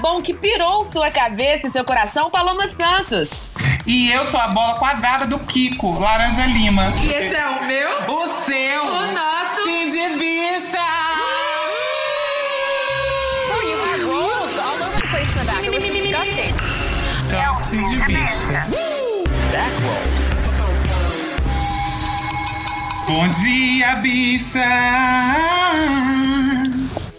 sabão que pirou sua cabeça e seu coração, Paloma Santos. E eu sou a bola quadrada do Kiko, Laranja Lima. E esse é o meu? O seu! O nosso! Sim de bicha! Então, sim de bicha. Bom dia, bicha!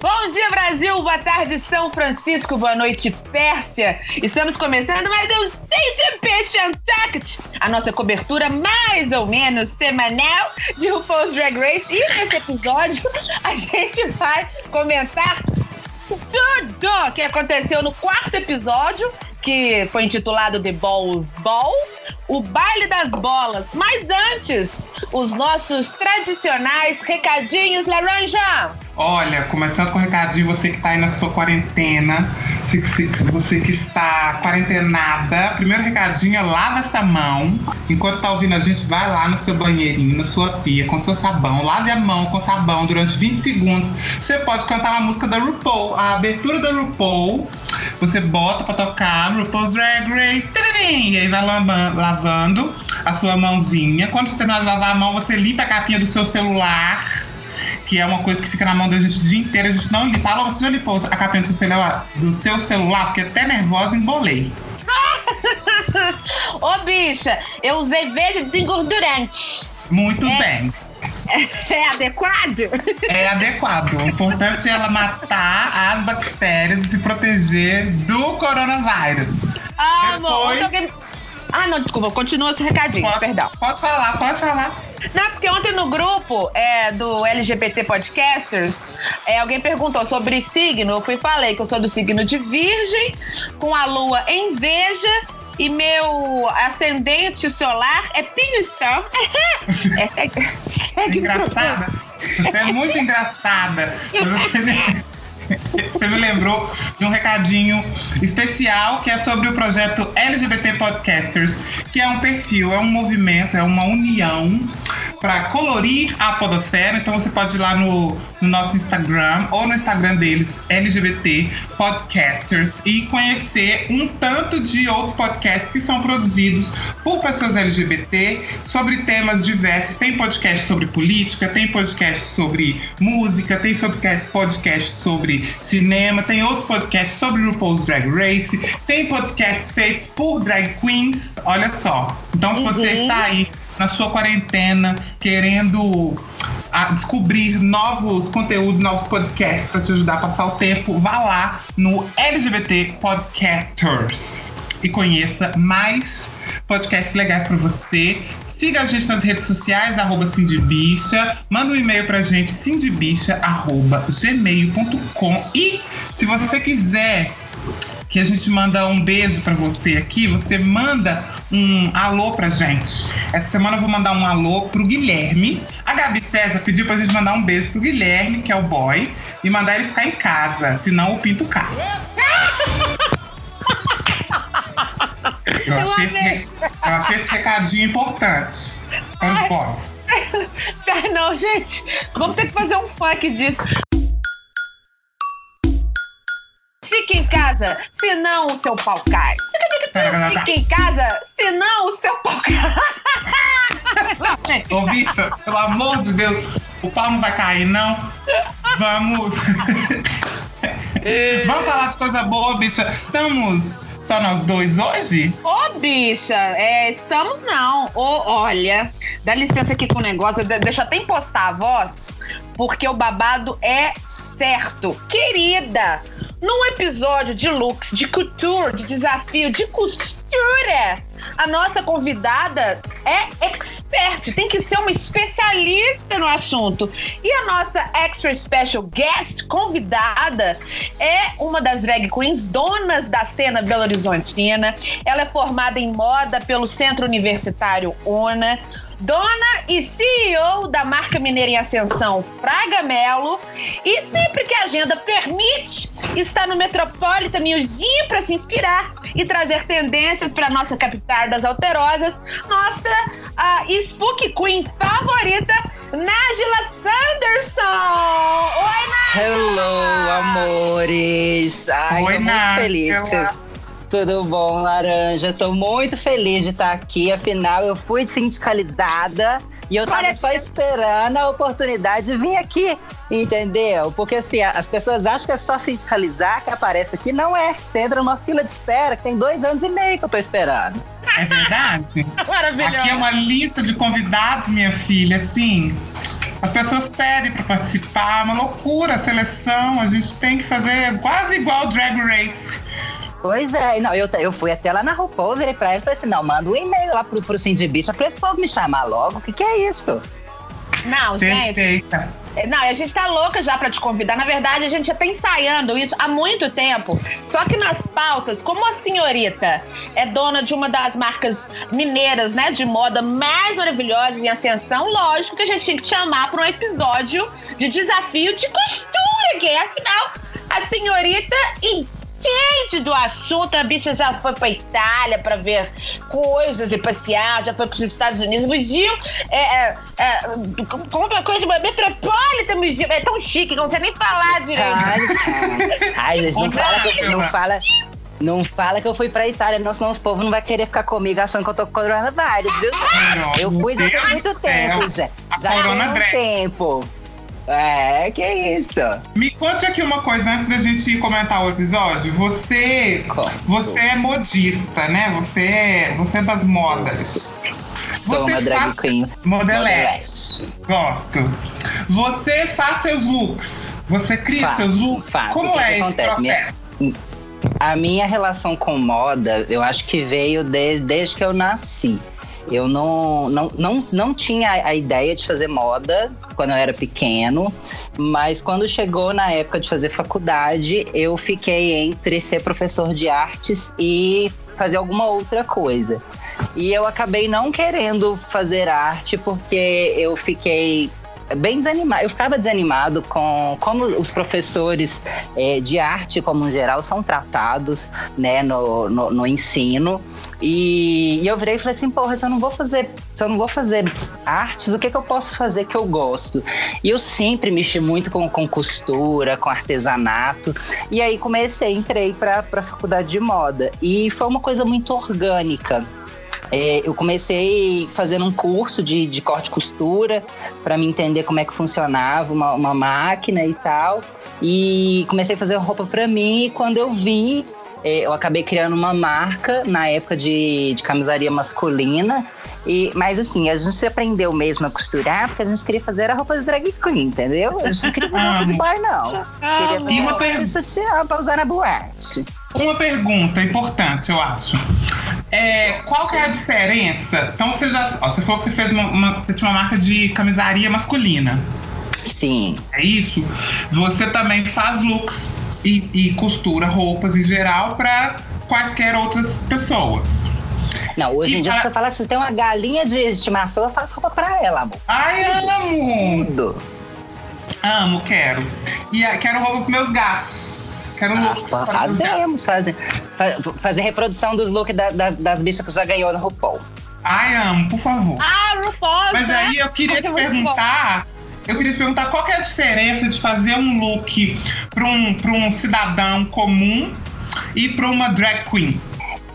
Bom dia, Brasil! Boa tarde, São Francisco! Boa noite, Pérsia! Estamos começando mais um de Bicha Untucked, a nossa cobertura mais ou menos semanal de RuPaul's Drag Race. E nesse episódio a gente vai comentar tudo que aconteceu no quarto episódio, que foi intitulado The Balls Ball, o baile das bolas. Mas antes, os nossos tradicionais recadinhos laranja. Olha, começando com o recadinho, você que tá aí na sua quarentena, você que está quarentenada, primeiro recadinho é lava essa mão. Enquanto tá ouvindo a gente, vai lá no seu banheirinho, na sua pia, com seu sabão. Lave a mão com sabão durante 20 segundos. Você pode cantar uma música da RuPaul, a abertura da RuPaul. Você bota pra tocar RuPaul's Drag Race. E aí vai lava- lavando a sua mãozinha. Quando você terminar de lavar a mão, você limpa a capinha do seu celular que é uma coisa que fica na mão da gente o dia inteiro, a gente não limpa. Alô, você já limpou a capinha do seu celular, do seu celular? Porque até nervosa embolei. Ô, bicha, eu usei verde desengordurante. Muito É. bem. É adequado? É adequado. O importante é ela matar as bactérias e se proteger do coronavírus. Ah, amor. Depois- alguém- Ah, não, desculpa, continua esse recadinho, Pode, perdão. Pode falar, pode falar. Não, porque ontem no grupo é, do LGBT Podcasters, é, alguém perguntou sobre signo. Eu fui e falei que eu sou do signo de Virgem, com a lua em Veja, e meu ascendente solar é Pinhistão. é, segue, segue. Engraçada. Você é muito engraçada. Você me, lembrou de um recadinho especial que é sobre o projeto LGBT Podcasters, que é um perfil, é um movimento, é uma união para colorir a podosfera. Então você pode ir lá no, no nosso Instagram ou no Instagram deles, LGBT Podcasters, e conhecer um tanto de outros podcasts que são produzidos por pessoas LGBT sobre temas diversos. Tem podcast sobre política, tem podcast sobre música, tem podcast sobre cinema, tem outros podcasts sobre RuPaul's Drag Race, tem podcasts feitos por drag queens. Olha só. Então, se você Uhum. está aí na sua quarentena querendo ah, descobrir novos conteúdos, novos podcasts para te ajudar a passar o tempo, vá lá no LGBT Podcasters e conheça mais podcasts legais para você. Siga a gente nas redes sociais, arroba Cindybicha. Manda um e-mail pra gente, cindybicha.gmail.com. E se você quiser que a gente manda um beijo pra você aqui, você manda um alô pra gente. Essa semana eu vou mandar um alô pro Guilherme. A Gabi César pediu pra gente mandar um beijo pro Guilherme, que é o boy, e mandar ele ficar em casa, senão o pinto cai. Eu achei, amei. eu achei esse recadinho importante para os boys. Ah, Não, gente, vamos ter que fazer um funk disso. Fique em casa, senão o seu pau cai. Fique em casa, senão o seu pau cai. Ô, Vitor, pelo amor de Deus, o pau não vai cair, não. Vamos. Vamos falar de coisa boa, bicha. Estamos só nós dois hoje? Ô, bicha, é, estamos não. Ô, olha, dá licença aqui com o negócio, de- deixa eu até impostar a voz, porque o babado é certo. Querida, Num episódio de looks, de couture, de desafio, de costura, a nossa convidada é expert, tem que ser uma especialista no assunto. E a nossa extra special guest convidada é uma das drag queens donas da cena Belo Horizontina. Ela é formada em moda pelo Centro Universitário UNA dona e CEO da marca mineira em ascensão Fraga Melo. E sempre que a agenda permite, está no Metropolitan Museum para se inspirar e trazer tendências para nossa capital das alterosas, nossa a Spook Queen favorita, Nájila Sanderson. Oi, Nájila! Hello, amores! Ai, Oi, tô muito feliz que vocês tudo bom, Laranja? Tô muito feliz de estar aqui. Afinal, eu fui sindicalizada e eu tava Parece- só esperando a oportunidade de vir aqui, entendeu? Porque assim, as pessoas acham que é só sindicalizar que aparece aqui. Não é. Você entra numa fila de espera que tem dois anos e meio que eu tô esperando. É verdade? Maravilhosa. Aqui é uma lista de convidados, minha filha, assim. As pessoas pedem pra participar, uma loucura a seleção. A gente tem que fazer quase igual Drag Race. Pois é, não, eu, eu fui até lá na RuPaul, virei pra ela e falei assim: não, manda um e-mail lá pro, pro Cindy Bicha pra esse povo me chamar logo. O que, que é isso? Não, gente. Perfeita. É, Não, a gente tá louca já pra te convidar. Na verdade, a gente já tá ensaiando isso há muito tempo. Só que nas pautas, como a senhorita é dona de uma das marcas mineiras, né, de moda mais maravilhosas em ascensão, lógico que a gente tinha que te chamar pra um episódio de desafio de costura, que afinal a senhorita entende do assunto. A bicha já foi pra Itália pra ver coisas e passear, já foi pros Estados Unidos. Museum é, é, é, como uma coisa, uma Metropolitan Museum. É tão chique não sei nem falar direito. Ai, ai. Ai, gente, não fala, que, não fala. Não fala que eu fui pra Itália, não, senão os povos não vão querer ficar comigo achando que eu tô com coronavírus, viu? Eu fui Deus muito tempo, já. A Já um drag. tempo. É, que isso. Me conte aqui uma coisa antes da gente comentar o episódio. Você, Conto. você é modista, né? Você é, você é das modas. Sou Você uma drag queen. Modelete. Gosto. Você faz seus looks. Você cria Faço, seus looks. faço. Como O que é que esse? Minha-? A minha relação com moda, eu acho que veio desde, desde que eu nasci. Eu não, não, não, não tinha a ideia de fazer moda quando eu era pequeno, mas quando chegou na época de fazer faculdade, eu fiquei entre ser professor de artes e fazer alguma outra coisa. E eu acabei não querendo fazer arte porque eu fiquei bem desanimado. Eu ficava desanimado com como os professores eh, de arte, como em geral, são tratados né, no, no, no ensino. E, e eu virei e falei assim, porra, se eu não vou fazer, se eu não vou fazer artes, o que, que eu posso fazer que eu gosto? E eu sempre mexi muito com, com costura, com artesanato. E aí comecei, entrei para a faculdade de moda. E foi uma coisa muito orgânica. É, eu comecei fazendo um curso de, de corte e costura para me entender como é que funcionava uma, uma máquina e tal. E comecei a fazer roupa para mim. E quando eu vi, eu acabei criando uma marca na época de, de camisaria masculina. E, mas assim, a gente aprendeu mesmo a costurar porque a gente queria fazer a roupa de drag queen, entendeu? A gente não queria fazer roupa de boy, não. Queria fazer E uma roupa de pergunta. pra usar na boate. Uma pergunta importante, eu acho. É, qual que é a diferença? Então você já. ó, você falou que você fez uma, uma- Você tinha uma marca de camisaria masculina. Sim. É isso? Você também faz looks e, e costura roupas em geral para quaisquer outras pessoas. Não, hoje E em dia para- você fala que você tem uma galinha de estimação, eu faço roupa pra ela, amor. Ai, amo! Tudo. Amo, quero. E ah, quero roupa pros meus gatos. Quero Ah, looks para fazemos, fazer, fa- fazer reprodução dos looks da- da- das bichas que já ganhou no RuPaul. Ai, amo, por favor. Ah, RuPaul, Mas né? aí eu queria te é perguntar. Eu queria te perguntar qual é a diferença de fazer um look para um, pra um cidadão comum e para uma drag queen.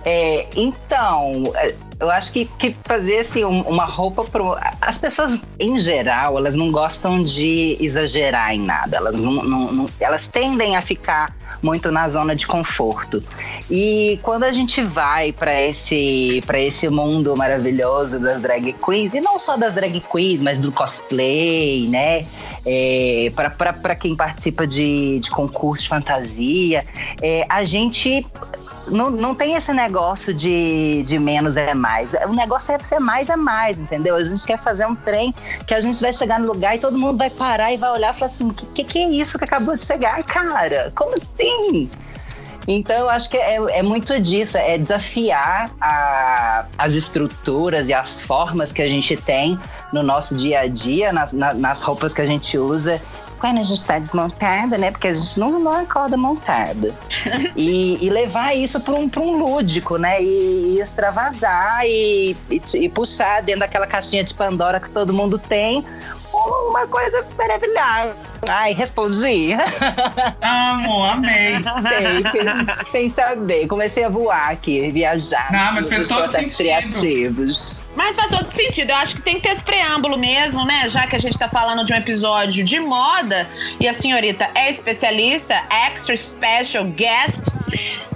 É, então, é, eu acho que, que fazer assim, um- uma roupa pro. As pessoas, em geral, elas não gostam de exagerar em nada. Elas, não, não- não- elas tendem a ficar muito na zona de conforto. E quando a gente vai para esse, pra esse mundo maravilhoso das drag queens, e não só das drag queens, mas do cosplay, né? É, para quem participa de, de concurso de fantasia, é, a gente não, não tem esse negócio de, de menos é mais. O negócio é ser mais é mais, entendeu? A gente quer fazer um trem que a gente vai chegar no lugar e todo mundo vai parar e vai olhar e falar assim: que, que, que é isso que acabou de chegar, cara? Como assim? Então, eu acho que é, é muito disso, é desafiar a- as estruturas e as formas que a gente tem no nosso dia a dia, nas, na- nas roupas que a gente usa. Quando a gente está desmontada, né? Porque a gente não, não acorda montada. E, e levar isso para um, pra um lúdico, né? E, e extravasar e, e, e puxar dentro daquela caixinha de Pandora que todo mundo tem uma coisa maravilhosa. Ai, respondi. Amo, amei. Sei, sem saber. Comecei a voar aqui, viajar. Não, mas nos fez todo sentido. criativos. Mas faz todo sentido. Eu acho que tem que ter esse preâmbulo mesmo, né? Já que a gente tá falando de um episódio de moda e a senhorita é especialista, extra special guest.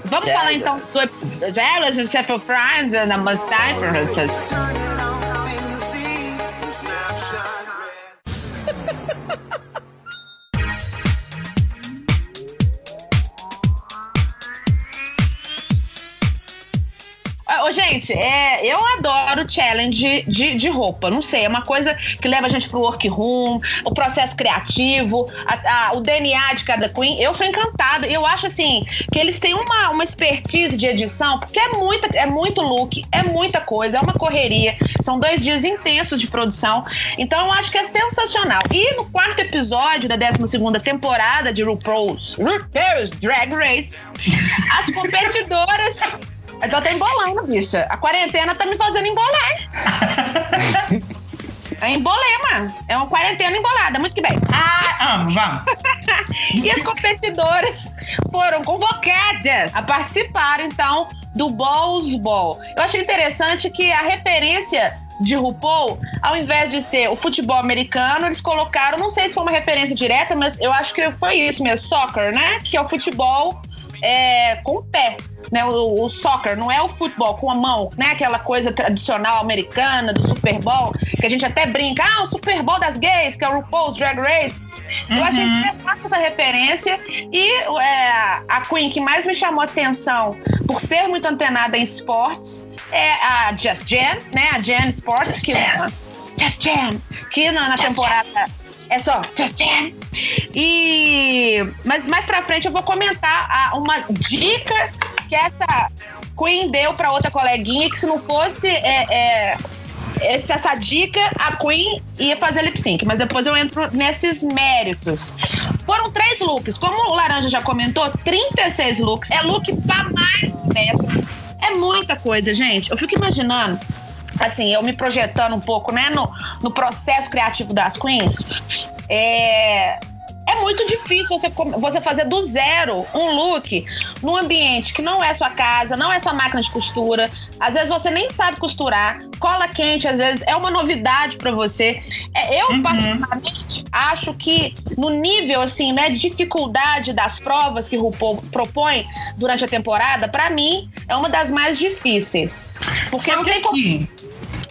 Vamos Jealous. falar então do Jealous and Several Friends and the Mustache. Ô, gente, é, eu adoro challenge de, de roupa. Não sei, é uma coisa que leva a gente pro workroom, o processo criativo, a- a- o DNA de cada queen. Eu sou encantada. Eu acho assim que eles têm uma, uma expertise de edição, porque é, muita, é muito look, é muita coisa, é uma correria. São dois dias intensos de produção. Então eu acho que é sensacional. E no quarto episódio da 12 temporada de RuPaul's, RuPaul's Drag Race, as competidoras. Eu tô até embolando, bicha. A quarentena tá me fazendo embolar. É embolema. É uma quarentena embolada. Muito que bem. Ah, amo, vamos. E as competidoras foram convocadas a participar, então, do Balls Ball. Eu achei interessante que a referência de RuPaul, ao invés de ser o futebol americano, eles colocaram, não sei se foi uma referência direta, mas eu acho que foi isso mesmo, soccer, né? Que é o futebol é, com o pé. Né, o, o soccer não é o futebol com a mão, né? Aquela coisa tradicional americana do Super Bowl, que a gente até brinca, ah, o Super Bowl das gays, que é o RuPaul's Drag Race. Eu achei interessante essa referência. E é, a Queen que mais me chamou a atenção por ser muito antenada em esportes é a Just Jam, né? A Jam Sports, que Just Jam, que na, na temporada é só Just Jam. E mas mais pra frente eu vou comentar a- uma dica que essa Queen deu pra outra coleguinha que se não fosse é, é, essa dica, a Queen ia fazer lip sync, mas depois eu entro nesses méritos. Foram três looks, como o Laranja já comentou, 36 looks. É look pra mais metro. É muita coisa, gente. Eu fico imaginando, assim, eu me projetando um pouco, né, no, no processo criativo das Queens. É. É muito difícil você, você fazer do zero um look num ambiente que não é sua casa, não é sua máquina de costura. Às vezes você nem sabe costurar. Cola quente, às vezes, é uma novidade pra você. É, eu, particularmente, acho que no nível, assim, né, de dificuldade das provas que o RuPaul propõe durante a temporada, pra mim, é uma das mais difíceis. Porque Só não que tem como.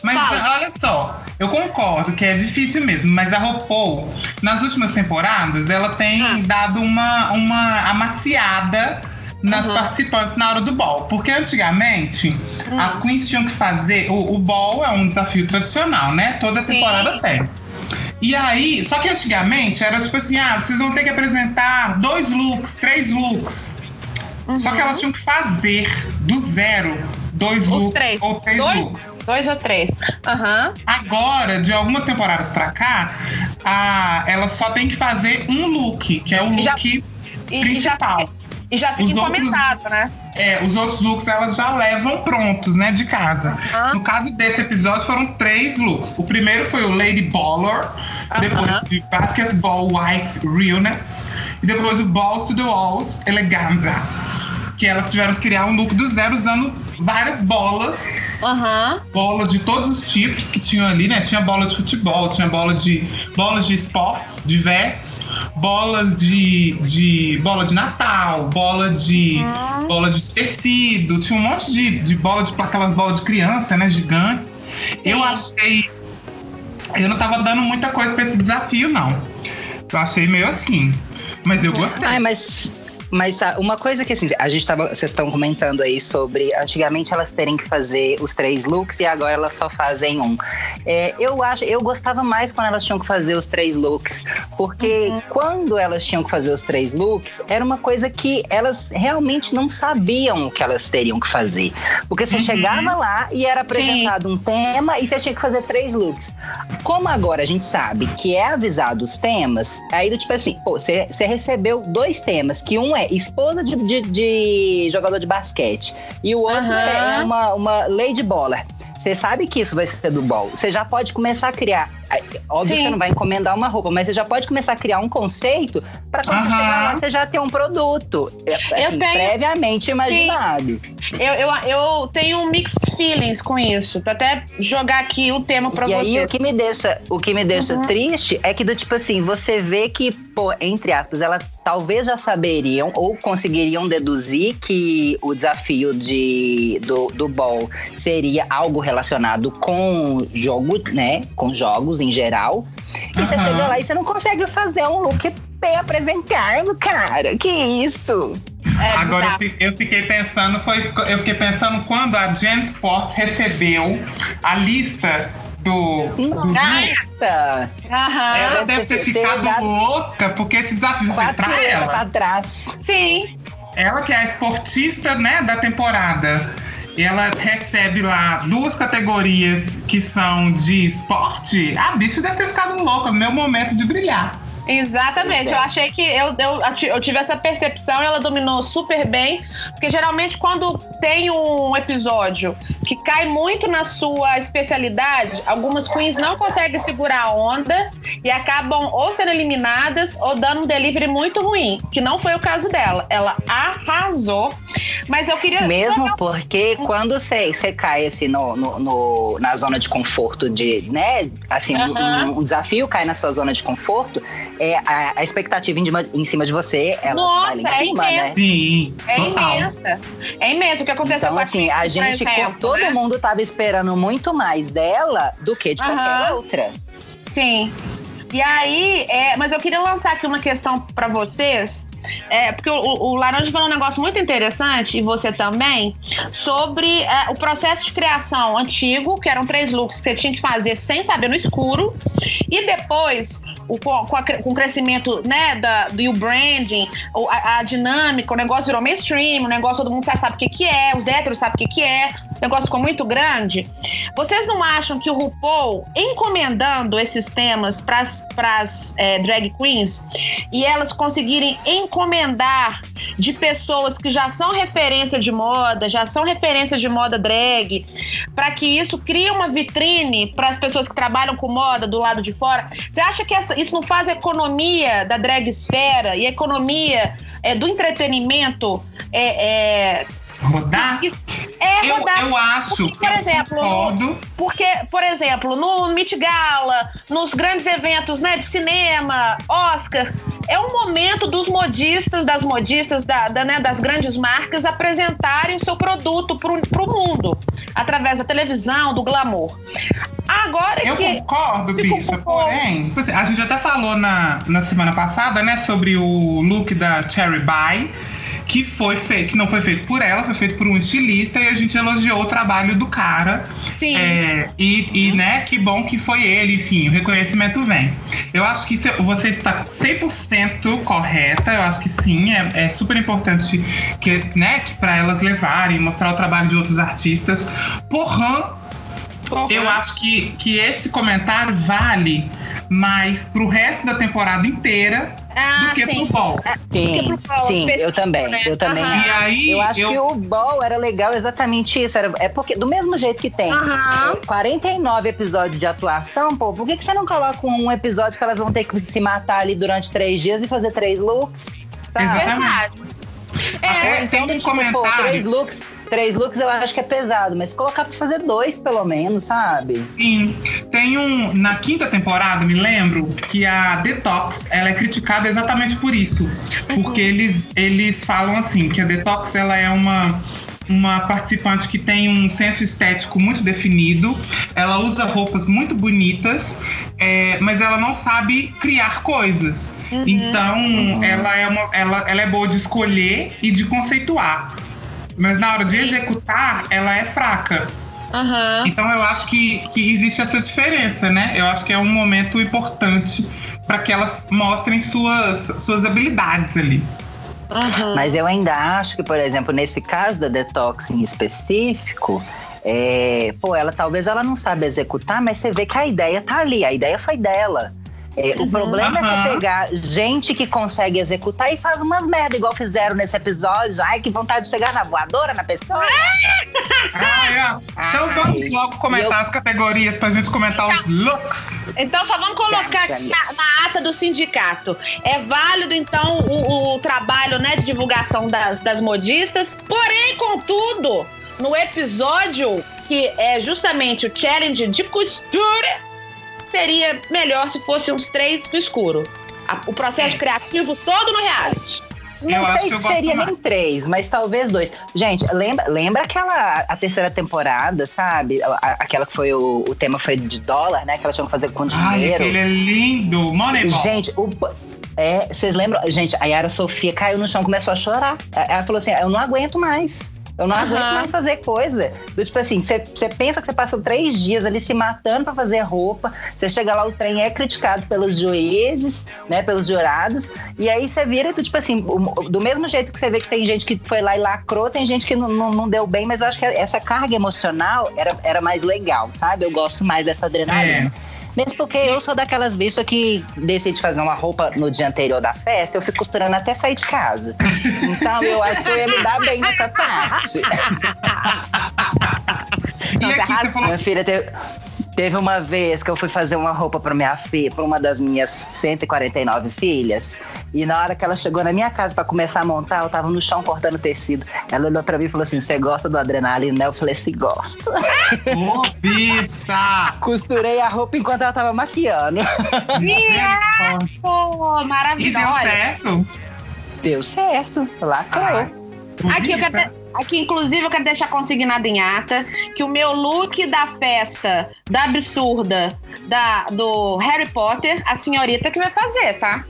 Mas Fala. olha só, eu concordo que é difícil mesmo, mas a RuPaul, nas últimas temporadas, ela tem Ah. dado uma, uma amaciada nas Uhum. participantes na hora do ball. Porque antigamente, Hum. as queens tinham que fazer. O, o ball é um desafio tradicional, né? Toda temporada Sim. tem. E aí, só que antigamente era tipo assim: ah, vocês vão ter que apresentar dois looks, três looks. Só Uhum. que elas tinham que fazer do zero dois Os looks três. ou três dois, looks. dois ou três. Aham. Agora, de algumas temporadas pra cá, a, elas só tem que fazer um look, que é o E já- look E, e já, principal. e já fica Os outros- encomendado, né? É, os outros looks elas já levam prontos, né, de casa. No caso desse episódio, foram três looks. O primeiro foi o Lady Baller, depois de Basketball Wife Realness, e depois o Balls to the Walls Eleganza. Que elas tiveram que criar um look do zero usando várias bolas Aham. bolas de todos os tipos que tinham ali, né? Tinha bola de futebol, tinha bola de bolas de esportes diversos, bolas de, de bola de Natal, bola de bola de tecido, tinha um monte de, de bola de aquelas bolas de criança, né? Gigantes. Eu achei eu não tava dando muita coisa pra esse desafio, não. Eu achei meio assim. Mas eu gostei. Ai, mas. Mas ah, uma coisa que assim, a gente tava. Vocês estão comentando aí sobre antigamente elas terem que fazer os três looks e agora elas só fazem um. É, eu acho, eu gostava mais quando elas tinham que fazer os três looks. Porque quando elas tinham que fazer os três looks, era uma coisa que elas realmente não sabiam o que elas teriam que fazer. Porque você chegava lá e era apresentado um tema e você tinha que fazer três looks. Como agora a gente sabe que é avisado os temas, aí do tipo assim, pô, você você recebeu dois temas, que um é esposa de, de- de jogador de basquete e o outro é uma, uma lady baller. Você sabe que isso vai ser do ball. Você já pode começar a criar. Óbvio que Sim. você não vai encomendar uma roupa, mas você já pode começar a criar um conceito para quando você Aham. chegar lá, você já ter um produto é, assim, tenho- previamente imaginado. Eu, eu, eu tenho mixed feelings com isso. Vou até jogar aqui o tema pra e aí você. o que me deixa, o que me deixa Uhum. triste é que do tipo assim, você vê que, pô, entre aspas, elas talvez já saberiam ou conseguiriam deduzir que o desafio de, do, do ball seria algo relacionado com jogo, né? Com jogos em geral. E você Aham. chega lá e você não consegue fazer um look bem apresentado, cara. Que isso? É, Agora eu fi- eu fiquei pensando, foi, eu fiquei pensando quando a Jen Sports recebeu a lista do, do Nossa! Aham. Ela deve ter ficado dado louca, porque esse desafio foi pra ela. pra trás. Sim. Ela que é a esportista, né, da temporada. Ela recebe lá duas categorias que são de esporte. A bicha deve ter ficado louca, meu momento de brilhar. Exatamente, eu achei que eu, eu, eu tive essa percepção e ela dominou super bem, porque geralmente quando tem um episódio que cai muito na sua especialidade, algumas queens não conseguem segurar a onda e acabam ou sendo eliminadas ou dando um delivery muito ruim, que não foi o caso dela. Ela arrasou, mas eu queria. Mesmo porque quando você você cai assim no, no- no- na zona de conforto de, né? Assim, um- Aham. um, um desafio cai na sua zona de conforto, é a, a expectativa em, cima- em cima de você, ela Nossa, vai lá é em cima, né? imensa. Sim, É total. imensa. É imensa. O que aconteceu Então, com assim, a Cris, por gente, exemplo, todo né? mundo tava esperando muito mais dela do que de qualquer Aham. outra. Sim. E aí, é, mas eu queria lançar aqui uma questão pra vocês. É, porque o, o Laranja falou um negócio muito interessante, e você também, sobre é, o processo de criação antigo, que eram três looks que você tinha que fazer sem saber no escuro, e depois, o, com, a com o crescimento né, da, do branding, a, a dinâmica, o negócio virou mainstream, o negócio todo mundo já sabe o que, que é, os héteros sabem o que, que é, negócio ficou muito grande. Vocês não acham que o RuPaul, encomendando esses temas para as drag queens e elas conseguirem encomendar de pessoas que já são referência de moda, já são referência de moda drag, para que isso crie uma vitrine para as pessoas que trabalham com moda do lado de fora? Você acha que essa- isso não faz a economia da drag esfera e a economia é, do entretenimento é, é, Rodar? é Eu, rodar? eu acho, Porque, por eu exemplo, concordo. Porque, por exemplo, no Met Gala, nos grandes eventos né, de cinema, Oscar, é o momento dos modistas, das modistas, da, da, né, das grandes marcas apresentarem o seu produto para o mundo, através da televisão, do glamour. Agora Eu que. concordo, Ficou bicha. Porém, a gente até falou na, na semana passada, né, sobre o look da Cherry Bye, que foi feito, que não foi feito por ela, foi feito por um estilista, e a gente elogiou o trabalho do cara. Sim. É, e, e, né, que bom que foi ele, enfim, o reconhecimento vem. Eu acho que você está 100% correta, eu acho que sim, é, é super importante que, né, que para elas levarem, mostrar o trabalho de outros artistas. Porra, eu acho que, que esse comentário vale mais pro resto da temporada inteira ah, do que sim. pro ball. Sim, pro sim, eu também. né? Eu também. E aí, Eu acho eu- que o ball era legal exatamente isso. Era, é porque, do mesmo jeito que tem é, 49 episódios de atuação, pô, por que, que você não coloca um episódio que elas vão ter que se matar ali durante três dias e fazer três looks? Tá? Exato. Verdade. Até Então, tem um tipo, pô, três comentário. looks. Três looks eu acho que é pesado, mas colocar pra fazer dois, pelo menos, sabe? Sim. Tem um. Na quinta temporada, me lembro, que a Detox ela é criticada exatamente por isso. Porque eles, eles falam assim, que a Detox ela é uma. Uma participante que tem um senso estético muito definido, ela usa roupas muito bonitas, é, mas ela não sabe criar coisas. Então, ela, é uma, ela, ela é boa de escolher e de conceituar. Mas na hora de executar, ela é fraca. Aham. Então eu acho que, que existe essa diferença, né? Eu acho que é um momento importante para que elas mostrem suas, suas habilidades ali. Aham. Mas eu ainda acho que, por exemplo, nesse caso da detox em específico, é, pô, ela talvez ela não sabe executar, mas você vê que a ideia tá ali, a ideia foi dela. É, o problema é Aham. você pegar gente que consegue executar e faz umas merda, igual fizeram nesse episódio. Ai, que vontade de chegar na voadora na pessoa. Ah, é. Então vamos logo comentar as categorias pra gente comentar os looks. Então só vamos colocar aqui na, na ata do sindicato. É válido, então, o, o trabalho né, de divulgação das, das modistas. Porém, contudo, no episódio que é justamente o challenge de costura, seria melhor se fosse uns três no escuro. O processo criativo todo no reality. Não Eu sei se seria nem três, mas talvez dois. Gente, lembra, lembra aquela a terceira temporada, sabe? A- a- aquela que foi o, o tema foi de dólar, né? Que elas tinham que fazer com Ai, dinheiro. aquele é lindo. Moneyball. Gente, o. É, vocês lembram? Gente, a Yara Sofia caiu no chão, começou a chorar. Ela falou assim: eu não aguento mais. Eu não aguento mais fazer coisa. Do tipo assim, você pensa que você passa três dias ali se matando pra fazer roupa. Você chega lá, o trem é criticado pelos juízes, né? Pelos jurados. E aí você vira do tipo assim, do mesmo jeito que você vê que tem gente que foi lá e lacrou, tem gente que não, não, não deu bem, mas eu acho que essa carga emocional era, era mais legal, sabe? Eu gosto mais dessa adrenalina. Mesmo porque eu sou daquelas bichas que decide fazer uma roupa no dia anterior da festa, eu fico costurando até sair de casa. Então eu acho que eu ia me dar bem nessa parte. E Não, você aqui você falou Minha filha teve, teve uma vez que eu fui fazer uma roupa pra minha filha, pra uma das minhas 149 filhas. E na hora que ela chegou na minha casa pra começar a montar, eu tava no chão cortando tecido. Ela olhou pra mim e falou assim: Você gosta do adrenalina? né?" Eu falei assim: Gosto. Ô, bicha! Costurei a roupa enquanto ela tava maquiando. Pô, E maravilhoso. deu certo? Deu certo. Lacrou. Ai, Aqui, eu quero, aqui, inclusive, eu quero deixar consignado em ata que o meu look da festa da absurda da, do Harry Potter, a senhorita que vai fazer, tá?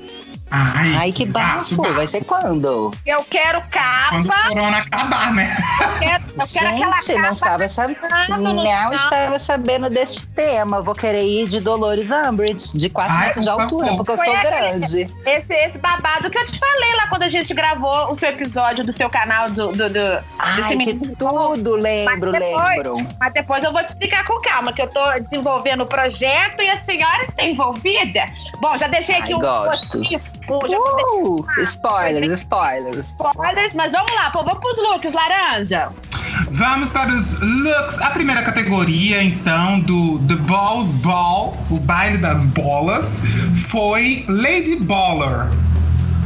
Ai, Ai, que bafo. bafo. Vai ser quando? Eu quero Quando capa, o corona acabar, né? eu quero, eu quero aquela Gente, não capa. estava, sab... não chão. estava sabendo desse tema. Vou querer ir de Dolores Umbridge, de 4 Ai, metros de altura, favor. porque eu Foi sou aquele- grande. Esse, esse babado que eu te falei lá quando a gente gravou o seu episódio do seu canal do, do, do, Ai, desse que tudo, lembro, Mas depois- lembro. Mas depois eu vou te explicar com calma, que eu tô desenvolvendo o projeto e a senhora está envolvida. Bom, já deixei aqui Ai, um gosto. postinho, já Uh, spoilers, spoilers. spoilers, mas vamos lá, pô, vamos pros looks, laranja. Vamos para os looks. A primeira categoria, então, do The Balls Ball, o baile das bolas, foi Lady Baller.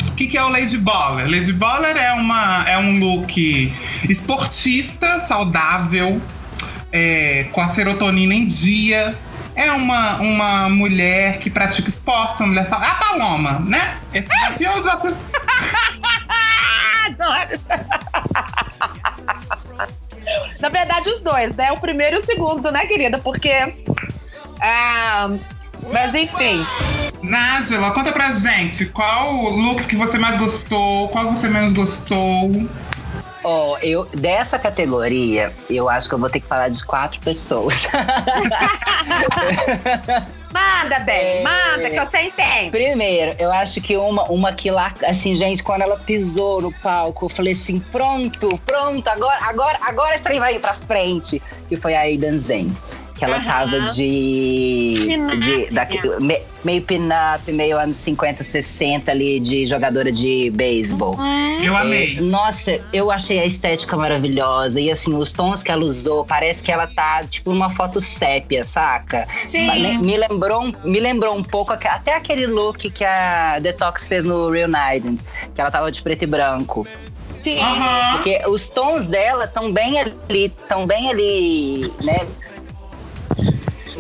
O que, que é o Lady Baller? Lady Baller é, uma, é um look esportista, saudável, é, com a serotonina em dia. É uma, uma mulher que pratica esporte, uma mulher saudável. A Paloma, né? Esse desafio é o desafio. Adoro. Na verdade, os dois, né? O primeiro e o segundo, né, querida? Porque. ah, mas enfim. Nájila, conta pra gente qual o look que você mais gostou, qual você menos gostou. Ó, eu, dessa categoria, eu acho que eu vou ter que falar de quatro pessoas. Manda, bem, É. manda, que eu sei entende. Primeiro, eu acho que uma, uma que lá, assim, gente, quando ela pisou no palco, eu falei assim: pronto, pronto, agora, agora, agora esse trem vai ir pra frente. Que foi a Aidan Zen. Que ela tava de. Pin-up. de daqui- me- meio pin-up, meio anos 50, 60 ali, de jogadora de beisebol. Eu É, amei. nossa, eu achei a estética maravilhosa. E assim, os tons que ela usou, parece que ela tá, tipo, numa foto sépia, saca? Sim. Me, me lembrou, um- me lembrou um pouco até aquele look que a Detox fez no Reunited, que ela tava de preto e branco. Sim. Aham. Porque os tons dela estão bem ali, estão bem ali, né?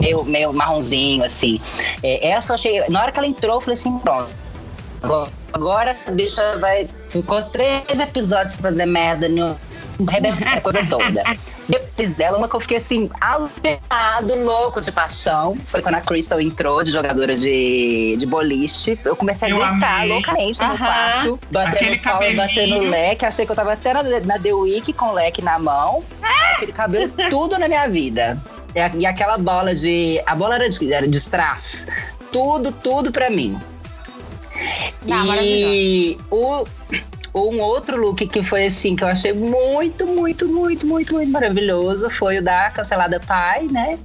Meio, meio marronzinho, assim. É, essa eu achei. Na hora que ela entrou, eu falei assim: pronto. Agora, a bicha vai. Ficou três episódios sem fazer merda no. Rebentar a coisa toda. Depois dela, uma que eu fiquei assim, alterado, louco de paixão. Foi quando a Crystal entrou de jogadora de, de boliche. Eu comecei a Eu gritar amei. loucamente no Aham. quarto, batendo Aquele palma, batendo leque. Achei que eu tava até na, na The Week com o leque na mão. Aquele cabelo, tudo na minha vida. E, a- e aquela bola de. A bola era de, era de strass. Tudo, tudo pra mim. Não, e o, um outro look que foi assim, que eu achei muito, muito, muito, muito, muito maravilhoso foi o da cancelada Pai, né?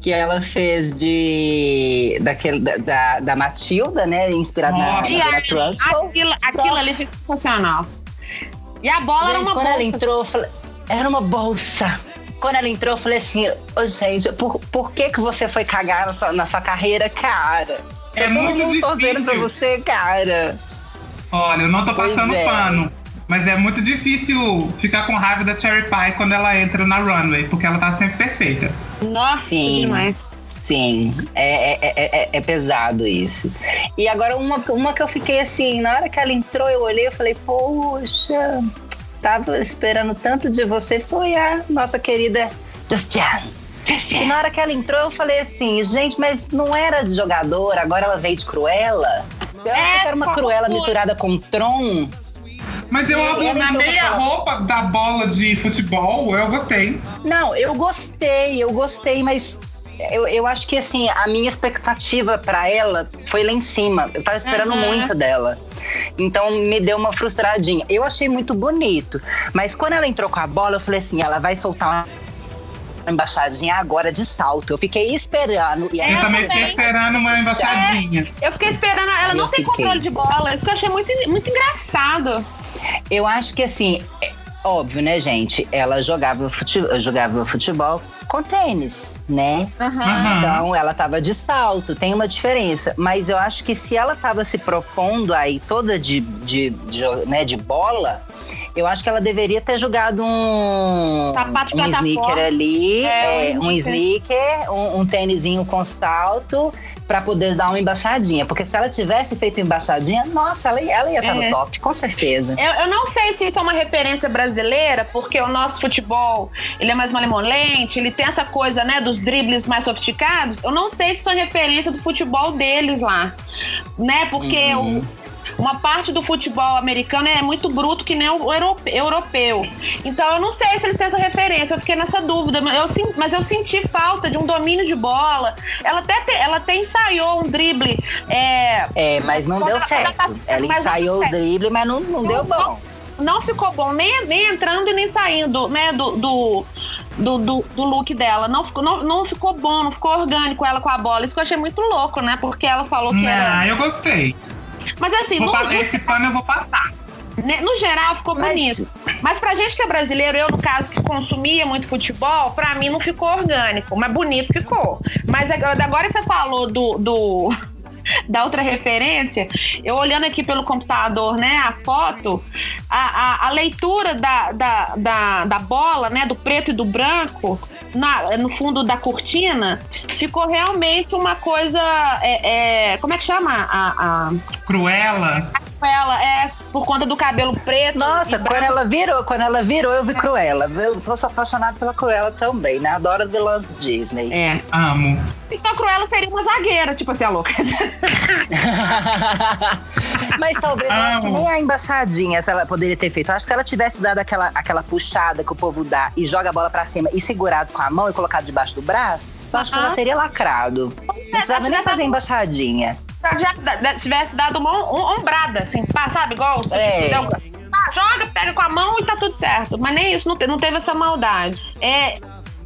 Que ela fez de. daquele, da, da, da Matilda, né? Inspirada na, Nossa. na E Trunchbull. aquilo, aquilo ali foi sensacional. E a bola era Gente, uma quando bolsa. ela entrou, eu falei, era uma bolsa. Quando ela entrou, eu falei assim, ô gente, por, por que que você foi cagar na sua, na sua carreira, cara? É todo muito mundo torcendo pra difícil. você, cara. Olha, eu não tô passando é. pano. Mas é muito difícil ficar com raiva da Cherry Pie quando ela entra na runway, porque ela tá sempre perfeita. Nossa, Sim. demais. Sim, é, é, é, é- é pesado isso. E agora, uma, uma que eu fiquei assim, na hora que ela entrou, eu olhei e falei, poxa, tava esperando tanto de você, foi a nossa querida Justian. E na hora que ela entrou, eu falei assim, gente, mas não era de jogadora, agora ela veio de Cruella? Eu achei que era uma foi. Cruella misturada com Tron. Mas eu ela na meia roupa da bola de futebol, eu gostei. Não, eu gostei, eu gostei, mas eu, eu acho que assim, a minha expectativa pra ela foi lá em cima. Eu tava esperando Uhum. muito dela. Então me deu uma frustradinha. Eu achei muito bonito, mas quando ela entrou com a bola, eu falei assim, ela vai soltar uma embaixadinha agora de salto. Eu fiquei esperando e aí Eu Eu também fiquei esperando uma embaixadinha. Eu fiquei esperando. Ela Eu não tem fiquei. controle de bola. Isso que eu achei muito, muito engraçado. Eu acho que assim, é óbvio, né, gente? Ela jogava, fute- jogava futebol com tênis, né? Aham. Então ela tava de salto, tem uma diferença. Mas eu acho que se ela tava se propondo aí toda de, de, de, né, de bola, eu acho que ela deveria ter jogado um, Sapato de um sneaker ali, É, é, um sneaker, um, um tênisinho com salto. Pra poder dar uma embaixadinha. Porque se ela tivesse feito embaixadinha, nossa, ela, ia- ela ia estar É. no top, com certeza. Eu, eu não sei se isso é uma referência brasileira, porque o nosso futebol ele é mais malemolente, ele tem essa coisa, né, dos dribles mais sofisticados. Eu não sei se isso é referência do futebol deles lá, né? Porque Uhum. Uma parte do futebol americano é muito bruto que nem o europe- europeu. Então eu não sei se eles têm essa referência. Eu fiquei nessa dúvida, mas eu, mas eu senti falta de um domínio de bola. Ela até, te- ela até ensaiou um drible. É, É, mas não deu Mas- certo. Ela mas- ensaiou o drible, mas não, não deu bom. não ficou bom, nem, nem entrando e nem saindo, né, do, do, do, do- do look dela. Não ficou, não, não ficou bom, não ficou orgânico ela com a bola. Isso que eu achei muito louco, né? Porque ela falou que Ah, era. eu gostei. Mas assim, Vou no, Esse pano eu vou passar. né, no geral ficou Mas- bonito. Mas pra gente que é brasileiro, eu, no caso, que consumia muito futebol, pra mim não ficou orgânico, mas bonito ficou. Mas agora agora que você falou do. do da outra referência, eu olhando aqui pelo computador, né, a foto, a, a, a leitura da, da, da, da bola, né, do preto e do branco, na, no fundo da cortina, ficou realmente uma coisa. é, é, como é que chama? A, a, Cruella. ela é por conta do cabelo preto. Nossa, quando branco. ela virou, quando ela virou, eu vi Cruella. Eu, eu sou apaixonada pela Cruella também, né? Adoro as vilãs Disney. É. Amo. Então a Cruella seria uma zagueira, tipo assim, a louca. Mas talvez eu acho que Amo. nem a embaixadinha se ela poderia ter feito. Eu acho que se ela tivesse dado aquela, aquela puxada que o povo dá e joga a bola pra cima e segurado com a mão e colocado debaixo do braço, eu acho que ela Aham. teria lacrado. Não precisava nem fazer embaixadinha. Já tivesse dado uma um- ombrada, assim, pá, sabe? Igual É. ah, joga, pega com a mão e tá tudo certo. Mas nem isso, não, te- não teve essa maldade. É,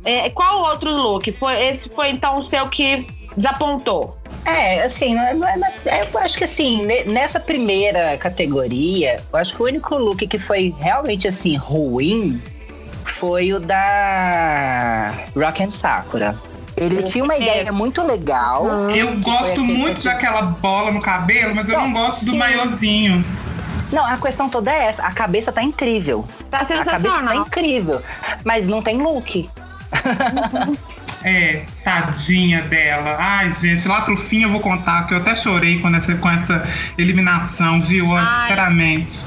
é, qual outro look? Foi, esse foi então o seu que desapontou. É, assim, é- é- é- eu acho que assim, ne- nessa primeira categoria, eu acho que o único look que foi realmente assim, ruim foi o da Rock and Sakura. Ele tinha uma ideia muito legal. Eu foi gosto muito que- daquela bola no cabelo, mas eu Bom, não gosto do sim. maiozinho. Não, a questão toda é essa. A cabeça tá incrível. Tá A cabeça tá sensacional. incrível. Mas não tem look. É, tadinha dela. Ai, gente, lá pro fim eu vou contar que eu até chorei com essa, com essa eliminação, viu? Ai. Sinceramente.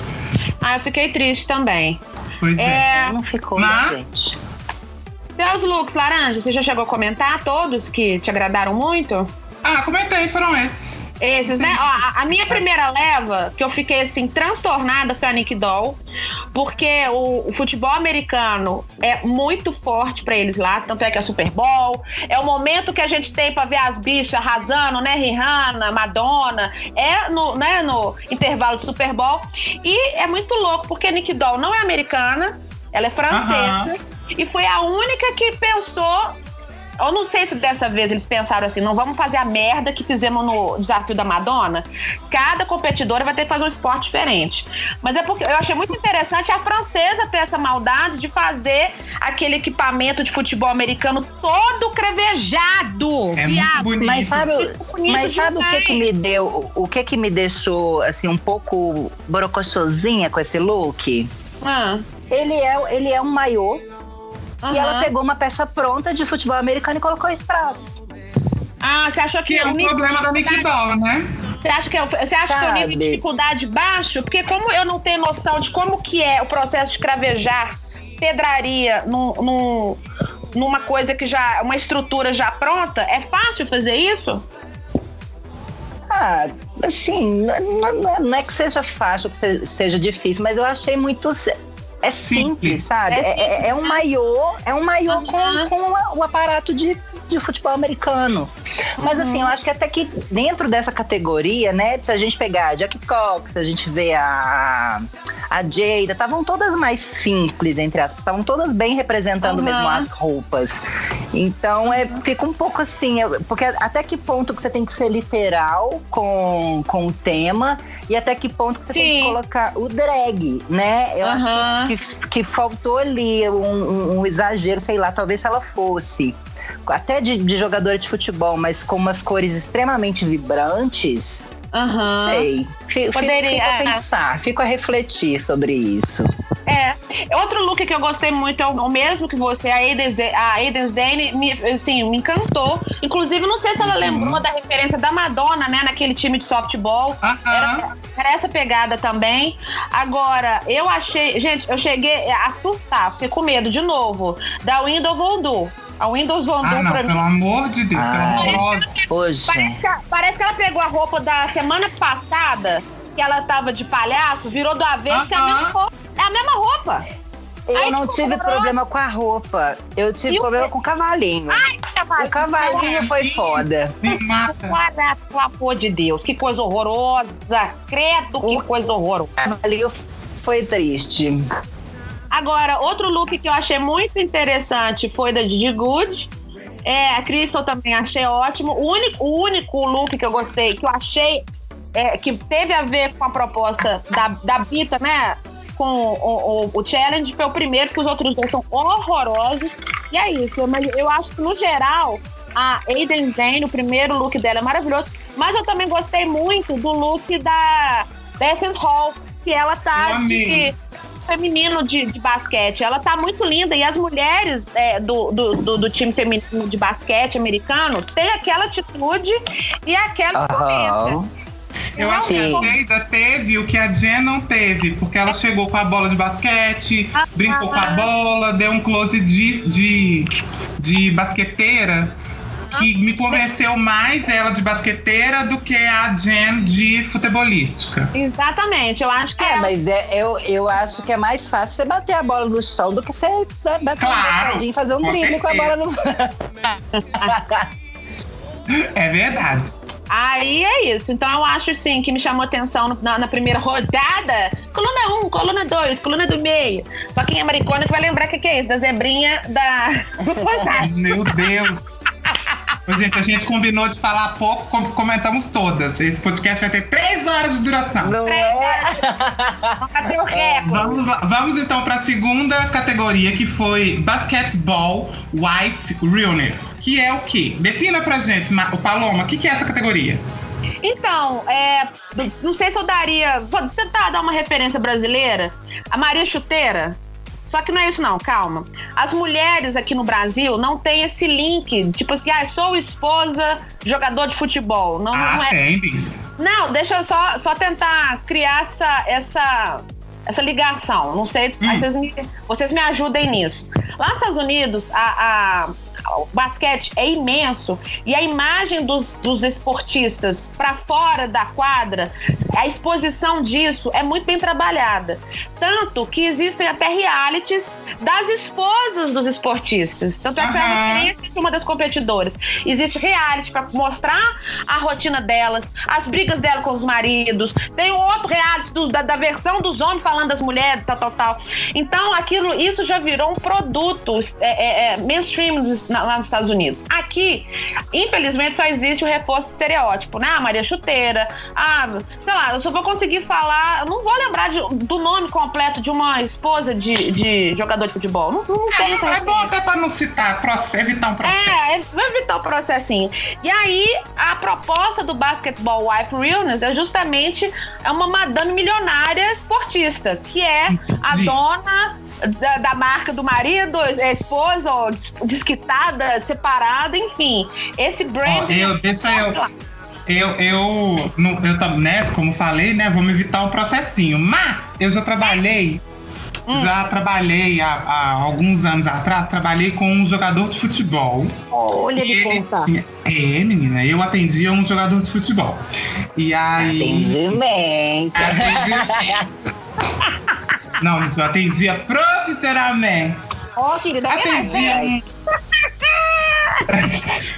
Ah, eu fiquei triste também. Pois é. É, Não ficou, Mas- né, gente? Seus looks, Laranja, você já chegou a comentar todos que te agradaram muito? Ah, comentei, foram esses. Esses, né? Ó, a, a minha primeira leva, que eu fiquei assim, transtornada, foi a Nick Doll. Porque o, o futebol americano é muito forte pra eles lá. Tanto é que é Super Bowl. É o momento que a gente tem pra ver as bichas arrasando, né? Rihanna, Madonna. É no, né, no intervalo do Super Bowl. E é muito louco, porque a Nick Doll não é americana, ela é francesa. E foi a única que pensou eu não sei se dessa vez eles pensaram assim, não vamos fazer a merda que fizemos no desafio da Madonna. Cada competidora vai ter que fazer um esporte diferente. Mas é porque eu achei muito interessante a francesa ter essa maldade de fazer aquele equipamento de futebol americano todo crevejado. É muito viado. bonito. Mas sabe, bonito mas sabe o que que me deu, o que que me deixou assim um pouco borocochosinha com esse look? Ah, Ele é, ele é um maiô e ela pegou uma peça pronta de futebol americano e colocou esse braço. Ah, você achou que, Que é o o nível de problema da Nick dificuldade- Doll, né? Você acha, que é, você acha que é o nível de dificuldade baixo? Porque como eu não tenho noção de como que é o processo de cravejar pedraria num, num- numa coisa que já. uma estrutura já pronta, é fácil fazer isso? Ah, assim, n- n- não é que seja fácil, que se- seja difícil, mas eu achei muito. É simples, Simples. sabe? É É, é- é um simples, maiô, é um maiô com, com o aparato de, de futebol americano. Mas assim, eu acho que até que dentro dessa categoria, né, se a gente pegar a Jackie Cox, a gente vê a, a Jada, estavam todas mais simples, entre aspas, estavam todas bem representando Aham. mesmo as roupas. Então é, fica um pouco assim, eu- porque até que ponto que você tem que ser literal com, com o tema e até que ponto que você tem Sim. que colocar o drag, né? Eu Aham. acho que, que, faltou ali um, um- um exagero, sei lá, talvez se ela fosse até de, de jogadora de futebol, mas com umas cores extremamente vibrantes, Aham. sei. Fico, Poderia, fico a é. pensar, fico a refletir sobre isso. É. Outro look que eu gostei muito é o mesmo que você, a Aiden Zane, a Aiden Zane me, assim, me encantou. Inclusive, não sei se ela lembrou da referência da Madonna, né, naquele time de softball. Aham. Era, era essa pegada também. Agora, eu achei. Gente, eu cheguei a assustar, fiquei com medo de novo. Da Windows Voodoo. A Windows Voodoo Ah, não, pra pelo mim. amor de Deus, Ai. pelo amor de Hoje, Parece que, parece que ela pegou a roupa da semana passada, que ela tava de palhaço, virou do avesso, que é a mesma roupa. É a mesma roupa. eu Ai, não tive problema com a roupa, eu tive E o problema quê? com o cavalinho. Cavalo. o cavalinho foi foda. Me mata. Para, pelo amor de Deus, que coisa horrorosa. Credo, que O- coisa horrorosa. O cavalinho foi triste. Agora, outro look que eu achei muito interessante foi da Gigi Good. É, a Crystal também achei ótimo. O único, o único look que eu gostei, que eu achei é, que teve a ver com a proposta da, da Bita, né? Com o, o, o challenge, foi o primeiro, que os outros dois são horrorosos. E é isso. Mas eu acho que, no geral, a Aiden Zane, o primeiro look dela é maravilhoso. Mas eu também gostei muito do look da, da Essence Hall, que ela tá de. Feminino de, de basquete. Ela tá muito linda. E as mulheres é, do, do, do, do time feminino de basquete americano têm aquela atitude e aquela. Aham. Eu acho que a. Jada teve o que a Jen não teve, porque ela chegou com a bola de basquete, Ah, brincou com a bola, deu um close de, de, de basqueteira que me convenceu mais ela de basqueteira do que a Jen de futebolística. Exatamente. Eu acho que É, ela- mas é, eu, eu acho que é mais fácil você bater a bola no chão do que você bater Claro, um e fazer um com drible com a bola no. É verdade. Aí é isso. Então eu acho sim que me chamou atenção na, na primeira rodada. Coluna 1, um, coluna 2, coluna do meio. Só quem é maricona que vai lembrar o que, que é isso, da zebrinha da. Meu Deus. Ô, Gente, a gente combinou de falar pouco, com- comentamos todas. Esse podcast vai ter três horas de duração. Não é? Bateu o recorde. Vamos, lá- vamos então para a segunda categoria, que foi Basketball Wife Realness. Que é o quê? Defina pra gente, o Paloma, o que, que é essa categoria? Então, é, não sei se eu daria. Vou tentar dar uma referência brasileira. A Maria Chuteira. Só que não é isso, não, calma. As mulheres aqui no Brasil não têm esse link, tipo assim, ah, sou esposa jogador de futebol. Não, Ah, não é. tem. Não, deixa eu só, só tentar criar essa, essa, essa ligação. Não sei, Hum. vocês, me, vocês me ajudem nisso. Lá nos Estados Unidos, a, a- o basquete é imenso e a imagem dos, dos esportistas para fora da quadra, a exposição disso é muito bem trabalhada. Tanto que existem até realities das esposas dos esportistas. Tanto é que a Aham. referência de uma das competidoras. Existe reality para mostrar a rotina delas, as brigas dela com os maridos. Tem outro reality do- da, da versão dos homens falando das mulheres, tal, tal, tal. Então, aquilo, isso já virou um produto é, é, é, mainstream na- lá nos Estados Unidos. Aqui, infelizmente, só existe o reforço estereótipo, né? A Maria Chuteira, a, sei lá, eu só vou conseguir falar, eu não vou lembrar de- do nome completo de uma esposa de, de jogador de futebol. Não, não tem essa É, é bom até pra não citar, evitar um processo. É, é, vai evitar o processinho. E aí, a proposta do Basketball Wife Realness é justamente é uma madame milionária esportista, que é a Entendi. dona da, da marca do marido, esposa, ou desquitada, separada, enfim. Esse Ó, brand. eu, deixa eu. Eu, eu, não- eu, né, como falei, né, vamos evitar um processinho. Mas eu já trabalhei, Hum. já trabalhei há, há alguns anos atrás, trabalhei com um jogador de futebol. Olha, ele contar. tinha- É, menina, eu atendia um jogador de futebol. E aí. Atendimento. Atendia- Não, eu atendia profissionalmente. Ó, querida, alguém mais Atendia um.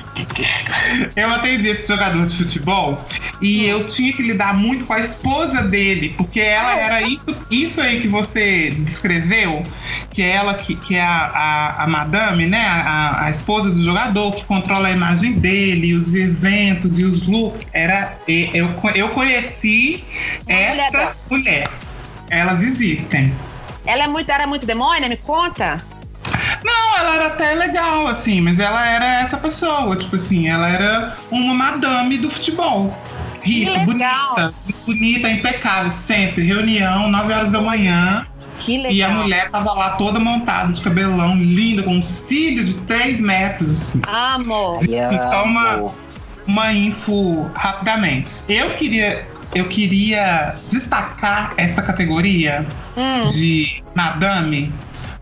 Eu atendi esse jogador de futebol e eu tinha que lidar muito com a esposa dele, porque ela era isso, isso aí que você descreveu, que é ela que, que é a, a, a madame, né? A, a esposa do jogador, que controla a imagem dele, os eventos e os looks. Era, eu, eu conheci Uma mulher essa dessa. mulher. Elas existem. Ela é muito, era muito demônia? Me conta. Não, ela era até legal, assim, mas ela era essa pessoa, tipo assim, ela era uma madame do futebol. Rica, bonita, bonita, impecável, sempre. Reunião, 9 horas da manhã. Que legal. E a mulher tava lá toda montada, de cabelão, linda, com um cílio de 3 metros, assim. Amo. Então, uma, uma info rapidamente. Eu queria, eu queria destacar essa categoria Hum. de madame,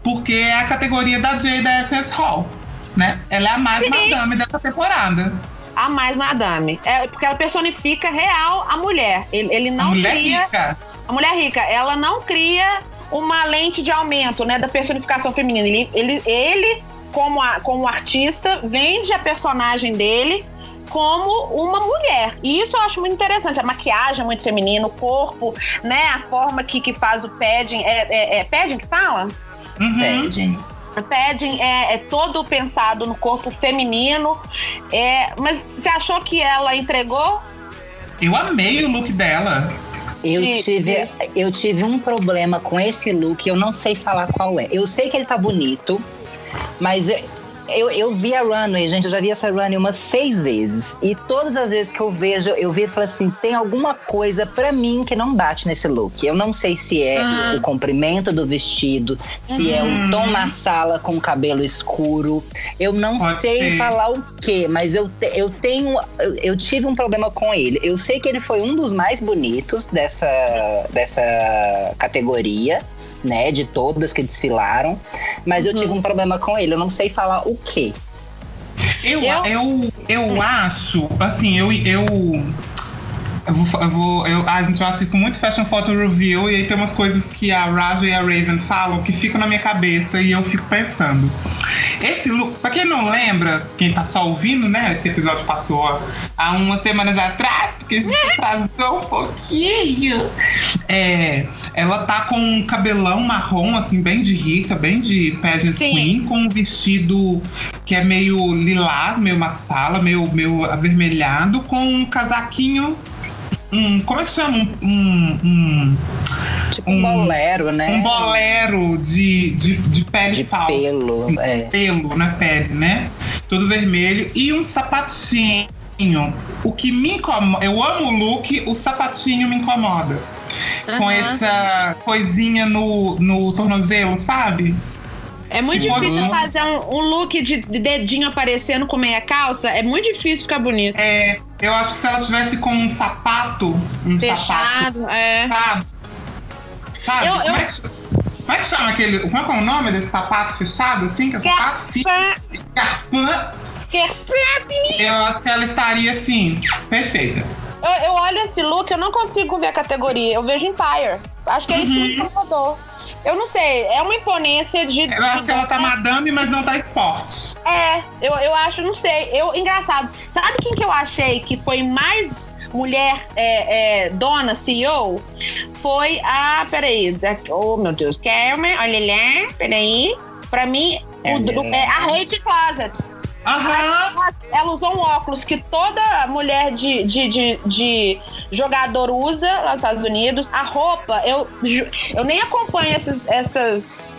porque é a categoria da Jay da SS Hall, né? Ela é a mais Sim. madame dessa temporada. A mais madame. É porque ela personifica real a mulher. Ele, ele a não mulher cria. rica. A mulher rica, ela não cria uma lente de aumento, né, da personificação feminina. Ele, ele, ele como, a- como artista, vende a personagem dele como uma mulher. E isso eu acho muito interessante. A maquiagem é muito feminina, o corpo, né, a forma que, que faz o padding. É, é, é padding que fala? Uhum. O padding é, é todo pensado no corpo feminino. É, mas você achou que ela entregou? Eu amei o look dela. Eu tive, eu tive um problema com esse look, eu não sei falar qual é. Eu sei que ele tá bonito, mas eu, eu vi a runway, gente, eu já vi essa runway umas seis vezes. E todas as vezes que eu vejo, eu vi e falo assim: tem alguma coisa pra mim que não bate nesse look. Eu não sei se é Ah. o comprimento do vestido, se é Uhum. o tom Marsala com cabelo escuro. Eu não Pode sei ser. falar o que, mas eu, eu tenho. Eu, eu tive um problema com ele. Eu sei que ele foi um dos mais bonitos dessa, dessa categoria, né? De todas que desfilaram. Mas eu tive um problema com ele. Eu não sei falar o que. Eu, Eu- eu, eu, acho, assim, eu. eu eu vou, eu vou eu, a gente eu assisto muito Fashion Photo Review e aí tem umas coisas que a Raja e a Raven falam que ficam na minha cabeça e eu fico pensando. Esse look, pra quem não lembra, quem tá só ouvindo, né? Esse episódio passou há umas semanas atrás, porque se atrasou um pouquinho. É, ela tá com um cabelão marrom, assim, bem de rica, bem de pageant Sim. queen, com um vestido que é meio lilás, meio massala, meio, meio avermelhado, com um casaquinho. Um, como é que chama? Um, um, um, Tipo Um- um, bolero, né? um bolero de, de, de pele De falsa. pelo, assim, é. Pelo na pele, né? Todo vermelho. E um sapatinho O que me incomoda, eu amo o look, o sapatinho me incomoda. Com Aham. essa coisinha no, no tornozelo, sabe? É muito Pode difícil não. fazer um, um look de de dedinho aparecendo com meia calça. É muito difícil ficar bonito. É, eu acho que se ela tivesse com um sapato, um sapato, Fechado, é. sabe? Sabe? Eu- como, eu- É que, como é que chama aquele. Como é que é o nome desse sapato fechado, assim? Que é sapato fi- Carpã. Que- Eu acho que ela estaria assim, perfeita. Eu, eu olho esse look, eu não consigo ver a categoria. Eu vejo Empire. Acho que é isso que me incomodou. Eu não sei, é uma imponência de. Eu acho que ela tá madame, mas não tá esporte. É, eu, eu acho, não sei. Eu, engraçado. Sabe quem que eu achei que foi mais mulher é, é, dona, CEO? Foi a. Peraí. Da, oh, meu Deus. Carmen, olha lá. Peraí. Pra mim, o, é a Rede Closet. Aham. Ela usou um óculos que toda mulher de, de, de, de jogador usa lá nos Estados Unidos. A roupa, eu, eu nem acompanho esses, essas.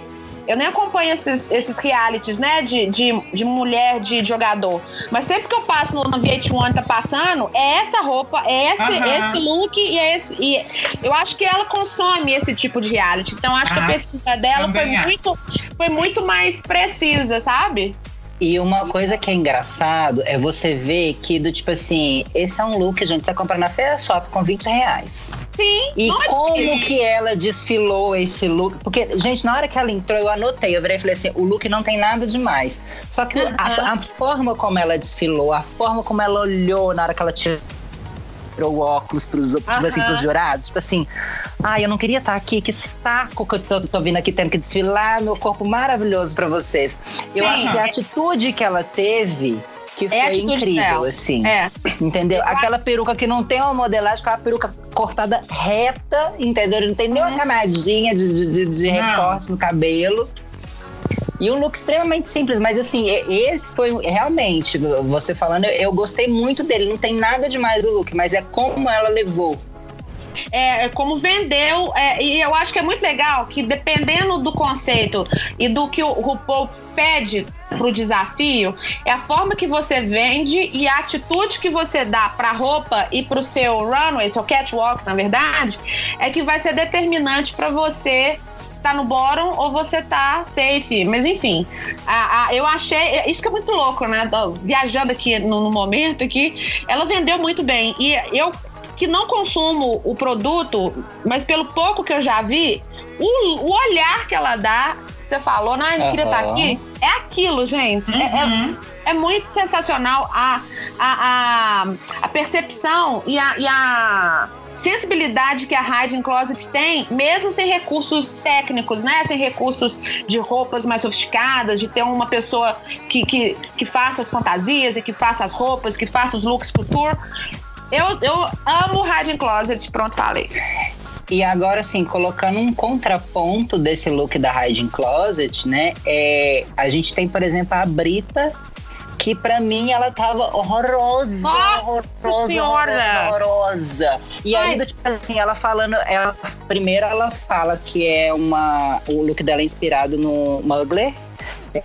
Eu nem acompanho esses, esses realities, né? De, de, de mulher de jogador. Mas sempre que eu passo no, no VH1 tá passando, é essa roupa, é esse, Aham. esse look e é esse. E eu acho que ela consome esse tipo de reality. Então acho que a pesquisa dela foi acho. muito, foi muito mais precisa, sabe? E uma coisa que é engraçado é você ver que, do tipo assim, esse é um look, gente, você compra na Feira Shop com 20 reais. Sim. E como que ela desfilou esse look? Porque, gente, na hora que ela entrou, eu anotei, eu virei e falei assim: o look não tem nada demais. Só que a, a forma como ela desfilou, a forma como ela olhou na hora que ela tirou o óculos pros, tipo assim, Aham. pros jurados, tipo assim, ai, eu não queria estar aqui, que saco que eu tô, tô vindo aqui tendo que desfilar meu corpo maravilhoso pra vocês. Eu Sim. acho que a atitude que ela teve que É foi incrível, dela. assim. É. Entendeu? Aquela peruca que não tem uma modelagem, aquela peruca cortada reta, entendeu? Não tem nenhuma camadinha de, de, de- recorte no cabelo. E um look extremamente simples, mas assim, esse foi realmente, você falando, eu, gostei muito dele. Não tem nada demais o look, mas é como ela levou. é, é como vendeu. é, e eu acho que é muito legal que, dependendo do conceito e do que o RuPaul pede pro desafio, é a forma que você vende e a atitude que você dá pra roupa e pro seu runway, seu catwalk, na verdade, é que vai ser determinante pra você tá no bottom ou você tá safe. Mas enfim, a- a- eu achei. Isso que é muito louco, né? Viajando aqui no, no momento aqui, ela vendeu muito bem. E eu que não consumo o produto, mas pelo pouco que eu já vi, o, o olhar que ela dá, você falou, não, eu queria estar aqui, é aquilo, gente. É- é, Uhum. é muito sensacional a, a, a, a percepção e a, e a sensibilidade que a Hiding Closet tem, mesmo sem recursos técnicos, né? Sem recursos de roupas mais sofisticadas, de ter uma pessoa que, que, que faça as fantasias e que faça as roupas, que faça os looks couture. Eu, eu amo Hiding Closet, pronto, falei. E agora, assim, colocando um contraponto desse look da Hiding Closet, né? É, a gente tem, por exemplo, a Brita, que pra mim ela tava horrorosa. Nossa horrorosa, Senhora! horrorosa, horrorosa. E Ai. aí, do tipo assim, ela falando, ela, primeiro ela fala que é uma. O look dela é inspirado no Mugler.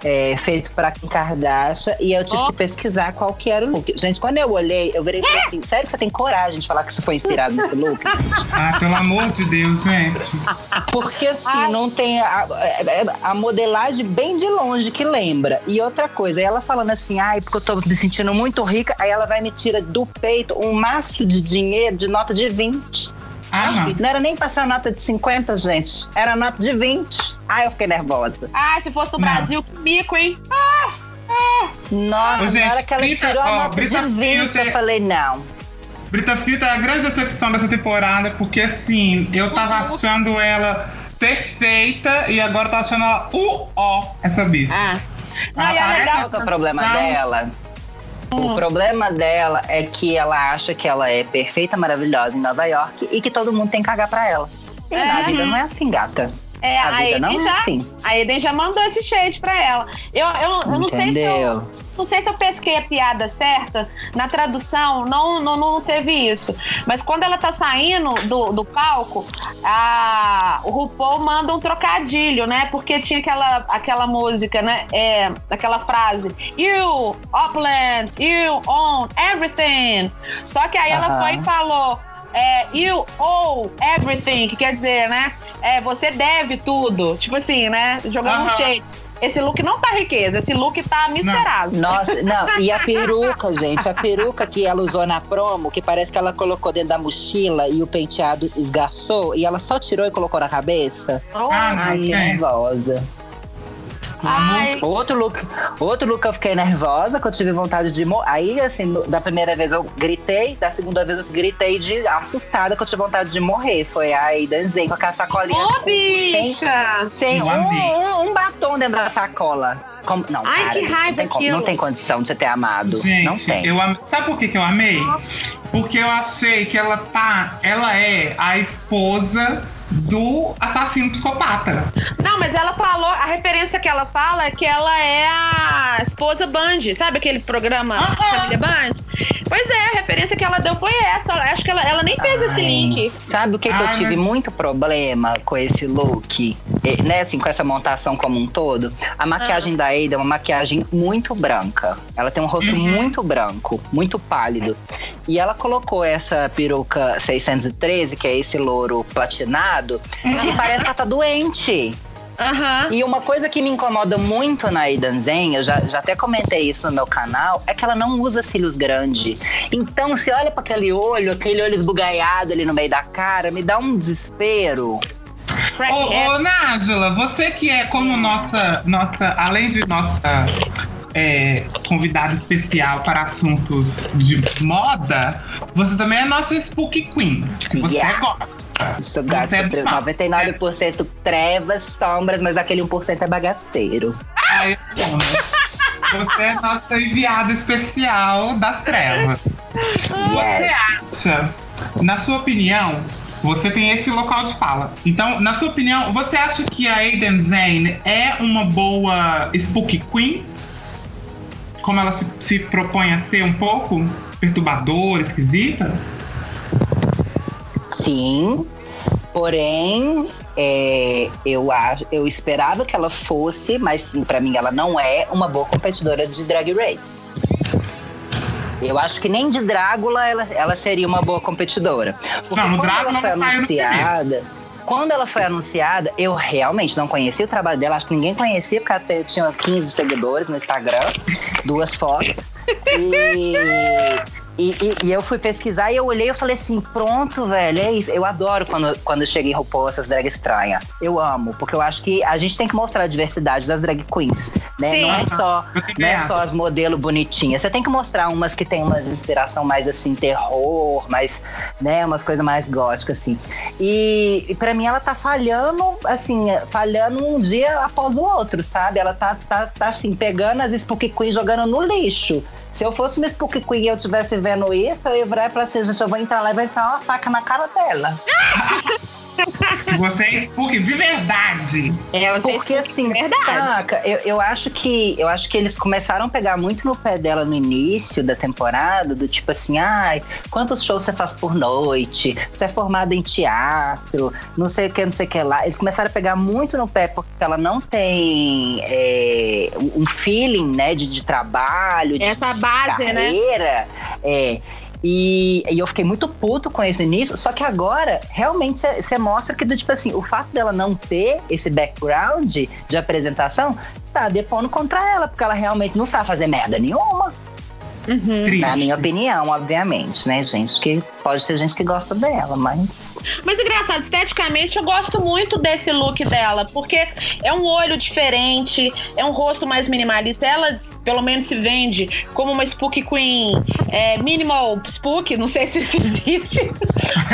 É, feito pra Kim Kardashian e eu tive Ó. que pesquisar qual que era o look. Gente, quando eu olhei, eu virei e falei assim: sério que você tem coragem de falar que isso foi inspirado nesse look? Ah, pelo amor de Deus, gente. Porque assim, Ai. não tem a, a- a modelagem bem de longe que lembra. E outra coisa, ela falando assim, ai, porque eu tô me sentindo muito rica, aí ela vai me tira do peito um maço de dinheiro de nota de 20. Ah, não. Não era nem passar nota de 50, gente. Era nota de 20. Ai, eu fiquei nervosa. Ah, se fosse no Não. Brasil, que mico, hein? Nossa, Ô, gente, na hora que ela Brita, tirou a ó, nota Brita de 20, Filter- eu falei, não. Brita Filter é a grande decepção dessa temporada, porque assim, eu tava achando ela perfeita e agora tô achando ela o ó, essa bicha. Ah. Não, Ah, e é legal. Qual que é o problema Não. dela? O problema dela é que ela acha que ela é perfeita, maravilhosa em Nova York e que todo mundo tem que cagar pra ela. E na É. vida não é assim, gata. É, A a, Eden é já, assim. a Eden já mandou esse shade pra ela. Eu, eu, eu não sei se eu, não sei se eu pesquei a piada certa. Na tradução, não, não, não teve isso. Mas quando ela tá saindo do, do palco, a, o RuPaul manda um trocadilho, né? Porque tinha aquela, aquela música, né? É, aquela frase: You, Uplands, you own everything. Só que aí ela Aham. foi e falou. É, you owe everything, que quer dizer, né? É, você deve tudo. Tipo assim, né? Jogando um Aham. shade. Esse look não tá riqueza, esse look tá miserável. Nossa, não, e a peruca, gente, a peruca que ela usou na promo, que parece que ela colocou dentro da mochila e o penteado esgarçou, e ela só tirou e colocou na cabeça. Ah, Ai, que É. Ai, Outro look, outro look que eu fiquei nervosa, que eu tive vontade de morrer. Aí, assim, da primeira vez eu gritei, da segunda vez eu gritei de assustada, que eu tive vontade de morrer. Foi a Aidan Zen com aquela sacolinha. Ô, com- sem- bicha! Sem Eu um, um- um batom dentro da sacola. Como- não, Ai, para, que raiva não tem, não tem condição de você ter amado. Gente, não tem. eu am... sabe por que, que eu amei? Porque eu achei que ela tá. Ela é a esposa do assassino psicopata. Não, mas ela falou, a referência que ela fala é que ela é a esposa Band, sabe aquele programa Aham. Família Band? Pois é, a referência que ela deu foi essa. Acho que ela, ela nem fez esse Ai, link. Sabe o que, que eu Ai, tive mas- muito problema com esse look? Né, assim, com essa montação como um todo? A maquiagem da Ada é uma maquiagem muito branca. Ela tem um rosto Uhum. muito branco, muito pálido. E ela colocou essa peruca 613, que é esse louro platinado, e parece que ela tá doente. Aham. E uma coisa que me incomoda muito na Aidan Zen, eu já, já até comentei isso no meu canal, é que ela não usa cílios grandes. Então, se olha para aquele olho, aquele olho esbugalhado ali no meio da cara, me dá um desespero. Ô, ô Nájila, você que é como nossa, nossa além de nossa é, convidada especial para assuntos de moda, você também é nossa Spook Queen. Você Yeah. Sou é do mal. 99% trevas, sombras, mas aquele 1% é bagaceiro. Ai? Você é nossa enviada especial das trevas. Você acha, na sua opinião, você tem esse local de fala. Então, na sua opinião, você acha que a Aiden Zane é uma boa Spook Queen? Como ela se, se propõe a ser um pouco perturbadora, esquisita? Sim, porém, é, eu, eu esperava que ela fosse, mas pra mim ela não é uma boa competidora de Drag Race. Eu acho que nem de Drácula ela, ela seria uma boa competidora. Porque Não, no Drácula ela foi ela anunciada. Quando ela foi anunciada, eu realmente não conhecia o trabalho dela. Acho que ninguém conhecia, porque eu tinha 15 seguidores no Instagram, duas fotos. E, e, e- e eu fui pesquisar e eu olhei e falei assim: pronto, velho, é isso. Eu adoro quando, quando chega em RuPaul essas drag estranhas. Eu amo, porque eu acho que a gente tem que mostrar a diversidade das drag queens, né? Sim. Não é só, não é só as modelos bonitinhas. Você tem que mostrar umas que tem umas inspiração mais assim, terror, mais, né, umas coisas mais góticas, assim. E, e para mim ela tá falhando, assim, falhando um dia após o outro, sabe? Ela tá, tá, tá assim, pegando as Spook Queen e jogando no lixo. Se eu fosse uma Spook Queen e eu estivesse vendo isso, eu ia virar e falar assim, gente, eu vou entrar lá e vou entrar uma faca na cara dela. Você é Spook de verdade. É, vocês Porque assim, verdade. saca, eu, eu acho que eu acho que eles começaram a pegar muito no pé dela no início da temporada, do tipo assim, ai, quantos shows você faz por noite? Você é formada em teatro, não sei o que, não sei o que lá. Eles começaram a pegar muito no pé porque ela não tem é, um feeling, né, de, de trabalho, de Essa base, né? carreira. É. E, e eu fiquei muito puto com isso no início, só que agora realmente você mostra que, tipo assim, o fato dela não ter esse background de apresentação tá depondo contra ela, porque ela realmente não sabe fazer merda nenhuma. Triste. Na minha opinião, obviamente, né, gente? Porque pode ter gente que gosta dela, mas. Mas engraçado, esteticamente eu gosto muito desse look dela, porque é um olho diferente, é um rosto mais minimalista. Ela, pelo menos, se vende como uma Spook Queen é, minimal Spook, não sei se isso existe.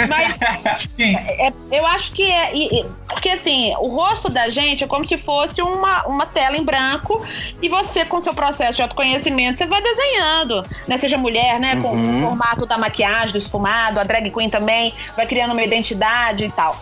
Mas Sim. é, eu acho que é. e- e- porque assim, o rosto da gente é como se fosse uma, uma tela em branco e você, com seu processo de autoconhecimento, você vai desenhando, né? Seja mulher, né? Com Uhum. o formato da maquiagem, do esfumado a drag queen também vai criando uma identidade e tal.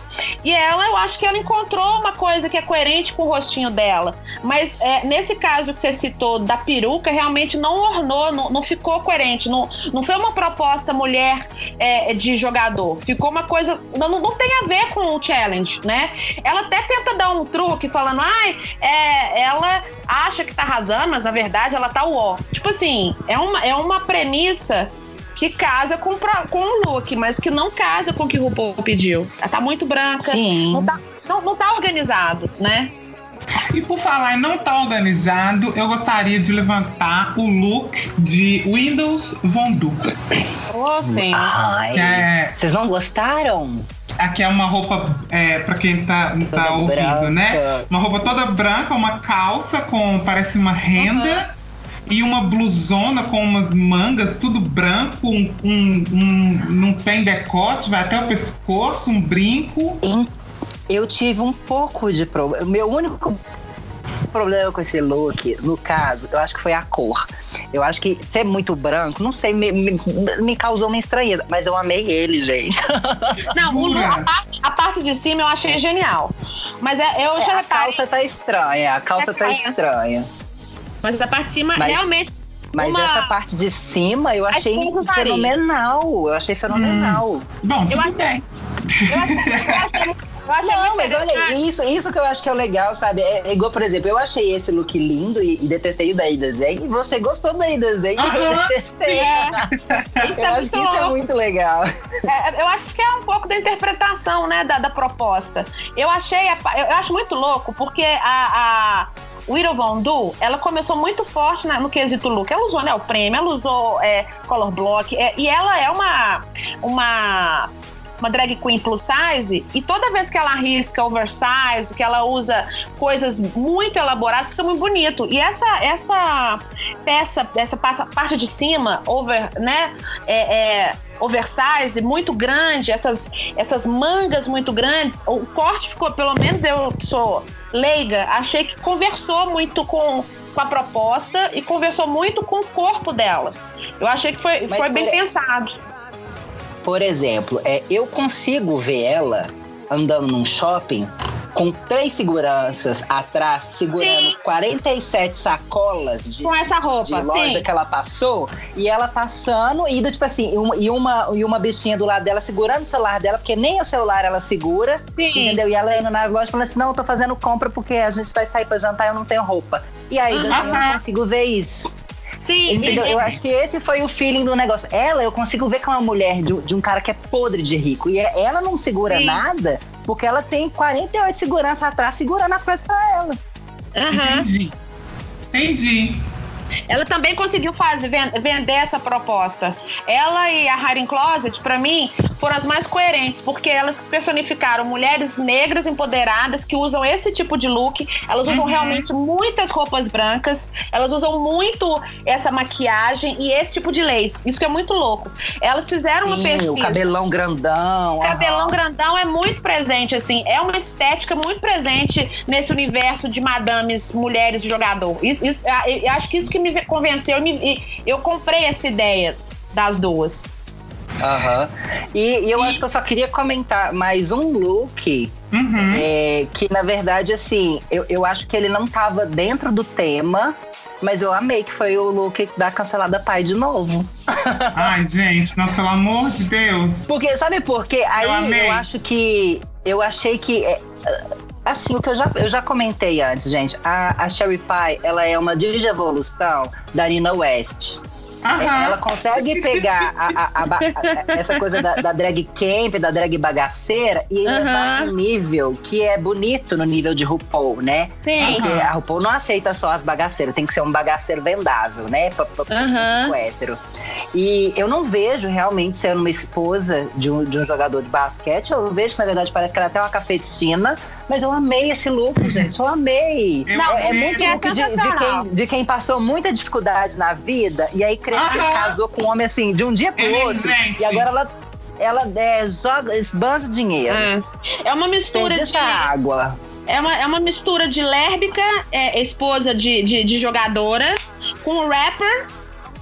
E ela, eu acho que ela encontrou uma coisa que é coerente com o rostinho dela. Mas é, nesse caso que você citou da peruca, realmente não ornou, não, não ficou coerente. Não, não foi uma proposta mulher é, de jogador. Ficou uma coisa. Não, não tem a ver com o challenge, né? Ela até tenta dar um truque falando, ai, é, ela acha que tá arrasando, mas na verdade ela tá uó. Tipo assim, é uma, é uma premissa que casa com, com o look, mas que não casa com o que o RuPaul pediu. Ela tá muito branca, Sim. Não, tá, não, não tá organizado, né? E por falar em não tá organizado, eu gostaria de levantar o look de Windows Von Duca. Oh, sim. Ai, É- Vocês não gostaram? Aqui é uma roupa, é, pra quem tá, tá ouvindo, branca. né? Uma roupa toda branca, uma calça com, parece uma renda. E uma blusona com umas mangas, tudo branco, um, um, um, não tem decote, vai até o pescoço, um brinco. Eu tive um pouco de problema. Meu único problema com esse look, no caso, eu acho que foi a cor. Eu acho que ser muito branco, não sei, me, me, me causou uma estranheza, mas eu amei ele, gente. Não, o- a, parte, a parte de cima eu achei genial. Mas é, eu já a calça tá estranha, a calça tá É, é. estranha. Mas a parte de cima Mas- realmente. Mas Uma- essa parte de cima eu achei fenomenal. Eu achei fenomenal. Bom, Eu acho bem. Eu achei, eu achei, eu achei Não, mas olha, isso, isso que eu acho que é o legal, sabe? É, é igual, por exemplo, eu achei esse look lindo e, e detestei o da Ida Zen. E você gostou da Ida Zen e eu detestei. É, isso Eu é acho que isso é louco. muito legal. É, eu acho que é um pouco da interpretação, né, da, da proposta. Eu achei, a pa- eu, eu acho muito louco, porque a, a Widow Von Du, ela começou muito forte na- no quesito look. Ela usou, né, o prêmio, ela usou é, color block, é, e ela é uma, uma, uma drag queen plus size, e toda vez que ela arrisca oversize, que ela usa coisas muito elaboradas, fica muito bonito. E essa, essa peça, essa parte de cima, over, né, é, é, oversize, muito grande, essas, essas mangas muito grandes, o corte ficou, pelo menos eu que sou leiga, achei que conversou muito com, com a proposta e conversou muito com o corpo dela. Eu achei que foi, Mas foi bem pensado. Por exemplo, é, eu consigo ver ela andando num shopping com três seguranças atrás, segurando Sim. 47 sacolas de, Com essa de roupa, loja sim. que ela passou, e ela passando, e do tipo assim, e uma, e uma, e uma bichinha do lado dela segurando o celular dela, porque nem o celular ela segura, Sim. entendeu? E ela indo nas lojas falando assim: não, eu tô fazendo compra porque a gente vai sair pra jantar e eu não tenho roupa. E aí, eu não consigo ver isso. Sim, Entendeu? Eu acho que esse foi o feeling do negócio. Ela, eu consigo ver que é uma mulher de, um- de um cara que é podre de rico. E é- ela não segura Sim. nada porque ela tem 48 seguranças atrás segurando as coisas pra ela. Aham. Entendi. Entendi. Ela também conseguiu fazer, ven- vender essa proposta. Ela e a Hiding Closet, pra mim, foram as mais coerentes, porque elas personificaram mulheres negras empoderadas que usam esse tipo de look. Elas usam Uhum. realmente muitas roupas brancas, elas usam muito essa maquiagem e esse tipo de lace. Isso que é muito louco. Elas fizeram uma Sim, pesquisa. o cabelão grandão. O cabelão aham. grandão é muito presente, assim. É uma estética muito presente nesse universo de madames, mulheres de jogador. Isso, isso- eu acho que isso que me convenceu. e me- e eu comprei essa ideia das duas. Aham. E, e eu acho que eu só queria comentar mais um look Uhum. é, que, na verdade, assim, eu, eu acho que ele não tava dentro do tema. Mas eu amei que foi o look da cancelada pai de novo. Ai, gente, mas pelo amor de Deus. Porque, sabe por quê? Aí Eu eu, acho que. Eu achei que. é, assim, o que eu já, eu já comentei antes, gente. A, a Sherry Pie, ela é uma digievolução da Nina West. Aham. Ela consegue pegar a- a- a essa coisa da, da drag camp, da drag bagaceira, e levar um nível que é bonito no nível de RuPaul, né? Sim. Porque a RuPaul não aceita só as bagaceiras, tem que ser um bagaceiro vendável, né? Pra, pra, Aham. pro hétero. E eu não vejo realmente sendo uma esposa de um, de um jogador de basquete. Eu vejo que, na verdade, parece que ela é até uma cafetina. Mas eu amei esse look, gente. Eu amei. Não, é, é ele muito é look de, de quem, de quem passou muita dificuldade na vida e aí Aham. casou com um homem assim, de um dia pro Ele, outro. gente. E agora ela, ela é, joga, esbanja dinheiro. É. É uma mistura Perde de. essa água. É uma, é uma mistura de lérbica, é, esposa de, de, de jogadora, com rapper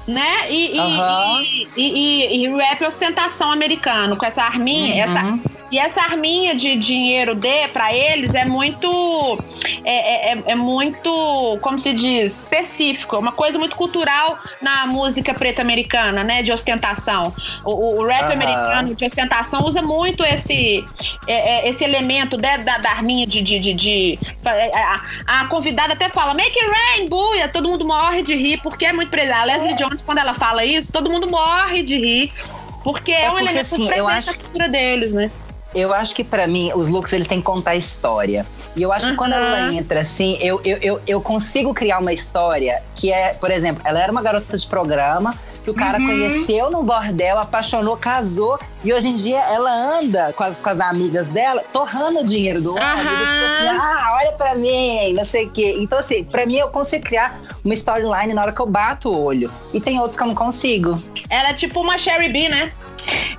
né? E, e, Aham. e, e- e- e rap ostentação americano, com essa arminha, essa, Uhum. E essa arminha de dinheiro D pra eles é muito. É, é- é- é muito, como se diz, específico. É uma coisa muito cultural na música preta americana, né? De ostentação. O, o- rap americano de ostentação usa muito esse, é- é- esse elemento né, da, da arminha de. de, de, de- a, a convidada até fala: Make it rain, buia! Todo mundo morre de rir, porque é muito presente. A Leslie Jones, quando ela fala isso, todo mundo morre de rir. Porque é, É um porque, elemento assim, eu presente acho- na cultura deles, né? Eu acho que pra mim, os looks eles têm que contar história. E eu acho que quando ela Uhum. entra assim, eu, eu, eu, eu consigo criar uma história que é, por exemplo, ela era uma garota de programa que o cara Uhum. conheceu no bordel, apaixonou, casou e hoje em dia ela anda com as, com as amigas dela torrando o dinheiro do homem. Aham. Tipo assim, ah, olha pra mim, não sei o quê. Então, assim, pra mim eu consigo criar uma storyline na hora que eu bato o olho. E tem outros que eu não consigo. Ela é tipo uma Sherry B, né?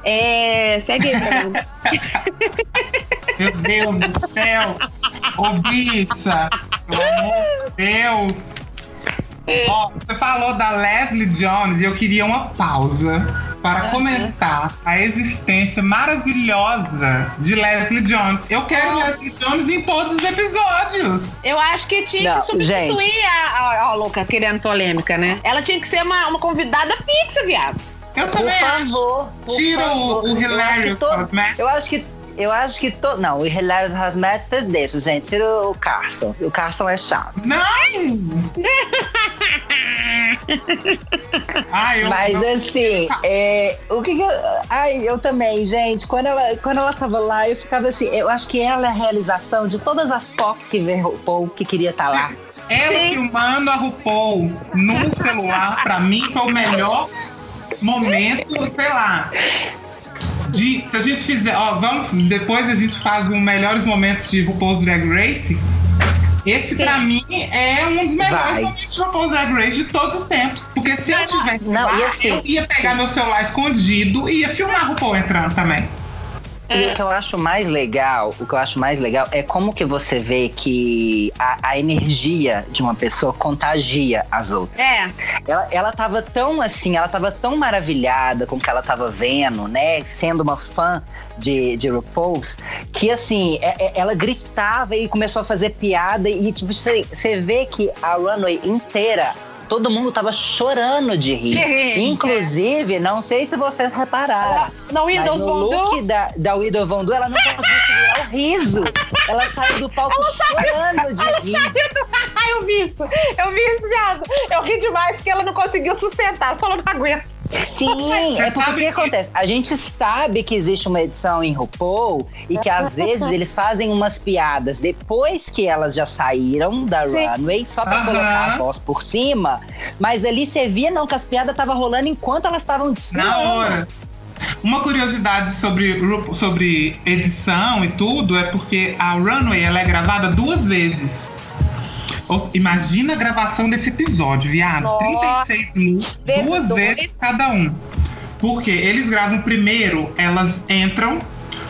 É. Segue aí. Meu Deus do céu! Ô, bicha! Pelo amor de Deus! Ó, você falou da Leslie Jones e eu queria uma pausa para Uhum. comentar a existência maravilhosa de Leslie Jones. Eu quero Leslie Jones em todos os episódios. Eu acho que tinha Não, que substituir a, a, a louca querendo polêmica, né? Ela tinha que ser uma, uma convidada fixa, viado. Eu Por também acho. favor. por Tira o- o Eu acho que Hilarious todos-. Eu acho que. Eu acho que todo. Não, o Hilarious Cosmetics vocês deixam, gente. Tira o Carson. O Carson é chato. Não! Ai, eu, Mas eu- assim, é, o que, que eu. Ai, eu também, gente. Quando ela, quando ela tava lá, eu ficava assim. Eu acho que ela é a realização de todas as pop que vê RuPaul que queria estar lá. Ela filmando a RuPaul no celular, pra mim, foi o melhor momento, sei lá. De, se a gente fizer, ó, vamos, depois a gente faz os melhores momentos de RuPaul's Drag Race. Esse, pra mim, é um dos melhores Vai. momentos de RuPaul's Drag Race de todos os tempos. Porque se eu tivesse Não, lá, e assim- eu ia pegar meu celular escondido e ia filmar a RuPaul entrando também. E o que eu acho mais legal, o que eu acho mais legal é como que você vê que a, a energia de uma pessoa contagia as outras. É. Ela, ela tava tão assim, ela tava tão maravilhada com o que ela tava vendo, né? Sendo uma fã de, de RuPaul's, que assim, é- é- ela gritava e começou a fazer piada e tipo, você você vê que a runway inteira. Todo mundo tava chorando de rir. De rir, Inclusive, não sei se vocês repararam. No Mas Windows no Vondu. look da, da Widow Von Du, ela não conseguiu segurar o riso. Ela saiu do palco chorando de rir. Ai, eu vi isso. Eu vi isso, viado. Eu ri demais porque ela não conseguiu sustentar. Ela falou, não aguento. Sim, é porque o que que- acontece? A gente sabe que existe uma edição em RuPaul e que às vezes eles fazem umas piadas depois que elas já saíram da runway, só pra colocar a voz por cima. Mas ali você via não que as piadas estavam rolando enquanto elas estavam desfilando. Na hora. Uma curiosidade sobre, sobre edição e tudo é porque a Runway ela é gravada duas vezes. Imagina a gravação desse episódio, viado. Nossa. 36 minutos, Vezes duas dois. vezes cada um. Porque eles gravam primeiro, elas entram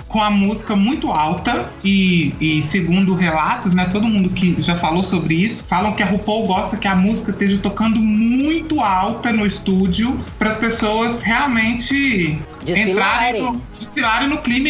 com a música muito alta e, e segundo relatos, né, todo mundo que já falou sobre isso, falam que a RuPaul gosta que a música esteja tocando muito alta no estúdio para as pessoas realmente Entrarem no, desfilarem no clima,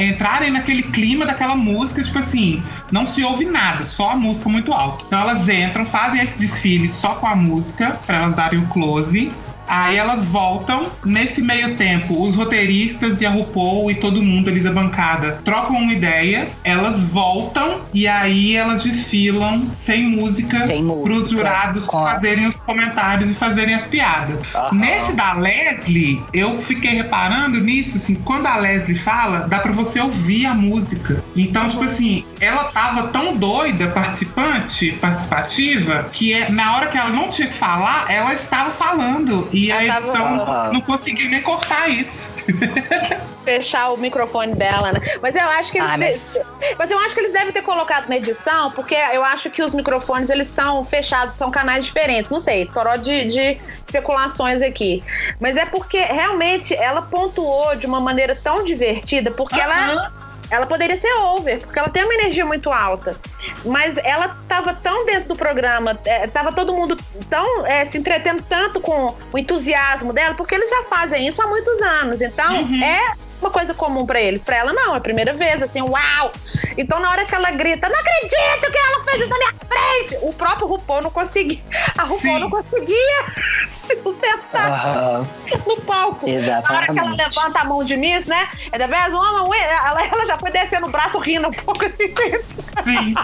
entrarem naquele clima daquela música, tipo assim, não se ouve nada, só a música muito alta. Então elas entram, fazem esse desfile só com a música, para elas darem o close. Aí elas voltam. Nesse meio tempo, os roteiristas e a RuPaul e todo mundo ali da bancada trocam uma ideia. Elas voltam e aí elas desfilam sem música Sem música, para os jurados com fazerem os comentários e fazerem as piadas. Aham. Nesse da Leslie, eu fiquei reparando nisso, assim, quando a Leslie fala, dá pra você ouvir a música. Então, tipo assim, ela tava tão doida, participante, participativa, que é, na hora que ela não tinha que falar, ela estava falando. E a edição não conseguiu nem cortar isso. Fechar o microfone dela, né? Mas eu acho que eles. Ah, mas- de- mas eu acho que eles devem ter colocado na edição, porque eu acho que os microfones eles são fechados, são canais diferentes. Não sei, toró de, de especulações aqui. Mas é porque realmente ela pontuou de uma maneira tão divertida, porque ela. Ela poderia ser over, porque ela tem uma energia muito alta. Mas ela tava tão dentro do programa, é, tava todo mundo tão é, se entretendo tanto com o entusiasmo dela, porque eles já fazem isso há muitos anos. Então, é uma coisa comum pra eles. Pra ela, não, é a primeira vez, assim, uau! Então, na hora que ela grita, não acredito que ela fez isso na minha frente! O próprio RuPaul não conseguia. A RuPaul Sim. não conseguia se sustentar no palco. Na hora que ela exatamente. levanta a mão de Miss, né? É da vez, uma, ela, ela já foi descendo o braço rindo um pouco assim. Sim.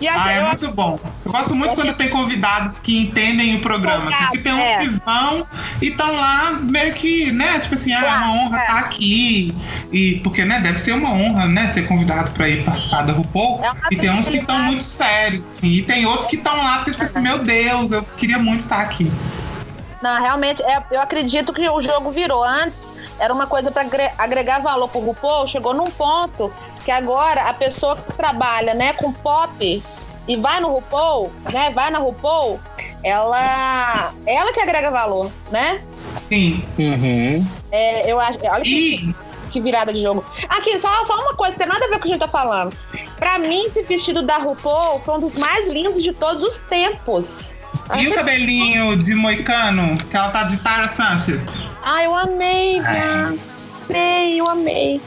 E Ah, é eu muito bom. Eu gosto muito quando tem convidados que entendem o programa. Porque tem uns é. que vão e estão lá meio que, né? Tipo assim, ah, é uma honra é. Estar aqui. E, porque, né, deve ser uma honra, né? Ser convidado pra ir participar da RuPaul. É e tem uns que estão muito sérios. assim, e tem outros que estão lá porque, tipo assim, meu Deus, eu queria muito estar aqui. Não, realmente, é, eu acredito que o jogo virou. Antes era uma coisa para agregar valor pro RuPaul, chegou num ponto que agora a pessoa que trabalha, né, com pop e vai no RuPaul, né, vai na RuPaul, ela ela que agrega valor, né? Sim. Uhum. É, eu acho, olha que, E que virada de jogo. Aqui, só, só uma coisa, tem nada a ver com o que a gente tá falando. Pra mim, esse vestido da RuPaul foi um dos mais lindos de todos os tempos. E o cabelinho de moicano, que ela tá de Tara Sanchez? Ai, eu amei, Ai. Gá. Amei, eu amei.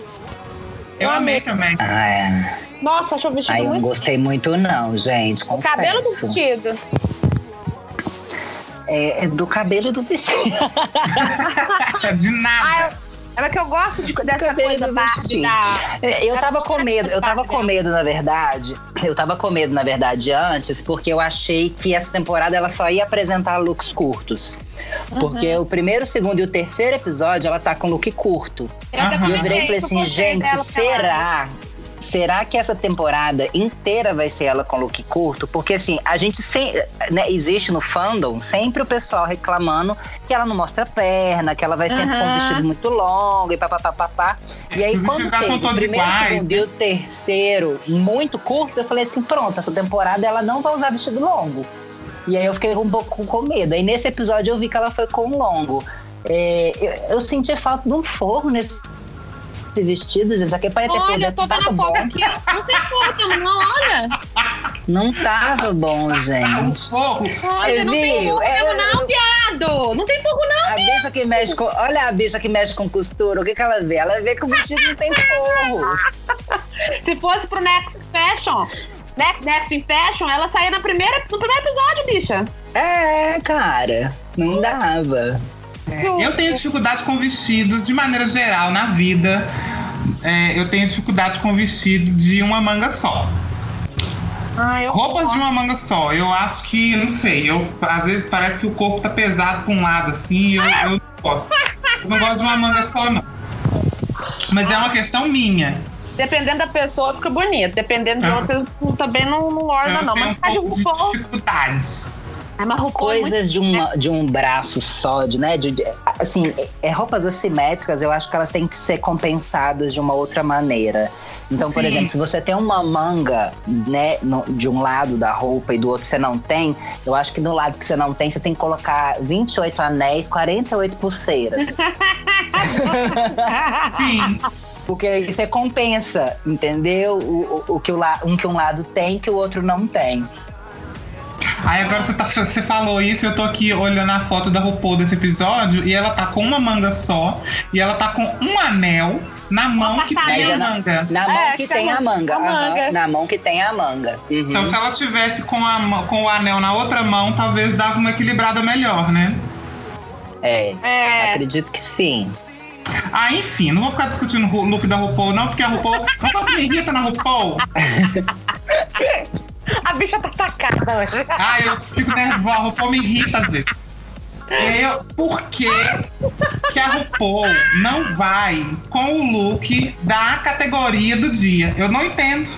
Eu amei também. Ah, é. Nossa, achei o vestido Aí eu não gostei muito, não, gente. O cabelo do confesso. vestido. É, é do cabelo e do vestido. De Ah, nada. eu- é que eu gosto de, dessa Cabelo coisa do Barbie da. Eu tava com medo, eu tava com medo, na verdade. Eu tava com medo, na verdade, antes, porque eu achei que essa temporada ela só ia apresentar looks curtos. Porque Uhum. o primeiro, o segundo e o terceiro episódio ela tá com look curto. Eu Aham. E eu virei e falei assim, gente, será? Será que essa temporada inteira vai ser ela com look curto? Porque assim, a gente sempre. Né, existe no fandom sempre o pessoal reclamando que ela não mostra perna, que ela vai sempre com um vestido muito longo e papapá. E aí, Os quando teve o primeiro, iguais, segundo e o terceiro muito curto, eu falei assim: pronto, essa temporada ela não vai usar vestido longo. E aí eu fiquei um pouco com medo. Aí nesse episódio eu vi que ela foi com longo. É, eu, eu senti falta de um forro nesse vestido, gente. Já que é pra ter Olha, eu tô vendo a foto bom. aqui. Não tem foto, não, olha. Não tava bom, gente. Fogo. Olha, não tem Viu? forro É, mesmo, não, piado. Não tem forro, não. A bicha que mexe com. Olha a bicha que mexe com costura. O que, que ela vê? Ela vê que o vestido não tem forro. Se fosse pro Next Fashion, Next, Next in Fashion, ela saía na primeira, no primeiro episódio, bicha. É, cara. Não dava. Eu tenho dificuldade com vestidos de maneira geral na vida. É, eu tenho dificuldade com vestido de uma manga só. Ah, Roupas de uma manga só, eu acho que, não sei, eu, às vezes parece que o corpo tá pesado pra um lado assim, eu, eu não gosto. Eu não gosto de uma manga só, não. Mas é uma questão minha. Dependendo da pessoa, fica bonito. Dependendo de Ah. outras, também não, não orna, Eu não. Mas um tá de pouco de RuPaul. dificuldades. É, é muito- Coisas de, uma, de um braço só, de, né? de- de- assim, é, roupas assimétricas, eu acho que elas têm que ser compensadas de uma outra maneira. Então, por Sim. exemplo, se você tem uma manga, né, no- de um lado da roupa e do outro você não tem, eu acho que no lado que você não tem, você tem que colocar 28 anéis, 48 pulseiras. Sim, Porque aí você compensa, entendeu? O, o, o que o la, um que um lado tem que o outro não tem. Aí agora você, tá, você falou isso, eu tô aqui olhando a foto da RuPaul desse episódio e ela tá com uma manga só e ela tá com um anel na mão que tem a Apartamento. manga. Na mão É, que que tem a manga. a manga. aham, na mão que tem a manga. Uhum. Então se ela tivesse com, a, com o anel na outra mão, talvez dava uma equilibrada melhor, né? É, É. acredito que sim. Ah, enfim, não vou ficar discutindo o look da RuPaul, não, porque a RuPaul. Não sabe o que me irrita na RuPaul? A bicha tá atacada hoje. Ah, eu fico nervosa, a RuPaul me irrita às vezes. Eu, por que, que a RuPaul não vai com o look da categoria do dia? Eu não entendo.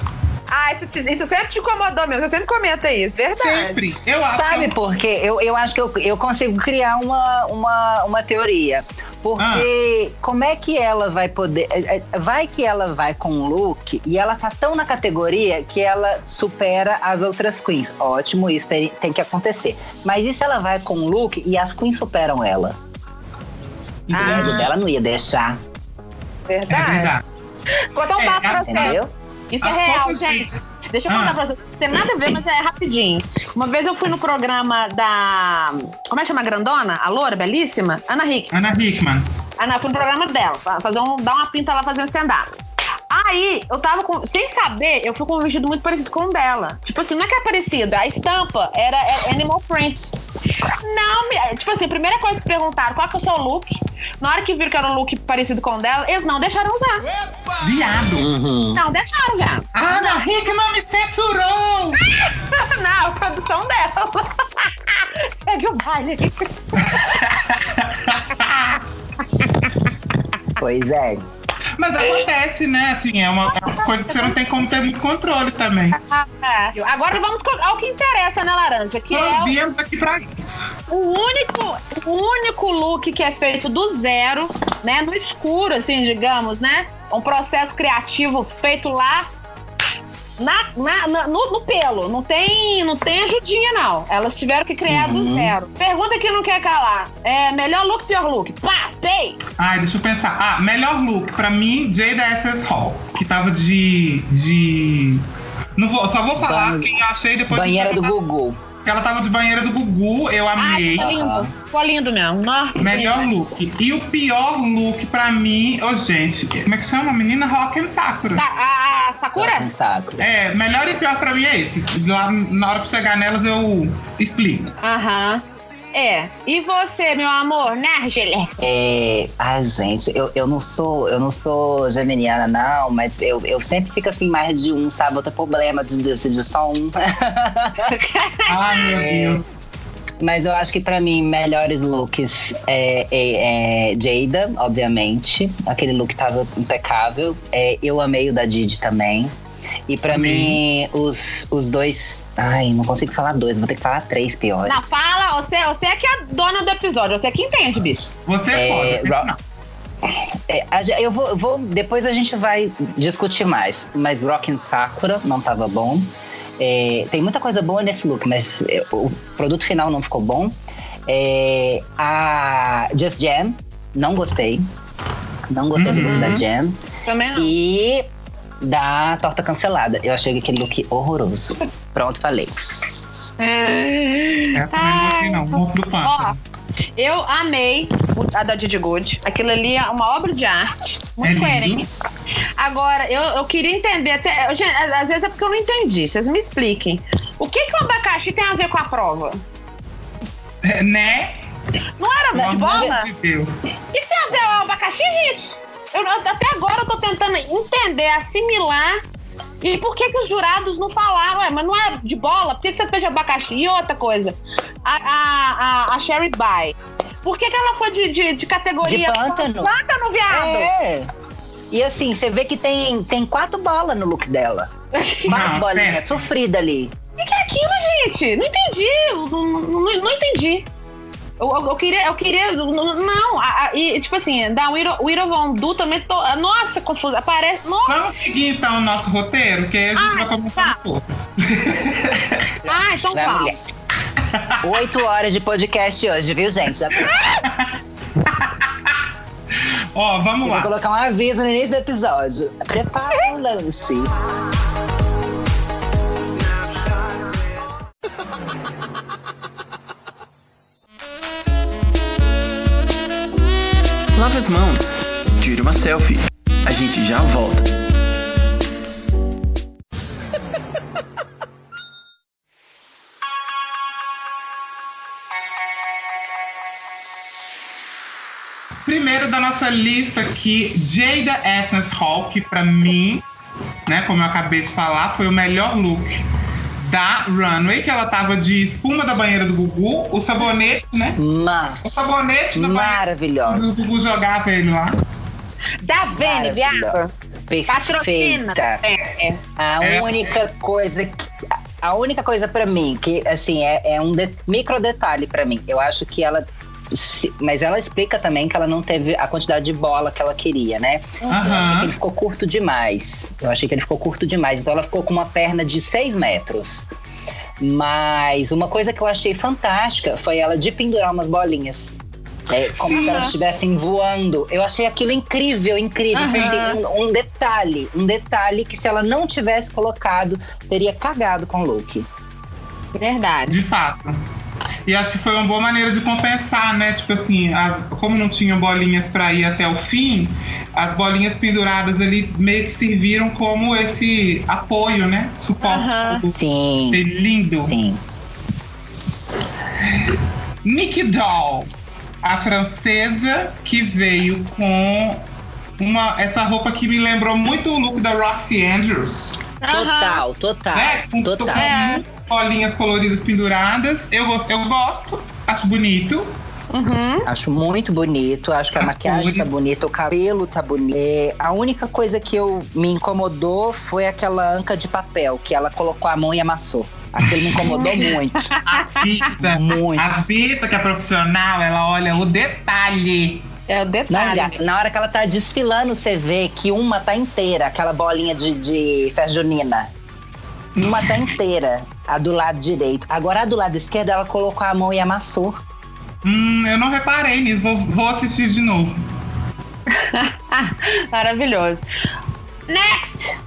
Ah, isso, te- isso sempre te incomodou mesmo. Você sempre comenta isso, verdade. Sempre. Eu acho Sabe que. por quê? Eu, eu acho que eu, eu consigo criar uma, uma, uma teoria. Porque como é que ela vai poder. é, é, Vai que ela vai com um look e ela tá tão na categoria que ela supera as outras queens. Ótimo, isso tem, tem que acontecer. Mas e se ela vai com um look e as queens superam ela? O Ah. ego dela não ia deixar. É Verdade. verdade. Vou dar um É, vocês. Isso é real, gente. De- Deixa eu Ah. contar pra vocês. Não tem nada a ver, mas é rapidinho. Uma vez eu fui no programa da. Como é que chama a grandona? A loura, belíssima? Ana Hick. Ana Hickman. Ah, não, eu fui no programa dela, fa- fazer um, dar uma pinta lá fazendo stand-up. Aí, eu tava com. Sem saber, eu fui com um vestido muito parecido com o dela. Tipo assim, não é que é parecido, a estampa era é Animal Print. Não, me- tipo assim, a primeira coisa que perguntaram qual que é o seu look. Na hora que viram que era um look parecido com o dela, eles não deixaram usar. Viado. Uhum. Não, deixaram, viado. A Ana Hickman me censurou! Não, a produção dela. Segue o baile. Pois é. Mas acontece, né? Assim, é uma, é uma coisa que você não tem como ter muito controle também. Agora vamos ao que interessa, né, Laranja? Que é Nós o- viemos aqui pra isso. o único, o único look que é feito do zero, né? No escuro, assim, digamos, né? Um processo criativo feito lá na, na- na- no, no pelo. Não tem, não tem ajudinha, não. Elas tiveram que criar do Uhum. zero. Pergunta que não quer calar. É melhor look, pior look? Pá, pei! Ai, deixa eu pensar. Ah, melhor look pra mim, Jada Essence Hall. Que tava de. de. Não vou, só vou falar Ban- quem eu achei depois. Banheira do Google. Que ela tava de banheira do Gugu, eu Ai, amei. ficou lindo. Ficou lindo mesmo. Nossa, Melhor lindo. look. E o pior look pra mim, ô gente, como é que chama? Menina Rock and Sakura. Sa a, Sakura? Um saco. É, melhor e pior pra mim é esse. Lá na hora que chegar nelas eu explico. Aham. É. E você, meu amor, né, Gelé? É, ai, gente, eu, eu não sou, eu não sou geminiana, não, mas eu, eu sempre fico assim, mais de um, sabe? Outro problema de, de, de só um. Ai, meu Deus. Mas eu acho que pra mim, melhores looks é, é- é Jada, obviamente. Aquele look tava impecável. É, eu amei o da Didi também. E pra Amei. mim, os, os dois. Ai, não consigo falar dois, vou ter que falar três piores. Não, fala, você, você é que é a dona do episódio, você é que entende, bicho. Você é, É, foda. Ro- Não. É, a eu vou, eu vou- Depois a gente vai discutir mais. Mas Rockin' Sakura não tava bom. É, tem muita coisa boa nesse look, mas é, o produto final não ficou bom. É, a Just Jam, não gostei. Não gostei do look Uhum. da Jam. Também não. E da torta cancelada. Eu achei aquele look horroroso. Pronto, falei. É, também não não. Do Ó, Pântano. eu amei a da Didi Good. Aquilo ali é uma obra de arte. Muito É coerente. Agora, eu, eu queria entender, até, eu- gente, às vezes é porque eu não entendi. Vocês me expliquem. O que, que o abacaxi tem a ver com a prova? É, né? Não era Pelo de bola? de Deus. O que, que tem a ver o abacaxi, gente? Eu, até agora eu tô tentando entender, assimilar. E por que, que os jurados não falaram? Ué, mas não é de bola? Por que, que você fez abacaxi? E outra coisa, a, a, a, a Sherry By. Por que, que ela foi de, de, de categoria? De pântano. Pântano, viado! É. E assim, você vê que tem, tem quatro bolas no look dela. Quatro bolinhas, sofrida ali. O que, que é aquilo, gente? Não entendi. Não, não, não entendi. Eu, eu, eu queria, eu queria. Não, a- a- e tipo assim, da Widow Widow Von Du também tô. Nossa, confusa. Aparece. Nossa, Vamos seguir então o nosso roteiro, que aí a gente Ah, vai começar tá. todas. ah, então Vai, fala. Oito horas de podcast hoje, viu, gente? Já Ó, vamos vou lá. colocar um aviso no início do episódio. Prepara o lanche. Lave as mãos. Tire uma selfie. A gente já volta. Primeiro da nossa lista aqui, Jada Essence Hall, que pra mim, né, como eu acabei de falar, foi o melhor look da Runway, que ela tava de espuma da banheira do Gugu, o sabonete, né? Ma O sabonete da banheira maravilhosa. do Gugu jogava ele lá. Da Vene, viado. Perfeita. É. A É. única coisa que- a única coisa pra mim que assim é, é um de- micro detalhe pra mim. Eu acho que ela se- mas ela explica também que ela não teve a quantidade de bola que ela queria, né? Eu achei que ele ficou curto demais. Eu achei que ele ficou curto demais. Então ela ficou com uma perna de 6 metros. Mas uma coisa que eu achei fantástica foi ela de pendurar umas bolinhas. É como Sim. se elas estivessem voando. Eu achei aquilo incrível, incrível. Foi assim, um, um detalhe, um detalhe que se ela não tivesse colocado, teria cagado com o look. Verdade. De fato. E acho que foi uma boa maneira de compensar, né? Tipo assim, as- como não tinham bolinhas pra ir até o fim, as bolinhas penduradas ali meio que serviram como esse apoio, né? Suporte. Aham. pro Sim, ser lindo. sim. Nick Doll, a francesa que veio com uma, essa roupa que me lembrou muito o look da Roxy Andrews. Total, total, né? Com, total. com É. bolinhas coloridas penduradas. Eu, gosto- eu gosto, acho bonito. Uhum. Acho muito bonito, acho que a As maquiagem cores. tá bonita, o cabelo tá bonito. É, a única coisa que eu me incomodou foi aquela anca de papel, que ela colocou a mão e amassou. Aquilo me incomodou muito. Artista. Muito. Artista que é profissional, ela olha o detalhe. É o Na, detalhe. na hora que ela tá desfilando, você vê que uma tá inteira, aquela bolinha de, de festa junina. Uma tá inteira, a do lado direito. Agora a do lado esquerdo, ela colocou a mão e amassou. Hum, eu não reparei nisso, vou, vou assistir de novo. Maravilhoso. Next!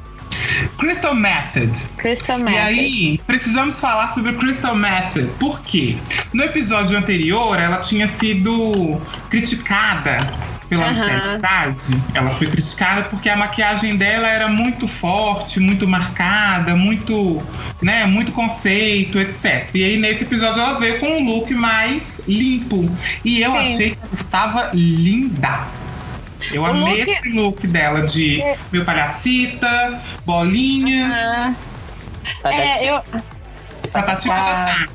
Crystal Method. Crystal E Method. aí, precisamos falar sobre o Crystal Method. Por quê? No episódio anterior, ela tinha sido criticada pela. Michelle Tarde. Ela foi criticada porque a maquiagem dela era muito forte, muito marcada, muito, né, muito conceito, etc. E aí, nesse episódio, ela veio com um look mais limpo. E eu Sim. achei que ela estava linda. Eu O amei look- esse look dela de meu palhacita, bolinhas, Ah, é, eu, patati patatá.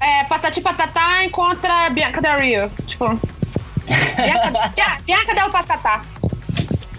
é, Patati Patatá encontra Bianca Del Rio. Tipo. Bianca, Bia- Bianca Del Patatá.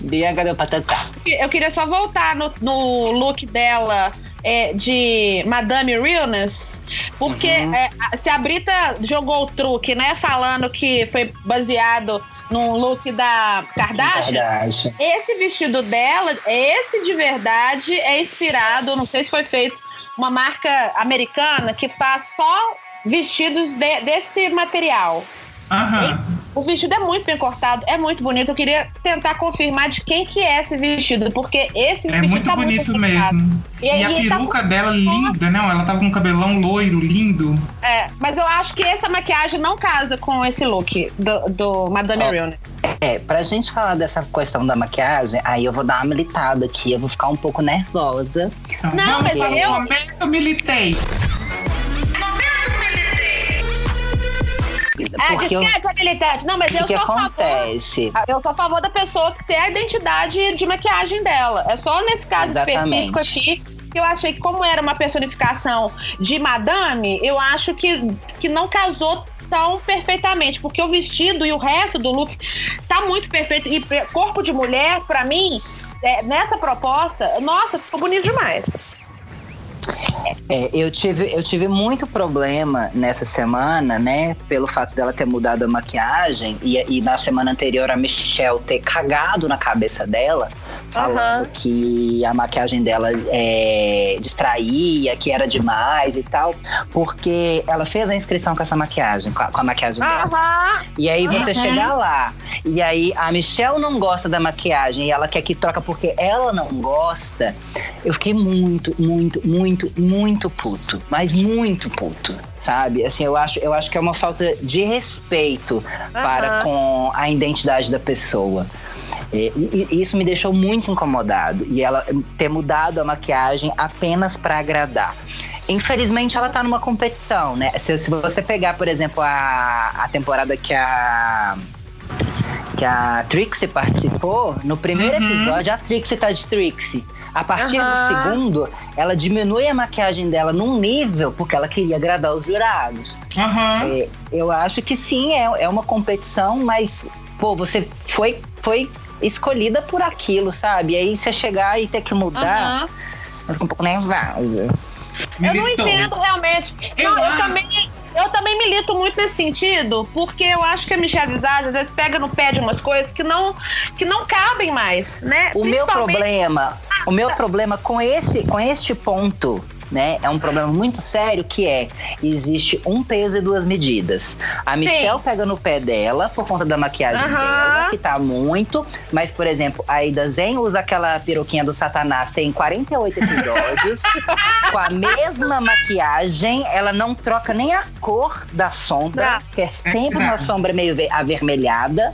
Bianca deu patatá. Eu queria só voltar no, no look dela é, de Madame Realness, porque é, a- se a Brita jogou o truque, né, falando que foi baseado num look da Kardashian, Kardashian. esse vestido dela, esse de verdade, é inspirado, não sei se foi feito uma marca americana que faz só vestidos de- desse material. Aham. O vestido é muito bem cortado, é muito bonito. Eu queria tentar confirmar de quem que é esse vestido, porque esse É vestido muito tá bonito muito mesmo. E, E, a e tá peruca dela linda, não? Ela tava com um cabelão loiro, lindo. É, mas eu acho que essa maquiagem não casa com esse look do, do Madame Ó, Real. né? É, pra gente falar dessa questão da maquiagem, aí eu vou dar uma militada aqui, eu vou ficar um pouco nervosa. Então, Não, mas eu- momento militei. Ah, Porque eu- descreve a militante. Não, mas que, eu que sou a favor. acontece? Eu sou a favor da pessoa que tem a identidade de maquiagem dela. É só nesse caso Exatamente. específico aqui que eu achei que, como era uma personificação de madame, eu acho que, que não casou tão perfeitamente, porque o vestido e o resto do look tá muito perfeito. E corpo de mulher, pra mim, é, nessa proposta, nossa, ficou bonito demais. É, eu, tive, eu tive muito problema nessa semana, né? Pelo fato dela ter mudado a maquiagem e, e na semana anterior a Michelle ter cagado na cabeça dela, falando Aham. que a maquiagem dela é, distraía, que era demais e tal, porque ela fez a inscrição com essa maquiagem, com a, com a maquiagem dela. Aham. E aí você Uhum. chega lá, e aí a Michelle não gosta da maquiagem e ela quer que troca porque ela não gosta. Eu fiquei muito, muito, muito, muito puto. Mas muito puto, sabe? Assim, eu acho, eu acho que é uma falta de respeito para com a identidade da pessoa. E, e isso me deixou muito incomodado. E ela ter mudado a maquiagem apenas para agradar. Infelizmente, ela tá numa competição, né? Se, se você pegar, por exemplo, a, a temporada que a. Que a Trixie participou, no primeiro Uhum. episódio, a Trixie tá de Trixie. A partir Aham. do segundo, ela diminui a maquiagem dela num nível porque ela queria agradar os jurados. Aham. É, eu acho que sim, é, é uma competição, mas, pô, você foi, foi escolhida por aquilo, sabe? E aí você chegar e ter que mudar, Aham. eu fico um pouco nervosa. Eu não entendo realmente. Eu não, eu também, eu também milito muito nesse sentido, porque eu acho que a Michelle Visage às vezes pega no pé de umas coisas que não, que não cabem mais, né? O meu problema, o meu problema com esse, com este ponto né, é um problema muito sério que é existe um peso e duas medidas. A Michelle pega no pé dela por conta da maquiagem Aham. dela, que tá muito, mas por exemplo, a Ida Zen usa aquela peruquinha do Satanás, tem 48 episódios, com a mesma maquiagem, ela não troca nem a cor da sombra, Não. que é sempre uma sombra meio ve- avermelhada.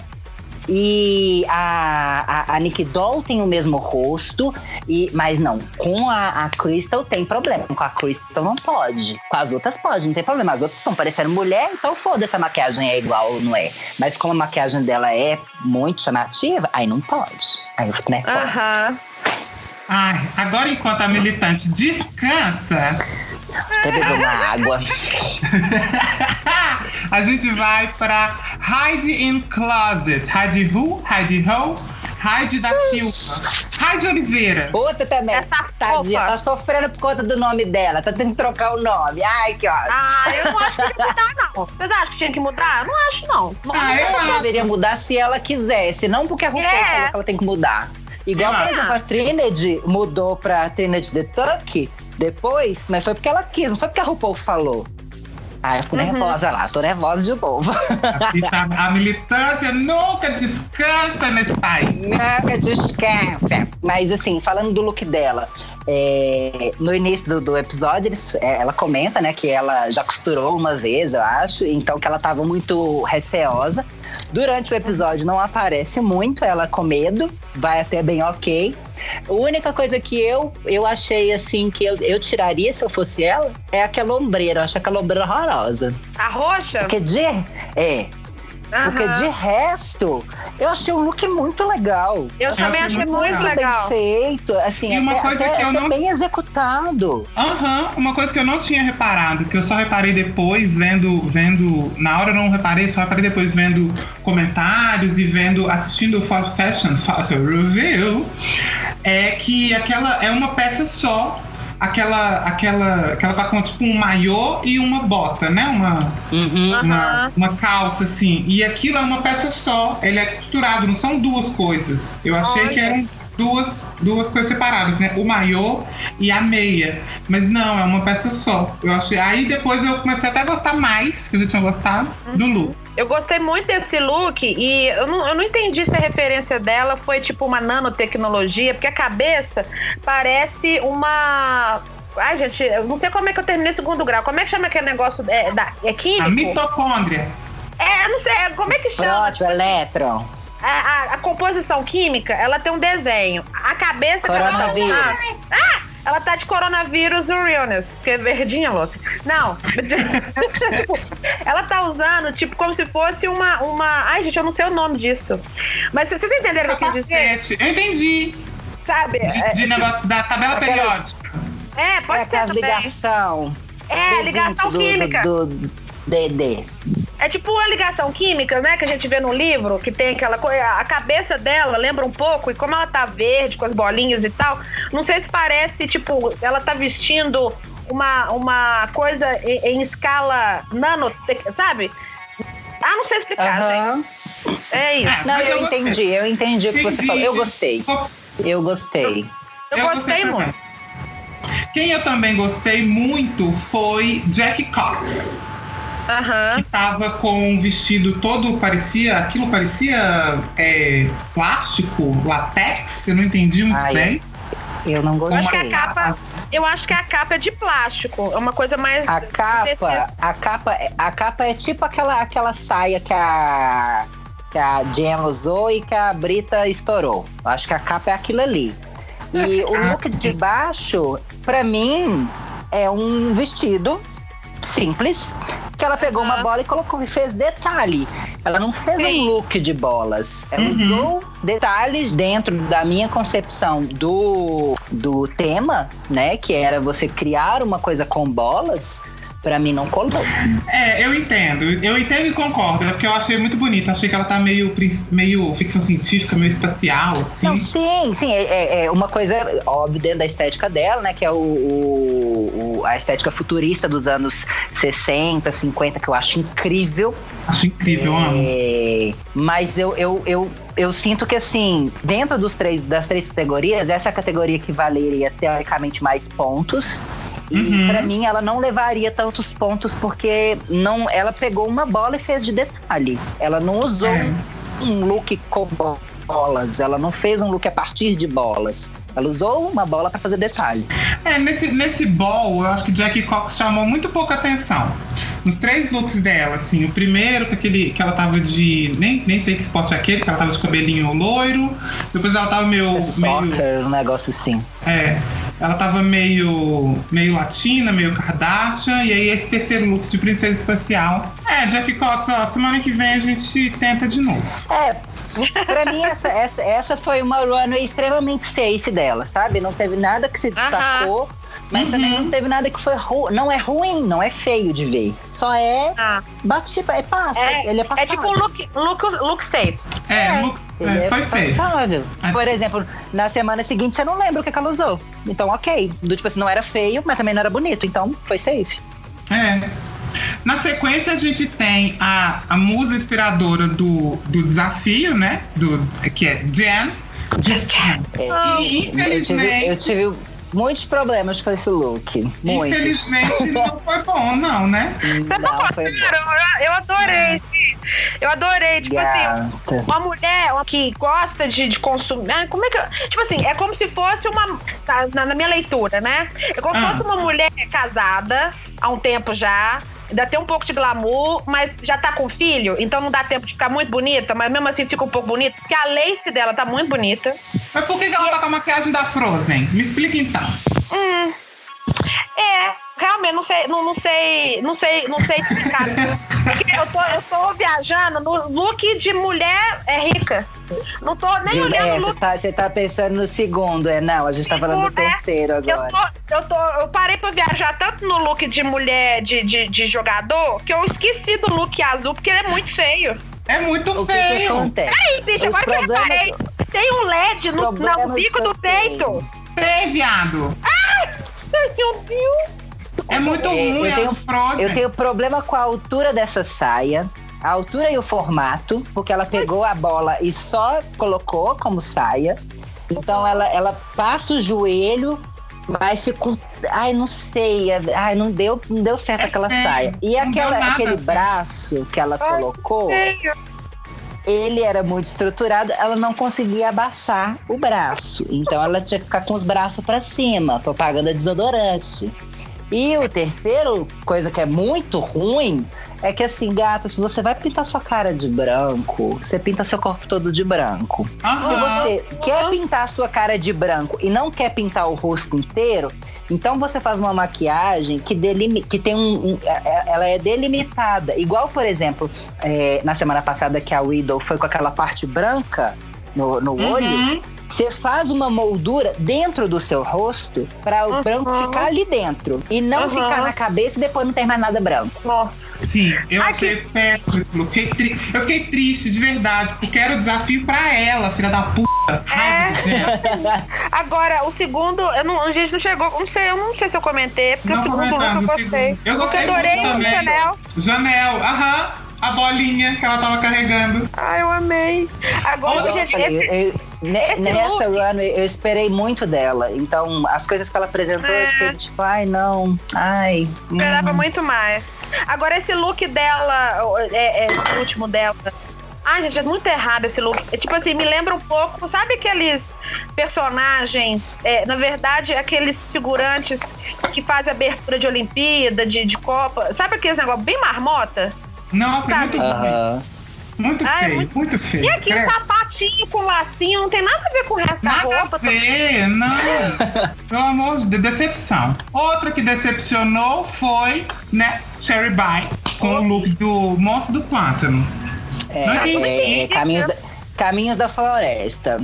E a, a, a Nick Doll tem o mesmo rosto, e, mas não, com a, a Crystal tem problema. Com a Crystal não pode. Com as outras pode, não tem problema. As outras estão parecendo mulher, então foda-se a maquiagem é igual ou não é. Mas como a maquiagem dela é muito chamativa, aí não pode. Aí eu fico nervosa. Aham. Ai, agora enquanto a militante descansa, Até beber uma água. a gente vai pra Hide in Closet. Hide who? Hide ho? Hide da Silva. Hide Oliveira. Outra também. Essa Tadinha, fofa. tá sofrendo por conta do nome dela. Tá tendo que trocar o nome. Ai, que ótimo. Ah, eu não acho que tinha que mudar, não. Vocês acham que tinha que mudar? Não acho, não. não Ah, eu Ela acho. deveria mudar se ela quisesse, não porque a RuPaul É. falou que ela tem que mudar. Igual, Eu por exemplo, a Trinity mudou pra Trinity the Tuck depois, mas foi porque ela quis, não foi porque a RuPaul falou. Ah, eu fico Uhum. nervosa lá, tô nervosa de novo. A, a militância nunca descansa nesse país. Nada descansa. Mas assim, falando do look dela, é, no início do, do episódio, eles- é, ela comenta, né, que ela já costurou uma vez, eu acho, então que ela tava muito receosa. Durante o episódio não aparece muito ela com medo, vai até bem ok. A única coisa que eu, eu achei assim que eu, eu tiraria se eu fosse ela é aquela ombreira. Eu acho aquela ombreira horrorosa. A roxa? Porque de. É. Porque Aham. de resto, eu achei o look muito legal. Eu também achei achei muito muito legal. legal. Bem feito, assim, E uma até, coisa até- que eu até não- bem executado. Aham, uma coisa que eu não tinha reparado, que eu só reparei depois, vendo, vendo. Na hora eu não reparei, só reparei depois vendo comentários e vendo, assistindo o For Fashion Fashion Review, é que aquela é uma peça só. Aquela, aquela, que ela tá com tipo um maiô e uma bota, né? Uma, Uhum. uma, uma calça, assim. E aquilo é uma peça só. Ele é costurado, não são duas coisas. Eu achei que Olha. eram duas, duas coisas separadas, né? O maiô e a meia. Mas não, é uma peça só. Eu achei. Aí depois eu comecei até a gostar mais, que eu já tinha gostado, do look. Eu gostei muito desse look e eu não, eu não entendi se a referência dela foi tipo uma nanotecnologia, porque a cabeça parece uma. Ai, gente, eu não sei como é que eu terminei segundo grau. Como é que chama aquele negócio? É, da, é A químico? mitocôndria. É, eu não sei. Como é que chama? Prótron, elétron. A, a- a composição química, ela tem um desenho. A cabeça que ela tá Coronavírus. Ah! Ela tá de coronavírus realness, porque é verdinha, louca. Não. Ela tá usando, tipo, como se fosse uma, uma. Ai, gente, eu não sei o nome disso. Mas vocês entenderam o que eu quis dizer? Eu entendi. Sabe? De, É, de negócio da tabela Aquela- periódica. é, É pode ser aquela também. ligação. É, D20 ligação do, química. Do, do DD. É tipo uma ligação química, né? Que a gente vê no livro, que tem aquela coisa. A cabeça dela lembra um pouco, e como ela tá verde, com as bolinhas e tal, não sei se parece, tipo, ela tá vestindo uma, uma coisa em, em escala nano, sabe? Ah, não sei explicar, gente. Aham. É isso. É, Não, eu gostei. entendi, eu entendi o que você falou. Eu gostei. Eu gostei. Eu, Eu gostei muito. Quem eu também gostei muito foi Jack Cox. Aham. que tava com um vestido todo parecia aquilo parecia é, plástico latex eu não entendi muito Ai, bem Eu não gostei. acho que a capa. Eu acho que a capa é de plástico. É uma coisa mais. A capa, a capa, a capa é tipo aquela, aquela saia que a que a Jen usou e que a Brita estourou. Eu acho que a capa é aquilo ali. E o look de baixo, pra mim, é um vestido simples que ela pegou uma bola e colocou e fez detalhe. Ela não fez Sim. um look de bolas. Ela Uhum. usou detalhes dentro da minha concepção do, do tema, né? Que era você criar uma coisa com bolas. Pra mim não colou. é eu entendo eu entendo e concordo é porque eu achei muito bonita achei que ela tá meio meio ficção científica meio espacial assim Não, sim, sim. É, é- é uma coisa óbvia dentro da estética dela, né? Que é o, o- a estética futurista dos anos 60, 50, que eu acho incrível. acho incrível eu amo É, mas eu, eu, eu, eu sinto que, assim, dentro dos três, das três categorias, essa é a categoria que valeria teoricamente mais pontos. E Uhum. pra mim ela não levaria tantos pontos porque não, ela pegou uma bola e fez de detalhe. Ela não usou É. um look com bolas, ela não fez um look a partir de bolas. Ela usou uma bola pra fazer detalhe. É, nesse, nesse ball, eu acho que Jackie Cox chamou muito pouca atenção. Nos três looks dela, assim, o primeiro, com aquele que ela tava de. Nem, nem sei que esporte é aquele, que ela tava de cabelinho loiro. Depois ela tava meio. É meio soccer, um negócio assim. É. Ela tava meio. meio latina, meio Kardashian. E aí esse terceiro look de princesa espacial. É, Jackie Cox, ó, semana que vem a gente tenta de novo. É, pra mim essa, essa, essa foi uma runway extremamente safe dela, sabe? Não teve nada que se destacou, mas também não teve nada que foi ruim. Não é ruim, não é feio de ver. Só é Ah. bate, é passa. É, ele é é passável. tipo um look, look, look safe. É, look, Ele é, é foi feio. passável. Ah, Por exemplo, na semana seguinte você não lembra o que que ela usou. Então, ok. Do tipo assim, não era feio, mas também não era bonito. Então, foi safe. É. Na sequência, a gente tem a, a musa inspiradora do, do desafio, né? Do, que é Jen. Just Jen. É. E, Eu tive, infelizmente, eu tive muitos problemas com esse look. Muitos. infelizmente não foi bom, não, né? Você não, Não, foi bom. Cara, eu, eu adorei. Eu adorei, tipo assim, Gata. uma mulher que gosta de, de consumir. ah, Como é que. eu- Tipo assim, é como se fosse uma. tá, Na, na minha leitura, né? É como se Ah. fosse uma mulher casada há um tempo já. Ainda tem um pouco de glamour, mas já tá com filho, então não dá tempo de ficar muito bonita, mas mesmo assim fica um pouco bonita, porque a lace dela tá muito bonita. Mas por que, que ela tá com a maquiagem da Frozen? Me explica então. Hum. É, realmente não sei, não, não sei, não sei, não sei explicar. Porque eu tô, eu tô viajando no look de mulher é rica. Não tô nem Júlia, olhando é, o você look. tá, você tá pensando no segundo, é? Não, a gente tá falando do Segundo, é. terceiro Eu, agora. tô, eu, tô, eu parei pra viajar tanto no look de mulher de, de, de jogador que eu esqueci do look azul, porque ele é muito feio. É muito O que, que feio. acontece? Aí, bicho, Os agora que eu reparei, tem um LED no, no bico que do eu peito. Tem, viado. Ai, meu Deus. É muito É, ruim eu tenho- a Frozen. Eu tenho problema com a altura dessa saia, a altura e o formato, porque ela pegou a bola e só colocou como saia. Então ela, ela passa o joelho, mas ficou. Ai, não sei. Ai, não deu, não deu certo É aquela feio, saia. E aquela, nada aquele braço que ela Ai, colocou, ele era muito estruturado, ela não conseguia abaixar o braço. Então ela tinha que ficar com os braços pra cima, propaganda desodorante. E o terceiro, coisa que é muito ruim, é que assim, gata, se você vai pintar sua cara de branco, você pinta seu corpo todo de branco. Se você quer pintar sua cara de branco e não quer pintar o rosto inteiro, então você faz uma maquiagem que, delimi que tem um, um- é- Ela é delimitada. Igual, por exemplo, é, na semana passada que a Widow foi com aquela parte branca no, no olho. Você faz uma moldura dentro do seu rosto para o Uhum. branco ficar ali dentro. E não Uhum. ficar na cabeça e depois não ter mais nada branco. Nossa. Sim, eu Ai, achei péssimo. Eu fiquei, tri- eu fiquei triste, de verdade, porque era o desafio pra ela, filha da puta. Jen. Agora, o segundo, eu não, a gente não chegou. Não sei, eu não sei se eu comentei, porque Não o segundo look eu gostei. segundo. Eu gostei Porque adorei muito o também. Chanel. Janel, aham. A bolinha que ela tava carregando. Ai, eu amei. Agora, gente, Eu falei, eu- nessa look- run eu esperei muito dela. Então, as coisas que ela apresentou, eu É. fiquei tipo, ai, não, ai. esperava hum. muito mais. Agora, esse look dela, é, é, esse último dela. Ai, gente, é muito errado esse look. É, tipo assim, me lembra um pouco, sabe aqueles personagens, é, na verdade, aqueles figurantes que fazem abertura de Olimpíada, de, de Copa. Sabe aqueles negócios bem marmota? Nossa, Sabe? muito ruim. Aham. Muito Ai, feio, muito- muito feio. E aqui, Credo. sapatinho com lacinho, não tem nada a ver com o resto da Nada roupa. a ver, não. Pelo amor de Deus, decepção. Outra que decepcionou foi, né, Cherry Pie, com o look do Monstro do Pântano. É, Não entendi. é, é, caminhos, da, caminhos da floresta.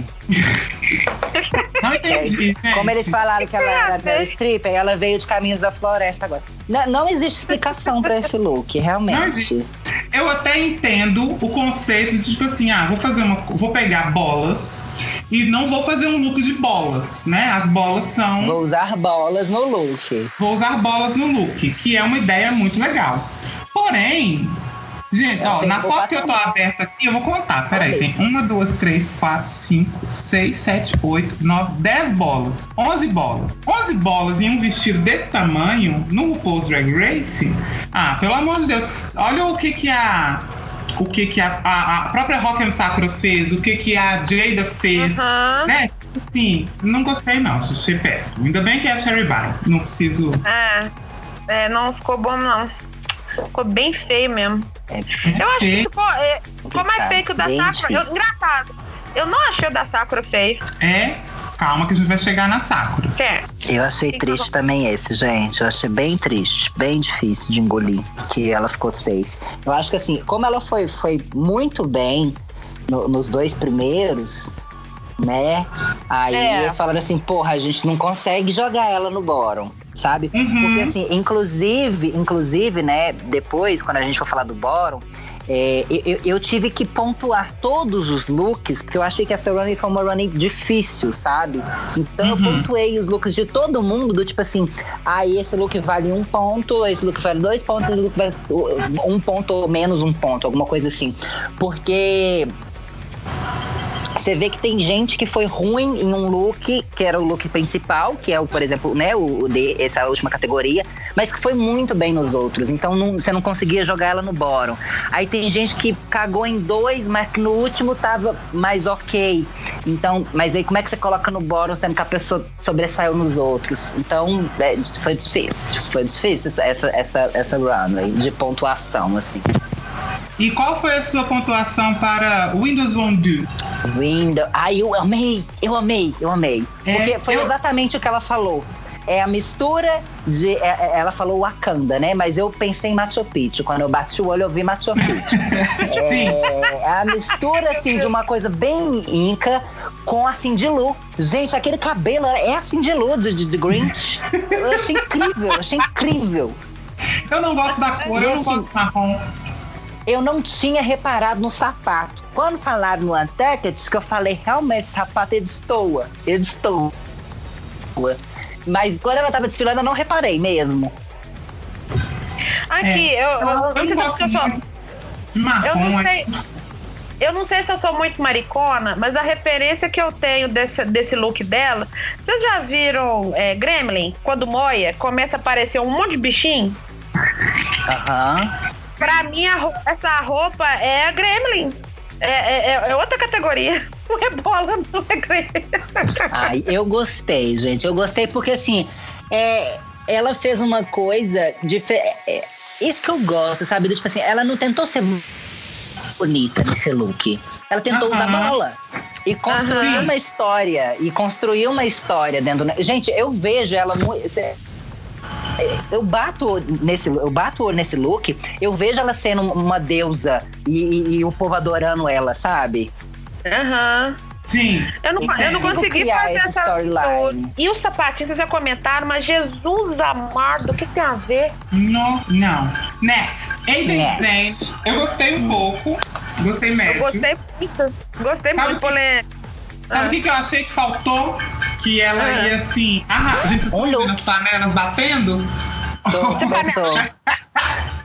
Não entendi, como eles falaram que ela era? Meryl Streep, aí ela veio de Caminhos da Floresta agora. Não, não existe explicação pra esse look, realmente. Eu até entendo o conceito de tipo assim, ah, vou fazer uma. Vou pegar bolas e não vou fazer um look de bolas, né? As bolas são. Vou usar bolas no look. Vou usar bolas no look, que é uma ideia muito legal. Porém, Gente, ó, Tem na que foto que eu tô aberta aqui, eu vou contar. Peraí, tem uma, duas, três, quatro, cinco, seis, sete, oito, nove, dez bolas. Onze bolas. Onze bolas em um vestido desse tamanho, no RuPaul's Drag Race? Ah, pelo amor de Deus. Olha o que que a... O que que a, a, a própria Rock'em Sakura fez, o que que a Jada fez, né? Sim, não gostei não, achei péssimo. Ainda bem que é a Sherry Bye, não preciso... É. É, não ficou bom, não. Ficou bem feio mesmo. Eu acho que ficou, é, ficou mais feio que o da Bem Sakura. Eu, engraçado. Eu não achei o da Sakura feio. É, calma que a gente vai chegar na Sakura. É. Eu achei Que que triste também esse, gente. Eu achei bem triste, bem difícil de engolir que ela ficou safe. Eu acho que assim, como ela foi, foi muito bem no- nos dois primeiros, né? Aí É. eles falaram assim, porra, a gente não consegue jogar ela no bottom. Sabe? Uhum. Porque assim, inclusive, inclusive, né, depois, quando a gente for falar do bottom, é, eu, eu- eu tive que pontuar todos os looks, porque eu achei que essa running foi uma running difícil, sabe? Então eu Uhum. pontuei os looks de todo mundo, do tipo assim, aí esse look vale um ponto, esse look vale dois pontos, esse look vale um ponto ou menos um ponto, alguma coisa assim. Porque você vê que tem gente que foi ruim em um look, que era o look principal, que é o, por exemplo, né, o, de essa última categoria, mas que foi muito bem nos outros. Então você não conseguia jogar ela no bottom. Aí tem gente que cagou em dois, mas que no último tava mais ok. Então, mas aí como é que você coloca no bottom sendo que a pessoa sobressaiu nos outros? Então, é, foi difícil. Foi difícil essa, essa, essa runway de pontuação, assim. E qual foi a sua pontuação para Windows On Do? Window. Ai, eu amei, eu amei, eu amei. É, Porque foi eu- exatamente o que ela falou. É a mistura de. é- é- ela falou Wakanda, né? Mas eu pensei em Machu Picchu. Quando eu bati o olho, eu vi Machu Picchu. Sim. é a mistura, assim, de uma coisa bem inca com a Cindy Lou. Gente, aquele cabelo é a Cindy Lou de, de, de Grinch. Eu achei incrível, eu achei incrível. Eu não gosto da cor, eu não gosto do marrom. Eu não tinha reparado no sapato. Quando falaram no Untucked, que eu falei, realmente, o sapato é destoa. Ele destoa. Mas quando ela tava desfilando, eu não reparei mesmo. Aqui, eu, eu, não sei se é porque eu sou. de. Eu não é- sei. Eu não sei se eu sou muito maricona, mas a referência que eu tenho desse, desse look dela. Vocês já viram é, Gremlin? Quando moia, começa a aparecer um monte de bichinho? Aham. Pra mim, a essa roupa é a Gremlin. É, é- é outra categoria. Não é bola, não é Gremlin. Ai, eu gostei, gente. Eu gostei porque, assim, é, ela fez uma coisa diferente. isso que eu gosto, sabe? Do Tipo assim, ela não tentou ser bonita nesse look. Ela tentou usar Aham. bola. E construir Aham. uma história. E construir uma história dentro. Gente, eu vejo ela muito. Eu bato nesse, eu bato nesse look, eu vejo ela sendo uma deusa e, e- e o povo adorando ela, sabe? Aham. Sim. Eu não, eu não consegui criar fazer essa. storyline. E o sapatinho, vocês já comentaram, mas Jesus amado, o que tem a ver? No, não. Next. Aiden Next. Eu gostei um pouco. Gostei médio. Eu gostei muito. Gostei Sabe muito, que- polêmico. Sabe o que, que eu achei que faltou? Que ela Ah. ia assim. Ah, a gente está Um look. vendo Tô, tô.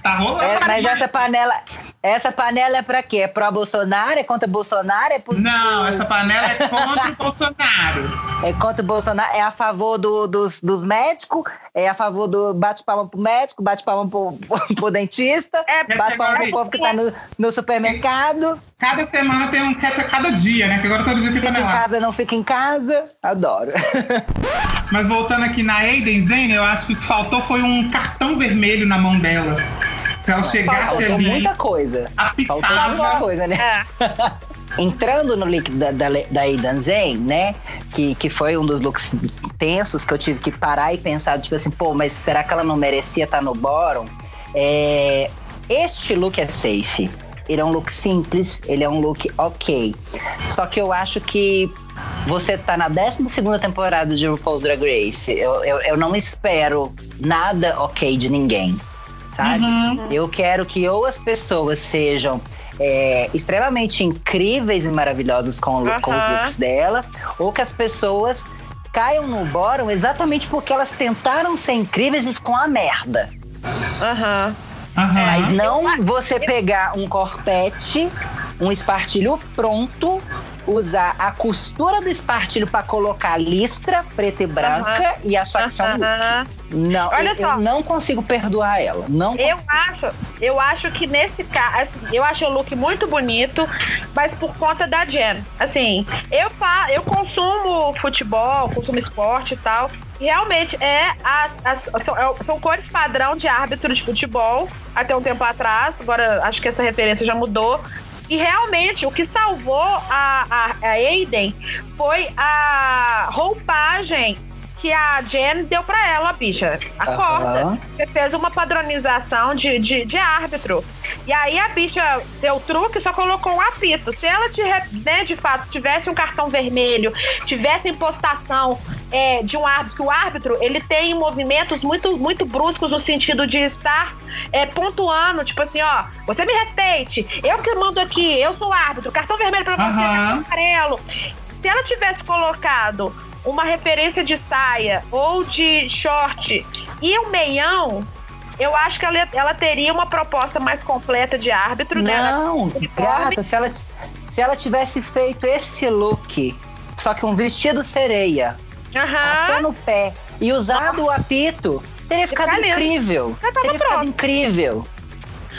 Tá rolando. É, mas essa panela, essa panela é pra quê? É pró Bolsonaro? É contra Bolsonaro? É, Não, essa panela é contra o Bolsonaro. é contra o Bolsonaro? É a favor do- dos, dos médicos? É a favor do bate palma pro médico, bate palma pro, pro, pro dentista, É, bate palma pro povo que tá no, no supermercado, Cada semana tem um. Cada dia, né? Que agora todo dia tem fica em panela. casa, não fica em casa. Adoro. Mas voltando aqui na Aiden Zane, eu acho que o que faltou foi um cartão vermelho na mão dela. Se ela chegasse Faltou ali, muita coisa. Faltou muita apitava. coisa, né? É. entrando no look da, da, da Aidan Zen, né? Que, que foi um dos looks tensos que eu tive que parar e pensar, tipo assim, pô, mas será que ela não merecia estar no bottom? É, este look é safe. Ele é um look simples, ele é um look ok. Só que eu acho que você tá na 12 temporada de RuPaul's Drag Race. Eu, eu, eu não espero nada ok de ninguém, sabe? Eu quero que ou as pessoas sejam é, extremamente incríveis e maravilhosas com, o- com os looks dela, ou que as pessoas caiam no bottom exatamente porque elas tentaram ser incríveis e ficou uma merda. Aham. Aham. Mas não você pegar um corpete, um espartilho pronto, usar a costura do espartilho pra colocar listra preta e branca e achar que isso é um look. Não, Olha eu, só. eu não consigo perdoar ela. Não Eu consigo. acho, eu acho que nesse caso, assim, eu acho o look muito bonito, mas por conta da Jen. Assim, eu fa eu consumo futebol, consumo esporte e tal. E realmente é as, as- são, é- são cores padrão de árbitro de futebol até um tempo atrás. Agora acho que essa referência já mudou. E realmente o que salvou a, a, a Aiden foi a roupagem que a Jen deu pra ela, bicha. Acorda. Aham. Você fez uma padronização de, de, de árbitro. E aí a bicha deu truque e só colocou um apito. Se ela de, né, de fato tivesse um cartão vermelho, tivesse impostação é, de um árbitro, que o árbitro ele tem movimentos muito, muito bruscos no sentido de estar é, pontuando, tipo assim, ó, você me respeite, eu que mando aqui, eu sou o árbitro, cartão vermelho pra você, Aham. cartão amarelo. Se ela tivesse colocado uma referência de saia ou de short e um meião, eu acho que ela, ela teria uma proposta mais completa de árbitro, né? Não, gata, se ela, se ela tivesse feito esse look, só que um vestido sereia, até Aham. no pé, e usado o apito, teria ficado Fica incrível. Teria ficado pronto. incrível.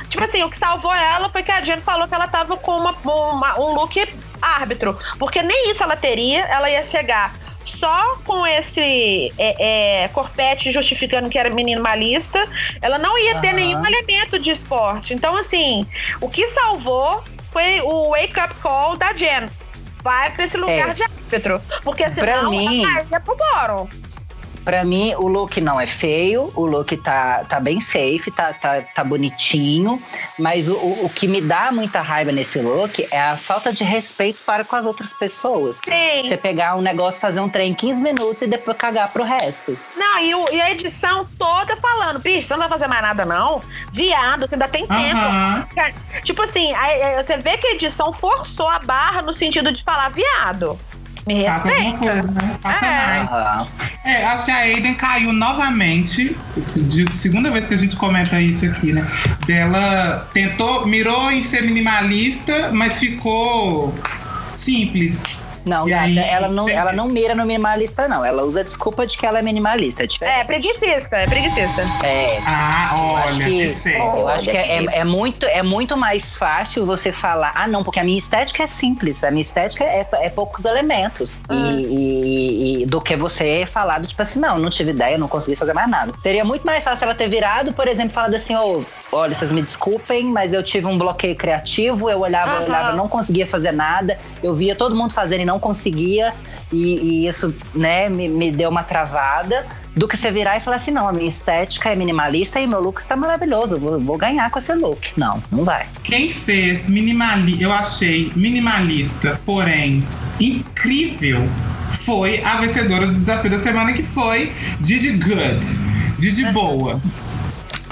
Tipo assim, o que salvou ela foi que a Jen falou que ela tava com uma, uma- um look árbitro. Porque nem isso ela teria, ela ia chegar só com esse é, é, corpete justificando que era minimalista. Ela não ia ter Aham. nenhum elemento de esporte. Então, assim, o que salvou foi o wake up call da Jen. Vai pra esse lugar É. de árbitro. Porque senão Pra mim- ela ia pro bórum. Pra mim, o look não é feio, o look tá, tá bem safe, tá, tá, tá bonitinho, mas o, o, que me dá muita raiva nesse look é a falta de respeito para com as outras pessoas. Sim. Você pegar um negócio, fazer um trem em 15 minutos e depois cagar pro resto. Não, e, o- e a edição toda falando, bicho, você não vai fazer mais nada, não. Viado, você ainda tem tempo. Aham. Tipo assim, aí, aí você vê que a edição forçou a barra no sentido de falar, viado. Me Faça alguma respeita. coisa, né? Faça É. mais. É, acho que a Aiden caiu novamente. De segunda vez que a gente comenta isso aqui, né? Dela tentou, mirou em ser minimalista, mas ficou simples. Não, E gata, aí, ela, não, ela não mira no minimalista, não. Ela usa a desculpa de que ela é minimalista. É diferente. É, preguicista, é preguicista. É, Ah, acho olha, que-. Eu acho que é, Olha é- é muito, é muito mais fácil você falar, ah, não, porque a minha estética é simples, a minha estética é, é poucos elementos. Ah. E, e- e do que você falar do tipo assim, não, não tive ideia, não consegui fazer mais nada. Seria muito mais fácil ela ter virado, por exemplo, falado assim, ô, olha, vocês me desculpem, mas eu tive um bloqueio criativo, eu olhava, eu olhava, não conseguia fazer nada, eu via todo mundo fazendo e não conseguia, e, e isso, né, me, me deu uma travada do que você virar e falar assim, não, a minha estética é minimalista e meu look está maravilhoso, vou, vou ganhar com esse look. Não, não vai. Quem fez minimalista, eu achei minimalista, porém incrível, foi a vencedora do desafio da semana, que foi Didi Good. Didi Boa.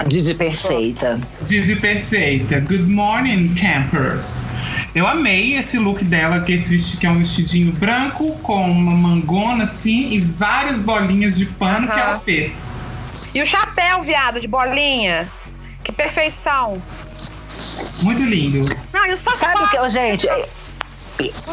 Didi perfeita. Didi Perfeita. Good morning, campers. Eu amei esse look dela, que, esse vesti- que é um vestidinho branco com uma mangona assim e várias bolinhas de pano que Aham. ela fez. E o chapéu, viado, de bolinha. Que perfeição. Muito lindo. Não, e o sapato. Sabe o que, gente?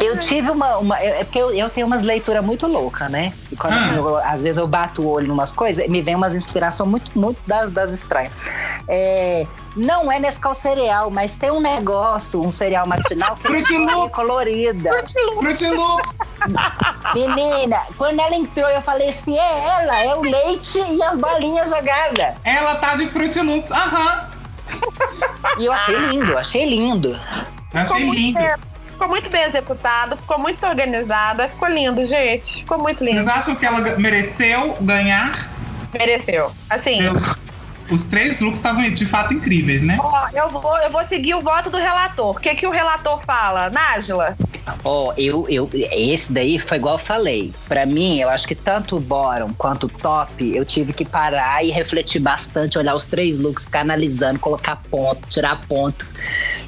Eu tive uma. uma é porque eu, eu tenho umas leituras muito loucas, né? E quando Ah. eu- às vezes eu bato o olho em umas coisas, me vem umas inspirações muito, muito das, das estranhas. É, não é Nescau cereal, mas tem um negócio, um cereal matinal que Fruit é colorida. Fruit Loops. Menina, quando ela entrou, eu falei assim: é ela, é o leite e as bolinhas jogadas. Ela tá de Fruit Loops. Aham. E eu achei lindo, achei lindo. Achei lindo. Ficou muito bem executado, ficou muito organizado, ficou lindo, gente. Ficou muito lindo. Vocês acham que ela mereceu ganhar? Mereceu. Assim, Os três looks estavam de fato incríveis, né? ó, eu vou, eu vou seguir o voto do relator. O que, que o relator fala? Nájila? Ó, eu, eu, esse daí foi igual eu falei. Pra mim, eu acho que tanto o bottom quanto o top, eu tive que parar e refletir bastante, olhar os três looks, ficar analisando, colocar ponto, tirar ponto.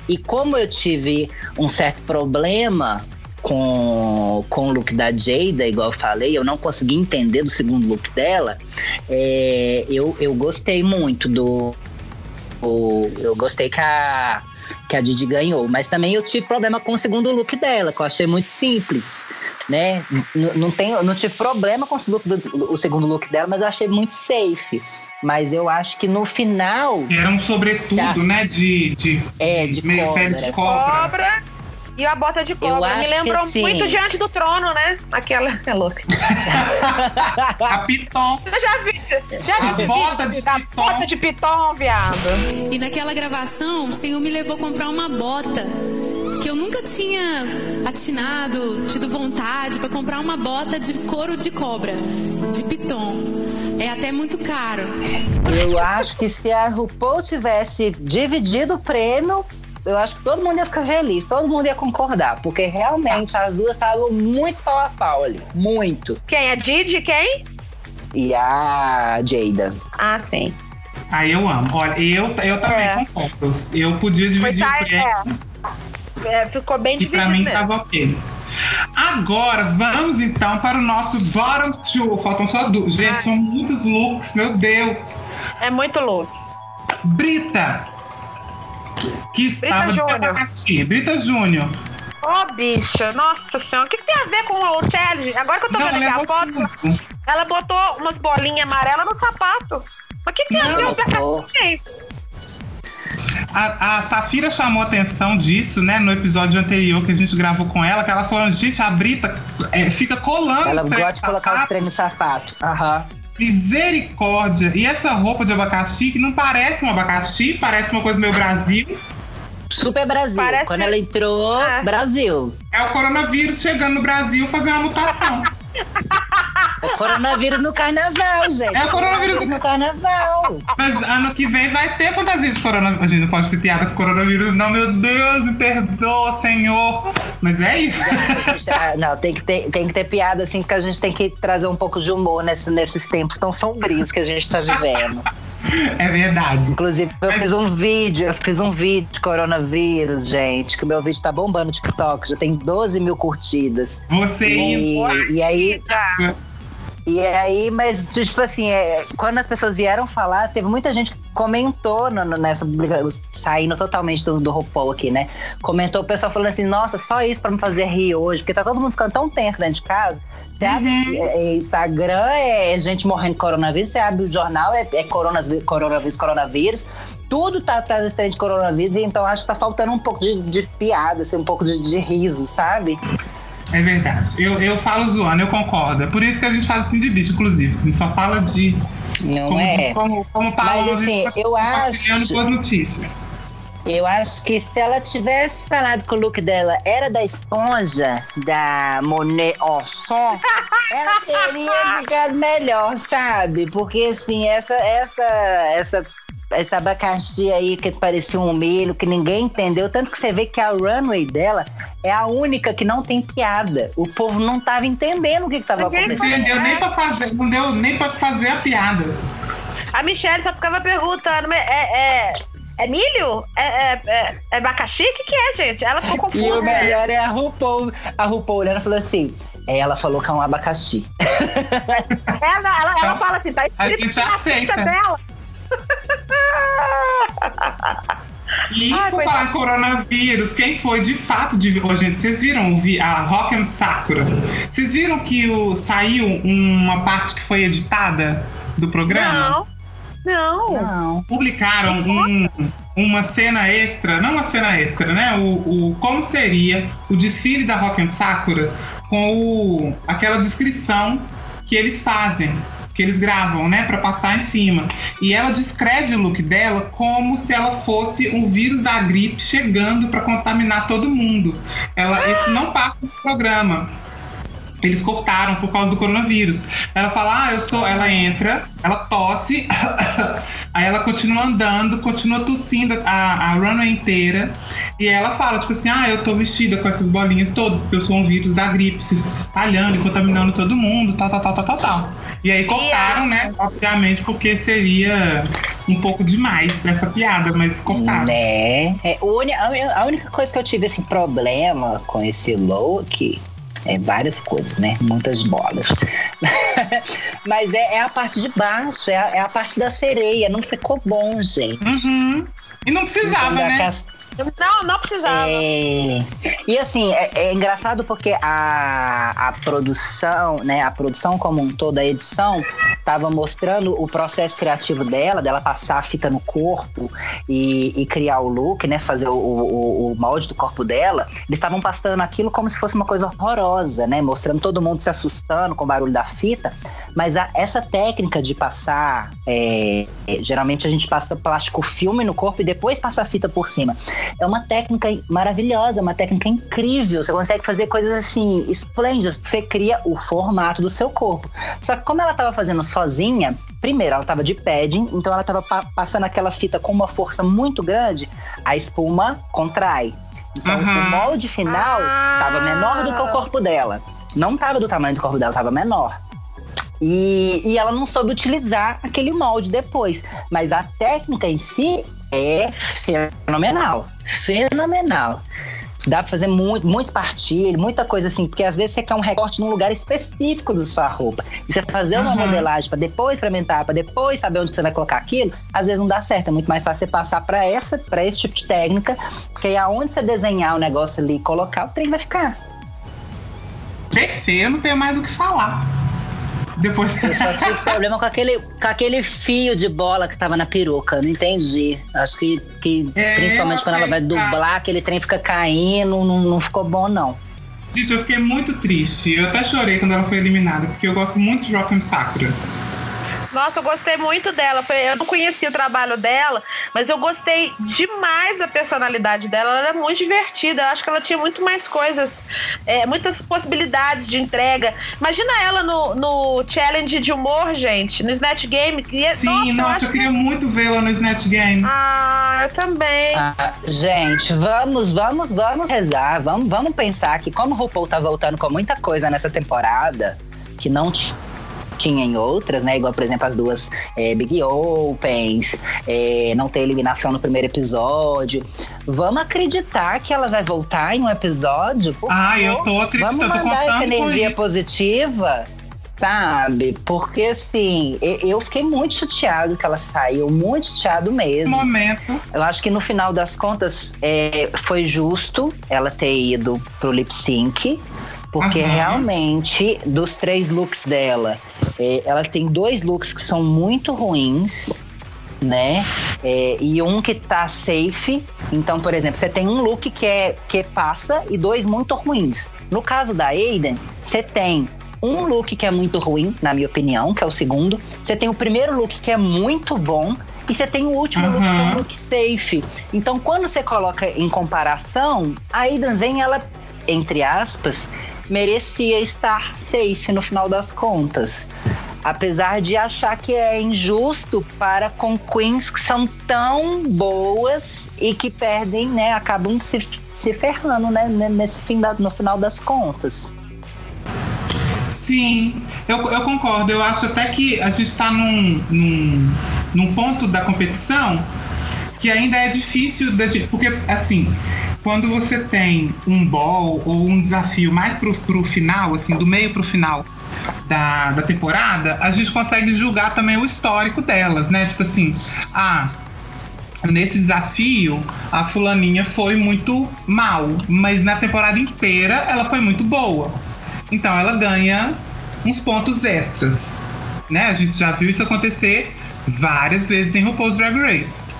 E como eu tive um certo problema com, com o look da Jada, igual eu falei, eu não consegui entender do segundo look dela, é, eu, eu gostei muito do, eu gostei que a, que a Didi ganhou. Mas também eu tive problema com o segundo look dela, que eu achei muito simples. Né? N- não, tenho, não tive problema com o, look do- o segundo look dela, mas eu achei muito safe. Mas eu acho que no final. Era um sobretudo, Tá. né? De, de, É, de meio pele cobra. de cobra. Cobra e a bota de cobra. Me lembrou assim- muito Diante do Trono, né? Aquela. É louca. A Piton. Eu já vi. Já vi A bota de da piton. bota de piton, viado. E naquela gravação, o Senhor me levou a comprar uma bota que eu nunca tinha atinado, tido vontade para comprar uma bota de couro de cobra, de piton. É até muito caro. Eu acho que se a RuPaul tivesse dividido o prêmio, eu acho que todo mundo ia ficar feliz, todo mundo ia concordar, porque realmente as duas estavam muito pau a pau ali. Muito. Quem? A Didi? Quem? E a Jada. Ah, sim. Aí eu amo. Olha, eu, eu também É. concordo. Eu podia dividir o Foi, prêmio. É, ficou bem E pra dividido mim mesmo. tava ok. Agora, vamos então para o nosso bottom two. Faltam só duas. Gente, Ai. são muitos looks, meu Deus. É muito louco. Brita. Que estava de Júnior. abacaxi. Brita Júnior. Ô, bicha, nossa senhora. O que, que tem a ver com o challenge? Agora que eu tô Não, vendo aqui a foto, tudo. ela botou umas bolinhas amarelas no sapato. Mas o que, que tem a Não, ver botou. com a A, a Safira chamou atenção disso, né, no episódio anterior que a gente gravou com ela, que ela falou, gente, a Brita é, fica colando Ela os trem gosta de colocar os sapato. trem no sapato. Aham. Misericórdia! E essa roupa de abacaxi, que não parece um abacaxi, parece uma coisa meio Brasil, Super Brasil. Parece- Quando ela entrou, É. Brasil. é o coronavírus chegando no Brasil fazendo uma mutação. É coronavírus no carnaval, gente. É o coronavírus no carnaval. Mas ano que vem vai ter fantasia de coronavírus. A gente não pode ser piada com coronavírus, não, meu Deus, me perdoa, Senhor. Mas é isso. Ah, Não, tem que, ter, tem que ter piada, assim, porque a gente tem que trazer um pouco de humor nesse- nesses tempos tão sombrios que a gente tá vivendo. É verdade. Inclusive, eu fiz um vídeo, eu fiz um vídeo de coronavírus, gente, que o meu vídeo tá bombando no TikTok, já tem 12 mil curtidas. Você indo. E, e aí, E aí, mas, tipo assim, é, quando as pessoas vieram falar, teve muita gente que comentou no- no- nessa saindo totalmente do, do RuPaul aqui, né? Comentou o pessoal falando assim, nossa, só isso pra me fazer rir hoje, porque tá todo mundo ficando tão tenso dentro de casa. Você abre é, é, Instagram, é gente morrendo de coronavírus, você abre o jornal, é, é coronas- coronavírus, coronavírus. Tudo tá trazendo trem de coronavírus, e então acho que tá faltando um pouco de, de piada, assim, um pouco de, de riso, sabe? É verdade. Eu, eu falo zoando, eu concordo. É por isso que a gente faz assim de bicho, inclusive. A gente só fala de. Não como, é? como, como Paloma Mas, assim, a gente tá eu acho- notícias. Eu acho que se ela tivesse falado que o look dela era da esponja da Monet Orson, ela teria ficado melhor, sabe? Porque assim, essa essa essa essa abacaxi aí que parecia um milho, que ninguém entendeu, tanto que você vê que a runway dela é a única que não tem piada. O povo não tava entendendo o que, que tava Ninguém acontecendo. Entendeu? Nem pra fazer, não deu nem pra fazer a piada. A Michelle só ficava perguntando, mas é, é, é milho? É, é, é, é abacaxi? O que, que é, gente? Ela ficou E o confusa. melhor é a RuPaul. A RuPaul olhando e falou assim: é, ela falou que é um abacaxi. Ela, ela, ela fala assim, tá A escrito gente na ficha aceita. dela. E Ai, por falar coronavírus, quem foi de fato de. Ô, gente, vocês viram vi- a Rock'em Sakura? Vocês viram que o, saiu uma parte que foi editada do programa? Não, não. Não. publicaram um- uma cena extra, não uma cena extra, né? O, o- como seria o desfile da Rock Sakura com o, aquela descrição que eles fazem, que eles gravam, né, Pra passar em cima. E ela descreve o look dela como se ela fosse um vírus da gripe chegando pra contaminar todo mundo. Ela, isso não passa no programa. Eles cortaram por causa do coronavírus. Ela fala, ah, eu sou. Ela entra, ela tosse, aí ela continua andando, continua tossindo a, a runway inteira. E ela fala, tipo assim, ah, eu tô vestida com essas bolinhas todas, porque eu sou um vírus da gripe, se, se espalhando e contaminando todo mundo, tal, tal, tal, tal, tal, tal. E aí cortaram, né? Obviamente, porque seria um pouco demais essa piada, mas cortaram. Né? É, a única coisa que eu tive esse problema com esse look É, várias coisas, né? Muitas bolas. Mas é, é, a parte de baixo, é a, é a, parte da sereia. Não ficou bom, gente. Uhum. E não precisava, né? Não, não precisava. É... E assim, é, é, engraçado porque a, a produção, né? A produção como um todo, a edição, tava mostrando o processo criativo dela, dela passar a fita no corpo e, e criar o look, né? Fazer o, o, o molde do corpo dela. Eles estavam passando aquilo como se fosse uma coisa horrorosa, né? Mostrando todo mundo se assustando com o barulho da fita. Mas a, essa técnica de passar, é, geralmente a gente passa plástico filme no corpo e depois passa a fita por cima. É uma técnica maravilhosa, uma técnica incrível. Você consegue fazer coisas assim esplêndidas. Você cria o formato do seu corpo. Só que como ela estava fazendo sozinha, primeiro ela estava de padding, então ela estava pa passando aquela fita com uma força muito grande, a espuma contrai. Então uhum. o molde final estava menor do que o corpo dela. Não estava do tamanho do corpo dela, estava menor. E, e ela não soube utilizar aquele molde depois. Mas a técnica em si é fenomenal. Fenomenal. Dá pra fazer muito, muitos partilhos, muita coisa assim, porque às vezes você quer um recorte num lugar específico da sua roupa. E você fazer uma uhum. modelagem para depois experimentar, para depois saber onde você vai colocar aquilo, às vezes não dá certo. É muito mais fácil você passar para essa, para esse tipo de técnica, porque aí aonde você desenhar o negócio ali e colocar, o trem vai ficar. Perfeito, não tenho mais o que falar. Depois... Eu só tive problema com aquele, com aquele fio de bola que tava na peruca. Não entendi. Acho que, que é, principalmente quando ela vai dublar, aquele trem fica caindo, não, não ficou bom, não. Gente, eu fiquei muito triste. Eu até chorei quando ela foi eliminada, porque eu gosto muito de Rock'em Sakura. Nossa, eu gostei muito dela. Eu não conhecia o trabalho dela, mas eu gostei demais da personalidade dela. Ela era muito divertida. Eu acho que ela tinha muito mais coisas, é, muitas possibilidades de entrega. Imagina ela no, no challenge de humor, gente, no Snatch Game. Que, é, Sim, nossa, nossa, eu, eu queria que... muito vê-la no Snatch Game. Ah, eu também. Ah, gente, vamos, vamos, vamos rezar. Vamos, vamos pensar que como o RuPaul tá voltando com muita coisa nessa temporada, que não tinha tinha em outras, né? Igual, por exemplo, as duas é, Big Opens, é, não ter eliminação no primeiro episódio. Vamos acreditar que ela vai voltar em um episódio? ah, eu tô acreditando. Vamos mandar essa energia positiva sabe? Porque assim, eu fiquei muito chateado que ela saiu, muito chateado mesmo. Momento. Eu acho que no final das contas é, foi justo ela ter ido pro lip sync. Porque uhum. realmente, dos três looks dela, é, ela tem dois looks que são muito ruins, né? É, e um que tá safe. Então, por exemplo, você tem um look que é que passa e dois muito ruins. No caso da Aiden, você tem um look que é muito ruim, na minha opinião, que é o segundo. Você tem o primeiro look que é muito bom. E você tem o último uhum. look, que é um look safe. Então, quando você coloca em comparação, a Aiden Zen, ela, entre aspas, merecia estar safe no final das contas. Apesar de achar que é injusto para com queens que são tão boas e que perdem, né? Acabam se, se ferrando, né? Nesse fim da, no final das contas. Sim, eu, eu concordo. Eu acho até que a gente está num, num, num ponto da competição que ainda é difícil, porque assim, quando você tem um ball ou um desafio mais pro, pro final, assim, do meio pro final da, da temporada, a gente consegue julgar também o histórico delas, né? Tipo assim, ah, nesse desafio, a fulaninha foi muito mal, mas na temporada inteira ela foi muito boa. Então ela ganha uns pontos extras, né? A gente já viu isso acontecer várias vezes em RuPaul's Drag Race.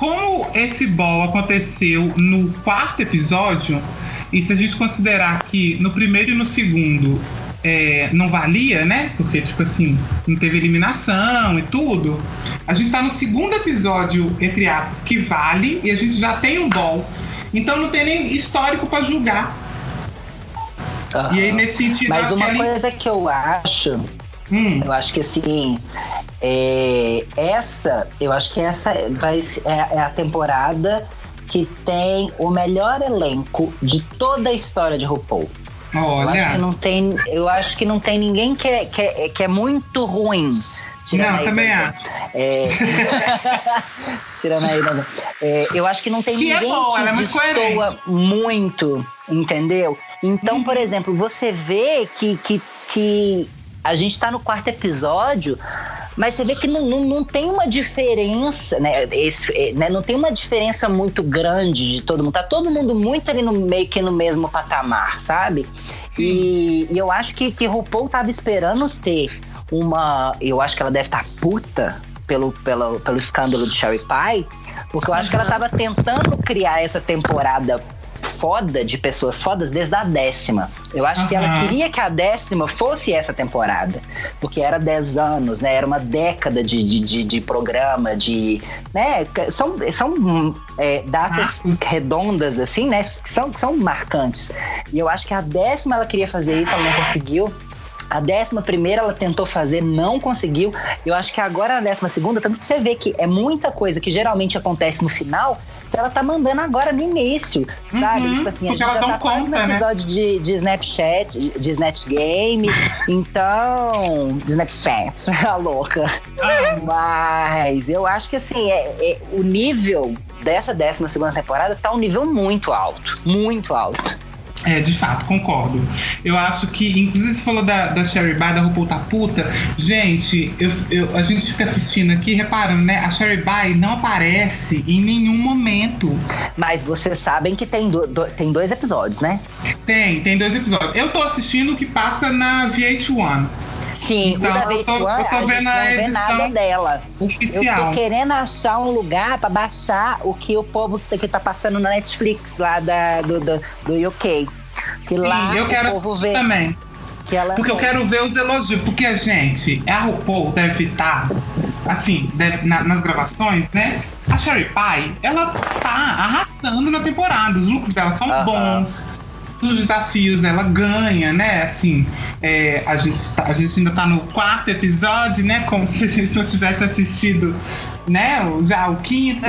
Como esse ball aconteceu no quarto episódio, e se a gente considerar que no primeiro e no segundo é, não valia, né? Porque, tipo assim, não teve eliminação e tudo. A gente tá no segundo episódio, entre aspas, que vale, e a gente já tem um ball. Então não tem nem histórico para julgar. Uhum. E aí, nesse sentido. Mas uma que coisa que eu acho. Hum. Eu acho que assim. É, essa, eu acho que essa vai, é, é a temporada que tem o melhor elenco de toda a história de RuPaul. Olha. Eu acho que não tem, eu acho que não tem ninguém que é, que é, que é muito ruim. Tirando Não, também acho. É... Tirando aí, né? É, eu acho que não tem Que é ninguém boa, que ela é muito destoa muito, entendeu? Então, Uhum. por exemplo, você vê que, que, que a gente tá no quarto episódio, mas você vê que não, não, não tem uma diferença, né? Esse, é, né? Não tem uma diferença muito grande de todo mundo. Tá todo mundo muito ali no meio que no mesmo patamar, sabe? E, e eu acho que, que RuPaul tava esperando ter uma. Eu acho que ela deve estar puta pelo, pelo, pelo escândalo de Sherry Pie, porque eu acho que ela tava tentando criar essa temporada foda de pessoas fodas desde a décima. Eu acho que ela queria que a décima fosse essa temporada. Porque era 10 anos, né? Era uma década de, de, de, de programa, de. Né? São, são é, datas Marcos. redondas, assim, né? Que são, que são marcantes. E eu acho que a décima ela queria fazer isso, ela não conseguiu. A décima primeira ela tentou fazer, não conseguiu. Eu acho que agora a décima segunda, tanto que você vê que é muita coisa que geralmente acontece no final, que ela tá mandando agora no início, sabe? Uhum, tipo assim, a gente já tá quase no conta, né? episódio de, de Snapchat, de- Snatch Game, então... De Snapchat, a louca. Mas eu acho que assim, é, é- o nível dessa décima segunda temporada tá um nível muito alto, muito alto. É, de fato, concordo. Eu acho que, inclusive, você falou da, da Sherry By, da RuPaul tá puta. Gente, eu, eu- a gente fica assistindo aqui, reparando, né? A Sherry By não aparece em nenhum momento. Mas vocês sabem que tem, do- do- tem dois episódios, né? Tem, tem dois episódios. Eu tô assistindo o que passa na VH1 Sim, Então, o da eu tô- VH1, eu tô a gente não vê nada dela. Eu oficial. tô querendo achar um lugar pra baixar o que o povo que tá passando na Netflix lá da, do, do, do UK. Que lá Sim, eu o quero povo vê também. que ela Porque eu quero ver os elogios. Porque, gente, a RuPaul deve estar, assim, deve- na- nas gravações, né? A Sherry Pie, ela tá arrasando na temporada. Os looks dela são Aham. bons. Nos desafios ela ganha, né? Assim, é, a, gente tá- a gente ainda tá no quarto episódio, né? Como se a gente não tivesse assistido, né? o- Já o quinto.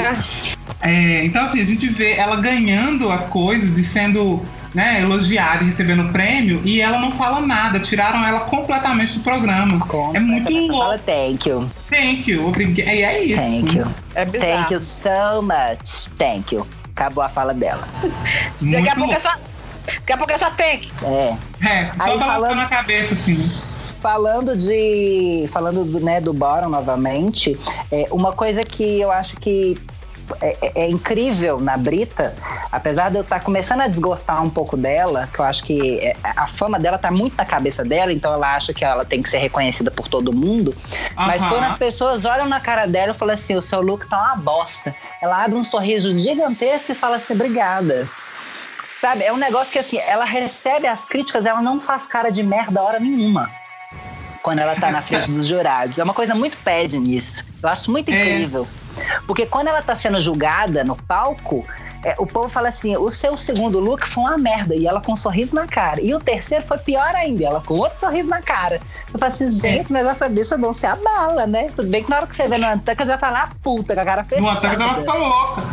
É, então, assim, a gente vê ela ganhando as coisas e sendo né, elogiada e recebendo prêmio, e ela não fala nada, tiraram ela completamente do programa. É muito louco. Fala thank you, Thank you, obrigada. E é isso. thank you. É bizarro. Thank you so much. Thank you. Acabou a fala dela. Muito Daqui a pouco é só. Daqui a pouco só tank. É. É, só Aí balançando falando- a cabeça, assim. Falando de. Falando do, né, do Boron novamente, é, uma coisa que eu acho que é, é- é incrível na Brita, apesar de eu estar começando a desgostar um pouco dela, que eu acho que é, a fama dela tá muito na cabeça dela, então ela acha que ela tem que ser reconhecida por todo mundo. Mas Aham. quando as pessoas olham na cara dela e falam assim: o seu look tá uma bosta, ela abre um sorriso gigantesco e fala assim: obrigada. Sabe, é um negócio que assim, ela recebe as críticas, ela não faz cara de merda hora nenhuma. Quando ela tá na frente dos jurados. É uma coisa muito pede nisso. Eu acho muito É. incrível. Porque quando ela tá sendo julgada no palco, é, o povo fala assim: o seu segundo look foi uma merda. E ela com um sorriso na cara. E o terceiro foi pior ainda, ela com outro sorriso na cara. Eu falo assim, gente, mas essa bicha não se abala, né? Tudo bem que na hora que você vê no Antanca já tá lá puta, com a cara fechada. No ataque ela fica louca.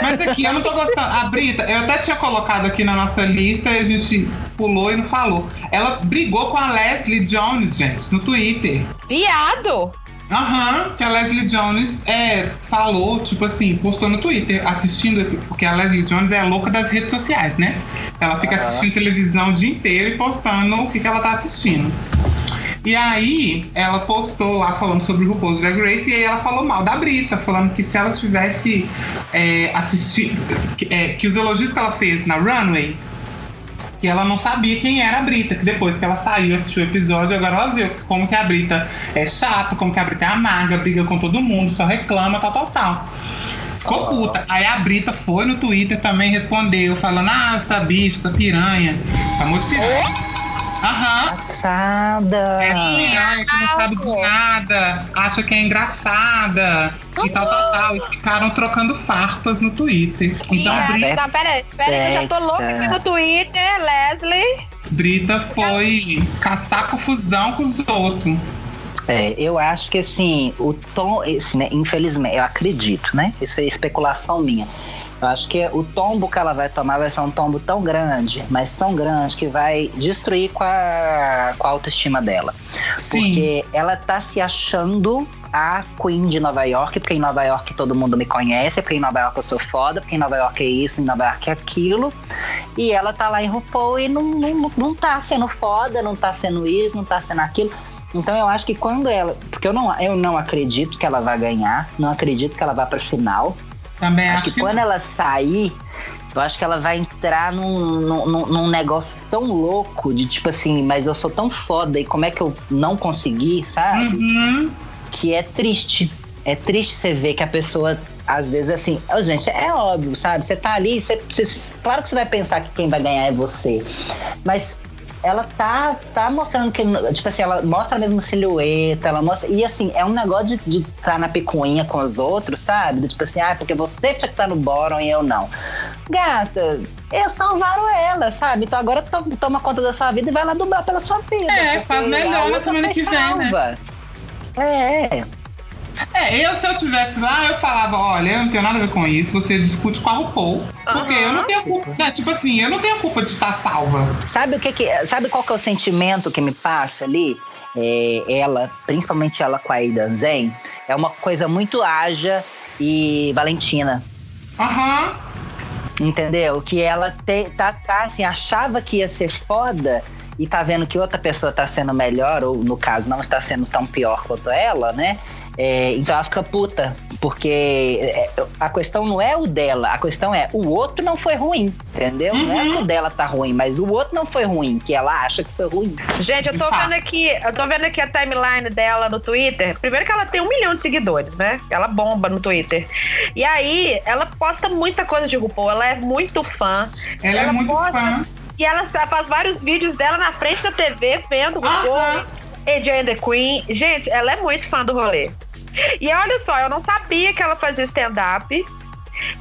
Mas aqui, eu não tô gostando. A Brita, eu até tinha colocado aqui na nossa lista e a gente pulou e não falou. Ela brigou com a Leslie Jones, gente, no Twitter. Viado! Aham, que a Leslie Jones é, falou, tipo assim, postou no Twitter, assistindo, porque a Leslie Jones é a louca das redes sociais, né? Ela fica assistindo televisão o dia inteiro e postando o que, que ela tá assistindo. E aí, ela postou lá falando sobre o RuPaul's Drag Race e aí ela falou mal da Brita, falando que se ela tivesse é, assistido, é, que os elogios que ela fez na Runway, que ela não sabia quem era a Brita, que depois que ela saiu, assistiu o episódio, agora ela viu como que a Brita é chata, como que a Brita é amarga, briga com todo mundo, só reclama, tal, tal, tal. Ficou puta. Aí a Brita foi no Twitter também, respondeu, falando, ah, essa bicha, essa piranha. Famoso piranha. Aham. Passada. É piranha que não sabe de nada, acha que é engraçada e tal, tal, tal. E ficaram trocando farpas no Twitter. Então Viado. Brita, Não, pera aí, pera aí, que eu já tô louca aqui no Twitter, Leslie. Brita foi caçar confusão com os outros. É, eu acho que assim, o tom, esse, né, infelizmente, eu acredito, né? Isso é especulação minha. Eu acho que o tombo que ela vai tomar vai ser um tombo tão grande, mas tão grande, que vai destruir com a, com a autoestima dela. Sim. Porque ela tá se achando a Queen de Nova York, porque em Nova York todo mundo me conhece, porque em Nova York eu sou foda, porque em Nova York é isso, em Nova York é aquilo. E ela tá lá em RuPaul e não, não, não tá sendo foda, não tá sendo isso, não tá sendo aquilo. Então eu acho que quando ela. Porque eu não, eu não acredito que ela vai ganhar, não acredito que ela vá pra final. Também Acho acho que que. quando ela sair, eu acho que ela vai entrar num, num, num negócio tão louco de tipo assim, mas eu sou tão foda e como é que eu não consegui, sabe? Uhum. Que é triste. É triste você ver que a pessoa, às vezes, assim, Ô, gente, é óbvio, sabe? Você tá ali, você, você- claro que você vai pensar que quem vai ganhar é você. Mas ela tá, tá mostrando que, tipo assim, ela mostra a mesma silhueta, ela mostra. E assim, é um negócio de estar na picuinha com os outros, sabe? Do tipo assim, ah, porque você tinha que estar no bottom e eu não. Gata, eles salvaram ela, sabe? Então agora to- toma conta da sua vida e vai lá dublar pela sua vida. É, faz melhor na semana que vem, né? salva. É, É, eu se eu tivesse lá, eu falava, olha, eu não tenho nada a ver com isso, você discute com a RuPaul. Porque eu não tenho culpa. né, Tipo assim, eu não tenho culpa de estar salva. Sabe o que que, sabe qual que é o sentimento que me passa ali? É, ela, principalmente ela com a Aidan Zen, é uma coisa muito ágil e Valentina, Aham. entendeu? Que ela te, tá, tá assim, achava que ia ser foda e tá vendo que outra pessoa tá sendo melhor, ou no caso, não está sendo tão pior quanto ela, né? É, então ela fica puta, porque é, a questão não é o dela, a questão é o outro não foi ruim, entendeu? Não é que o dela tá ruim, mas o outro não foi ruim, que ela acha que foi ruim. Gente, eu tô vendo aqui, eu tô vendo aqui a timeline dela no Twitter. Primeiro que ela tem um milhão de seguidores, né? Ela bomba no Twitter. E aí, ela posta muita coisa de RuPaul. Ela é muito fã. Ela, é Ela muito posta- fã. E ela faz vários vídeos dela na frente da TV, vendo RuPaul, Aham. AJ and the Queen. Gente, ela é muito fã do rolê. E olha só, eu não sabia que ela fazia stand-up.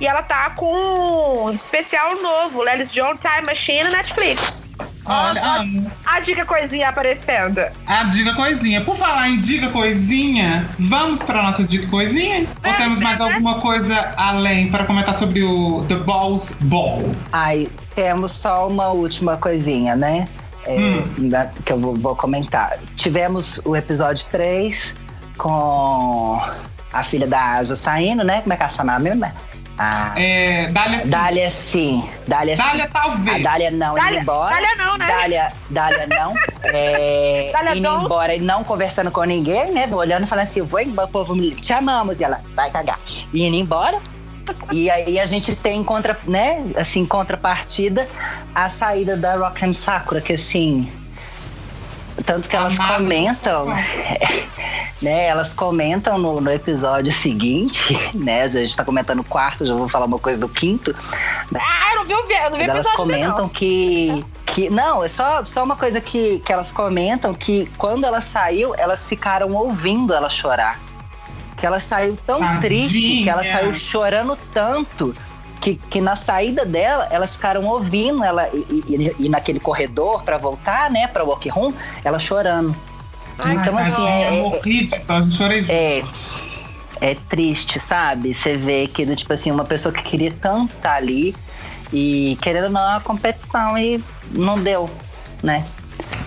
E ela tá com um especial novo, Lelis John Time Machine na Netflix. Olha, amo. A dica coisinha aparecendo. A dica coisinha. Por falar em dica coisinha, vamos para nossa dica coisinha? Ou temos mais alguma coisa além para comentar sobre o The Balls Ball? Aí temos só uma última coisinha, né? É, da- que eu vou, vou comentar. Tivemos o episódio 3 com a filha da Aja saindo, né? Como é que ela chama mesmo? A É, Dália, Dália, sim. Dália, sim. Dália talvez. A Dália não Dália- indo embora. Dália não, né? Dália, Dália não. É, Dália indo não. embora e não conversando com ninguém, né? Olhando e falando assim, vou embora, povo, me- te amamos. E ela, vai cagar. E indo embora. E aí a gente tem contra, né, assim, contrapartida, a saída da Rock and Sakura, que assim. Tanto que elas Amado. comentam, né? Elas comentam no, no episódio seguinte, né? A gente tá comentando o quarto, já vou falar uma coisa do quinto. Ah, eu não vi eu não vi elas episódio ainda, comentam não. que. que não, é só, só uma coisa que, que elas comentam que quando ela saiu, elas ficaram ouvindo ela chorar. Que ela saiu tão Tadinha. triste, que ela saiu chorando tanto. Que, que na saída dela, elas ficaram ouvindo ela e, e- e naquele corredor pra voltar, né, pra walk room, ela chorando. então, Ai, assim, tadinha, é, é, eu chorei. é, é triste, sabe? Você vê que, tipo assim, uma pessoa que queria tanto estar ali e querendo ou não, é uma competição e não deu, né?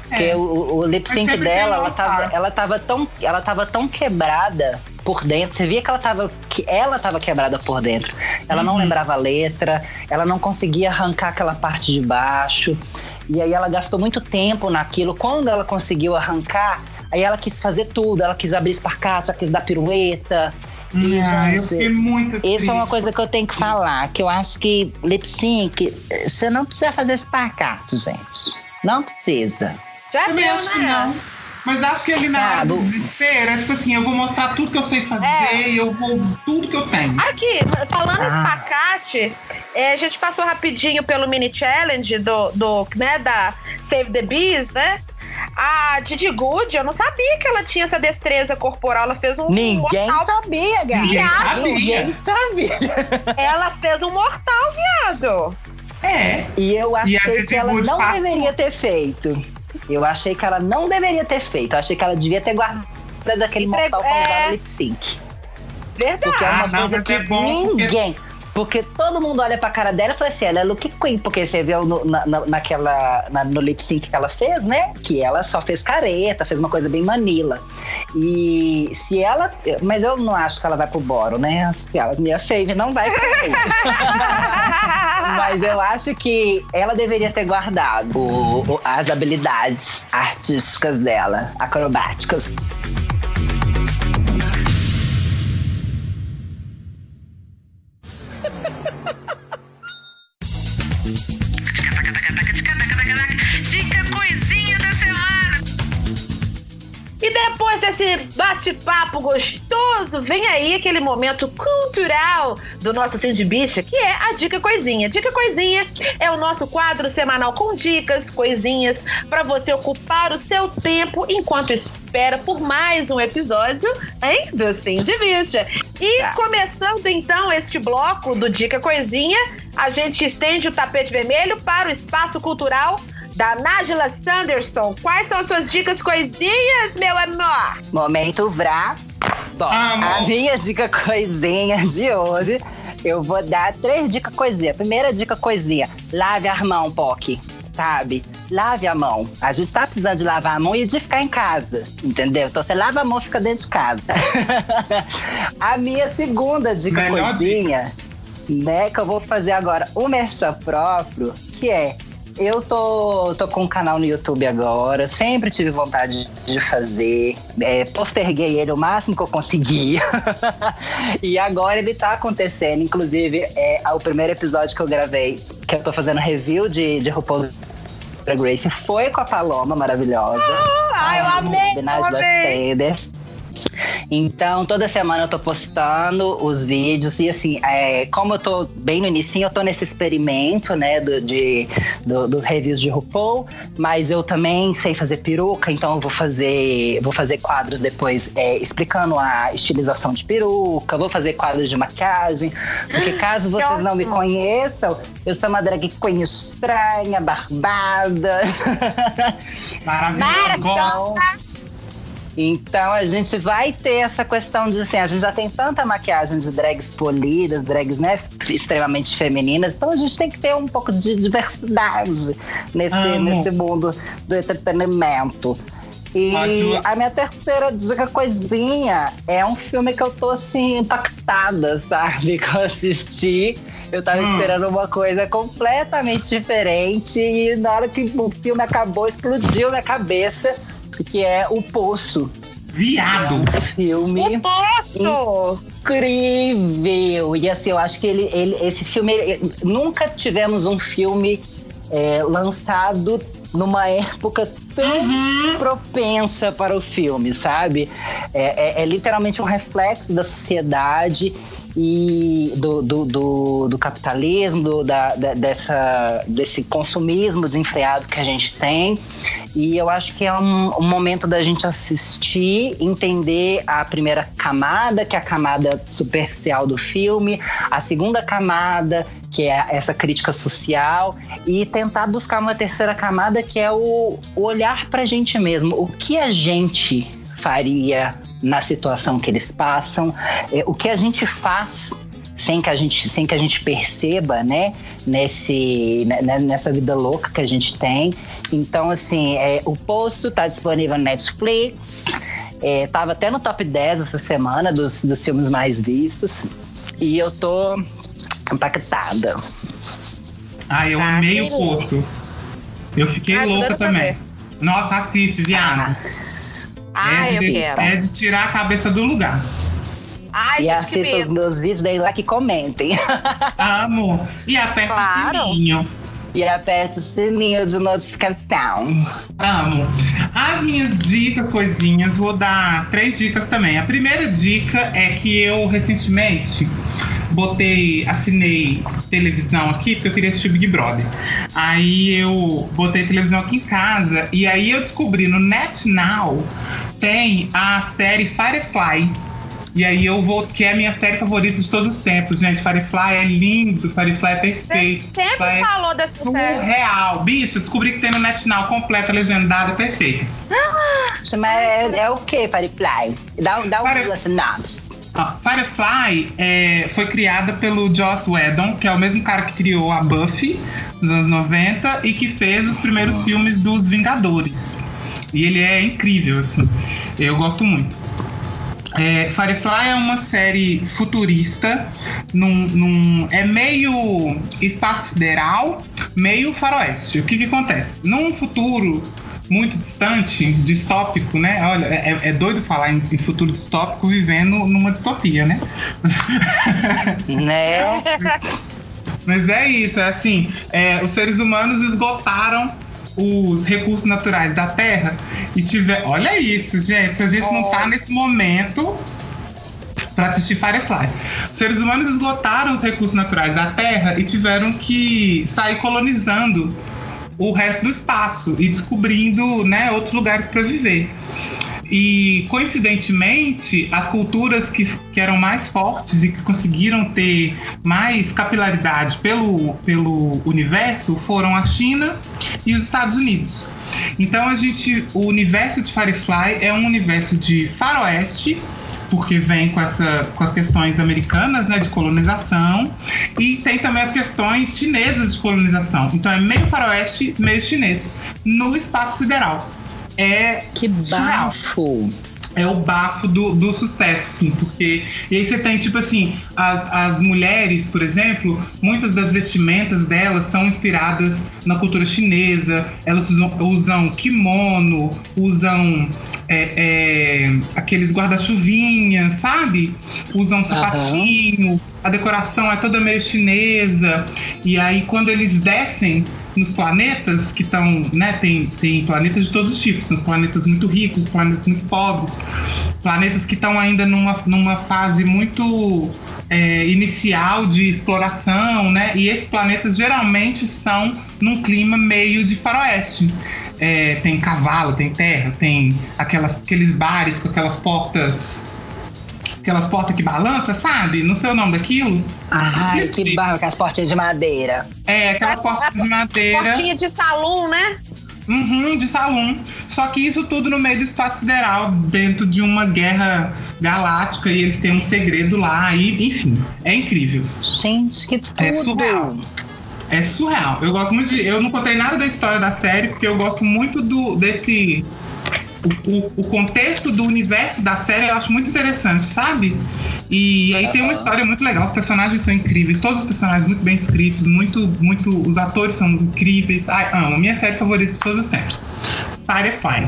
Porque É. o, o lip sync dela, ela tava, ela, tava tão, ela tava tão quebrada por dentro. Você via que ela tava, que ela tava quebrada por dentro. Ela Uhum. não lembrava a letra, ela não conseguia arrancar aquela parte de baixo. E aí ela gastou muito tempo naquilo. Quando ela conseguiu arrancar, aí ela quis fazer tudo. Ela quis abrir espacate, ela quis dar pirueta. E, Ah, eu gente, fiquei muito triste. isso é uma coisa que eu tenho que falar, que eu acho que lip sync, você não precisa fazer espacate, gente. Não precisa. Já Também deu, acho que né? não. Mas acho que ali na hora do Sabe? desespero, é tipo assim, eu vou mostrar tudo que eu sei fazer, É. eu vou tudo que eu tenho. Aqui, falando Ah. espacate, é, a gente passou rapidinho pelo mini challenge do, do né, da Save the Bees, né? A Didi Good, eu não sabia que ela tinha essa destreza corporal. Ela fez um Ninguém mortal. sabia, gata. Ninguém sabia. Ninguém sabia. Ela fez um mortal, viado. É. E eu E achei Didi que ela Good não passou. deveria ter feito. Eu achei que ela não deveria ter feito. Eu achei que ela devia ter guardado daquele mortal usar é. lip sync. Verdade. Porque é uma Ah, coisa que é bom porque- ninguém. Porque todo mundo olha pra cara dela e fala assim: ela é Look Queen, porque você viu no, na, na- naquela. na- no lip sync que ela fez, né? Que ela só fez careta, fez uma coisa bem manila. E se ela. Mas eu não acho que ela vai pro boro, né? As, as minha fave não vai pro Mas eu acho que ela deveria ter guardado o- o- as habilidades artísticas dela, acrobáticas. Desse bate-papo gostoso, vem aí aquele momento cultural do nosso Cindy Bicha, que é a Dica Coisinha. Dica Coisinha é o nosso quadro semanal com dicas, coisinhas, para você ocupar o seu tempo enquanto espera por mais um episódio, hein, do Cindy Bicha. E Tá. começando então este bloco do Dica Coisinha, a gente estende o tapete vermelho para o espaço cultural da Nájila Sanderson. Quais são as suas dicas coisinhas, meu amor? Momento Vrá. Bom, a minha dica coisinha de hoje, eu vou dar três dicas coisinha. Primeira dica coisinha, lave a mão, POC, sabe? Lave a mão. A gente tá precisando de lavar a mão e de ficar em casa, entendeu? Então você lava a mão e fica dentro de casa. a minha segunda dica Melhor coisinha, né, que eu vou fazer agora o merchan próprio, que é eu tô, tô com um canal no YouTube agora, sempre tive vontade de fazer, é, posterguei ele o máximo que eu consegui. e agora ele tá acontecendo. Inclusive, é o primeiro episódio que eu gravei, que eu tô fazendo review de, de RuPaul's Drag Race, foi com a Paloma maravilhosa. Ah, eu amei, eu Nájila amei. Então, toda semana eu tô postando os vídeos e assim, é, como eu tô bem no início, eu tô nesse experimento, né, do, de, do- dos reviews de RuPaul, mas eu também sei fazer peruca, então eu vou fazer, vou fazer quadros depois é, explicando a estilização de peruca, vou fazer quadros de maquiagem, porque caso vocês não me conheçam, eu sou uma drag queen estranha, barbada. Maravilhoso. Então a gente vai ter essa questão de assim, a gente já tem tanta maquiagem de drags polidas, drags né, extremamente femininas, então a gente tem que ter um pouco de diversidade nesse, Amo. nesse mundo do entretenimento. E a minha terceira dica coisinha é um filme que eu tô assim impactada, sabe? Que eu assisti. Eu tava Hum. esperando uma coisa completamente diferente e na hora que o filme acabou, explodiu minha cabeça, que é O Poço. Viado. Filme O poço! incrível! E assim, eu acho que ele, ele esse filme. ele- nunca tivemos um filme é, lançado numa época tão propensa para o filme, sabe? É, é- é literalmente um reflexo da sociedade e do, do, do- do capitalismo, do- da, da- dessa, desse consumismo desenfreado que a gente tem. E eu acho que é um, um momento da gente assistir, entender a primeira camada, que é a camada superficial do filme, a segunda camada, que é essa crítica social, e tentar buscar uma terceira camada, que é o, olhar pra gente mesmo. O que a gente faria na situação que eles passam, é, o que a gente faz sem que a gente, sem que a gente perceba, né, nesse, né, nessa vida louca que a gente tem. Então, assim, é, o posto tá disponível no Netflix. É, tava até no top 10 essa semana dos, dos filmes mais vistos. E eu tô impactada. Ai, eu Ah, amei o poço. Eu fiquei Ah, louca também. Nossa, assiste, viado. Ai, é, eu de, quero. é de tirar a cabeça do lugar. Ai, e assista os meus vídeos daí lá que comentem. Amo. E aperte Claro. o sininho. e aperte o sininho de notificação. Amo. As minhas dicas, coisinhas, vou dar três dicas também. A primeira dica é que eu recentemente botei, assinei televisão aqui, porque eu queria assistir Big Brother. Aí eu botei televisão aqui em casa e aí eu descobri no NetNow tem a série Firefly. E aí eu vou, que é a minha série favorita de todos os tempos, gente. Firefly é lindo, Firefly é perfeito. Sempre Firefly é falou dessa série. Surreal. Bicho, descobri que tem no NetNow completa, legendada, perfeita. Mas é, é o que, Firefly? Dá, dá um Fire-. Ó, Firefly é, foi criada pelo Joss Whedon, que é o mesmo cara que criou a Buffy nos anos 90 e que fez os primeiros filmes dos Vingadores. E ele é incrível, assim. Eu gosto muito. É, Firefly é uma série futurista, num, num- é meio espaço sideral, meio faroeste. O que, que acontece? Num futuro muito distante, distópico, né? Olha, é, é doido falar em, em futuro distópico vivendo numa distopia, né? Né? Mas é isso, é assim, é, os seres humanos esgotaram os recursos naturais da Terra e tiver. Olha isso, gente. Se a gente não tá nesse momento para assistir Firefly. Os seres humanos esgotaram os recursos naturais da Terra e tiveram que sair colonizando o resto do espaço e descobrindo né, outros lugares para viver. E, coincidentemente, as culturas que, que eram mais fortes e que conseguiram ter mais capilaridade pelo, pelo universo foram a China e os Estados Unidos. Então, a gente, o universo de Firefly é um universo de faroeste, porque vem com, essa, com as questões americanas, né, de colonização, e tem também as questões chinesas de colonização. Então, é meio faroeste, meio chinês, no espaço sideral é Que bafo. É o bafo do, do sucesso, sim, porque. E aí você tem, tipo assim, as, as mulheres, por exemplo, muitas das vestimentas delas são inspiradas na cultura chinesa, elas usam, usam kimono, usam é, é, aqueles guarda-chuvinhas, sabe? Usam sapatinho, a decoração é toda meio chinesa, e aí quando eles descem nos planetas que estão, né, tem, tem planetas de todos os tipos, são os planetas muito ricos, planetas muito pobres, planetas que estão ainda numa, numa fase muito é, inicial de exploração, né, e esses planetas geralmente são num clima meio de faroeste. É, tem cavalo, tem terra, tem aquelas, aqueles bares com aquelas portas aquelas portas que balançam, sabe? Não sei o nome daquilo. Ai, que barro com as portinhas de madeira. É, aquelas portas de madeira. Portinha de salão, né? Uhum, de salão. Só que isso tudo no meio do espaço sideral, dentro de uma guerra galáctica, e eles têm um segredo lá, e enfim, é incrível. Gente, que tudo. É surreal. É surreal. Eu gosto muito de. Eu não contei nada da história da série, porque eu gosto muito do desse. O, o- o contexto do universo da série eu acho muito interessante, sabe? E aí tem uma história muito legal, os personagens são incríveis, todos os personagens muito bem escritos, muito, muito. Os atores são incríveis. Ai, amo. Minha série favorita de todos os tempos. Firefly.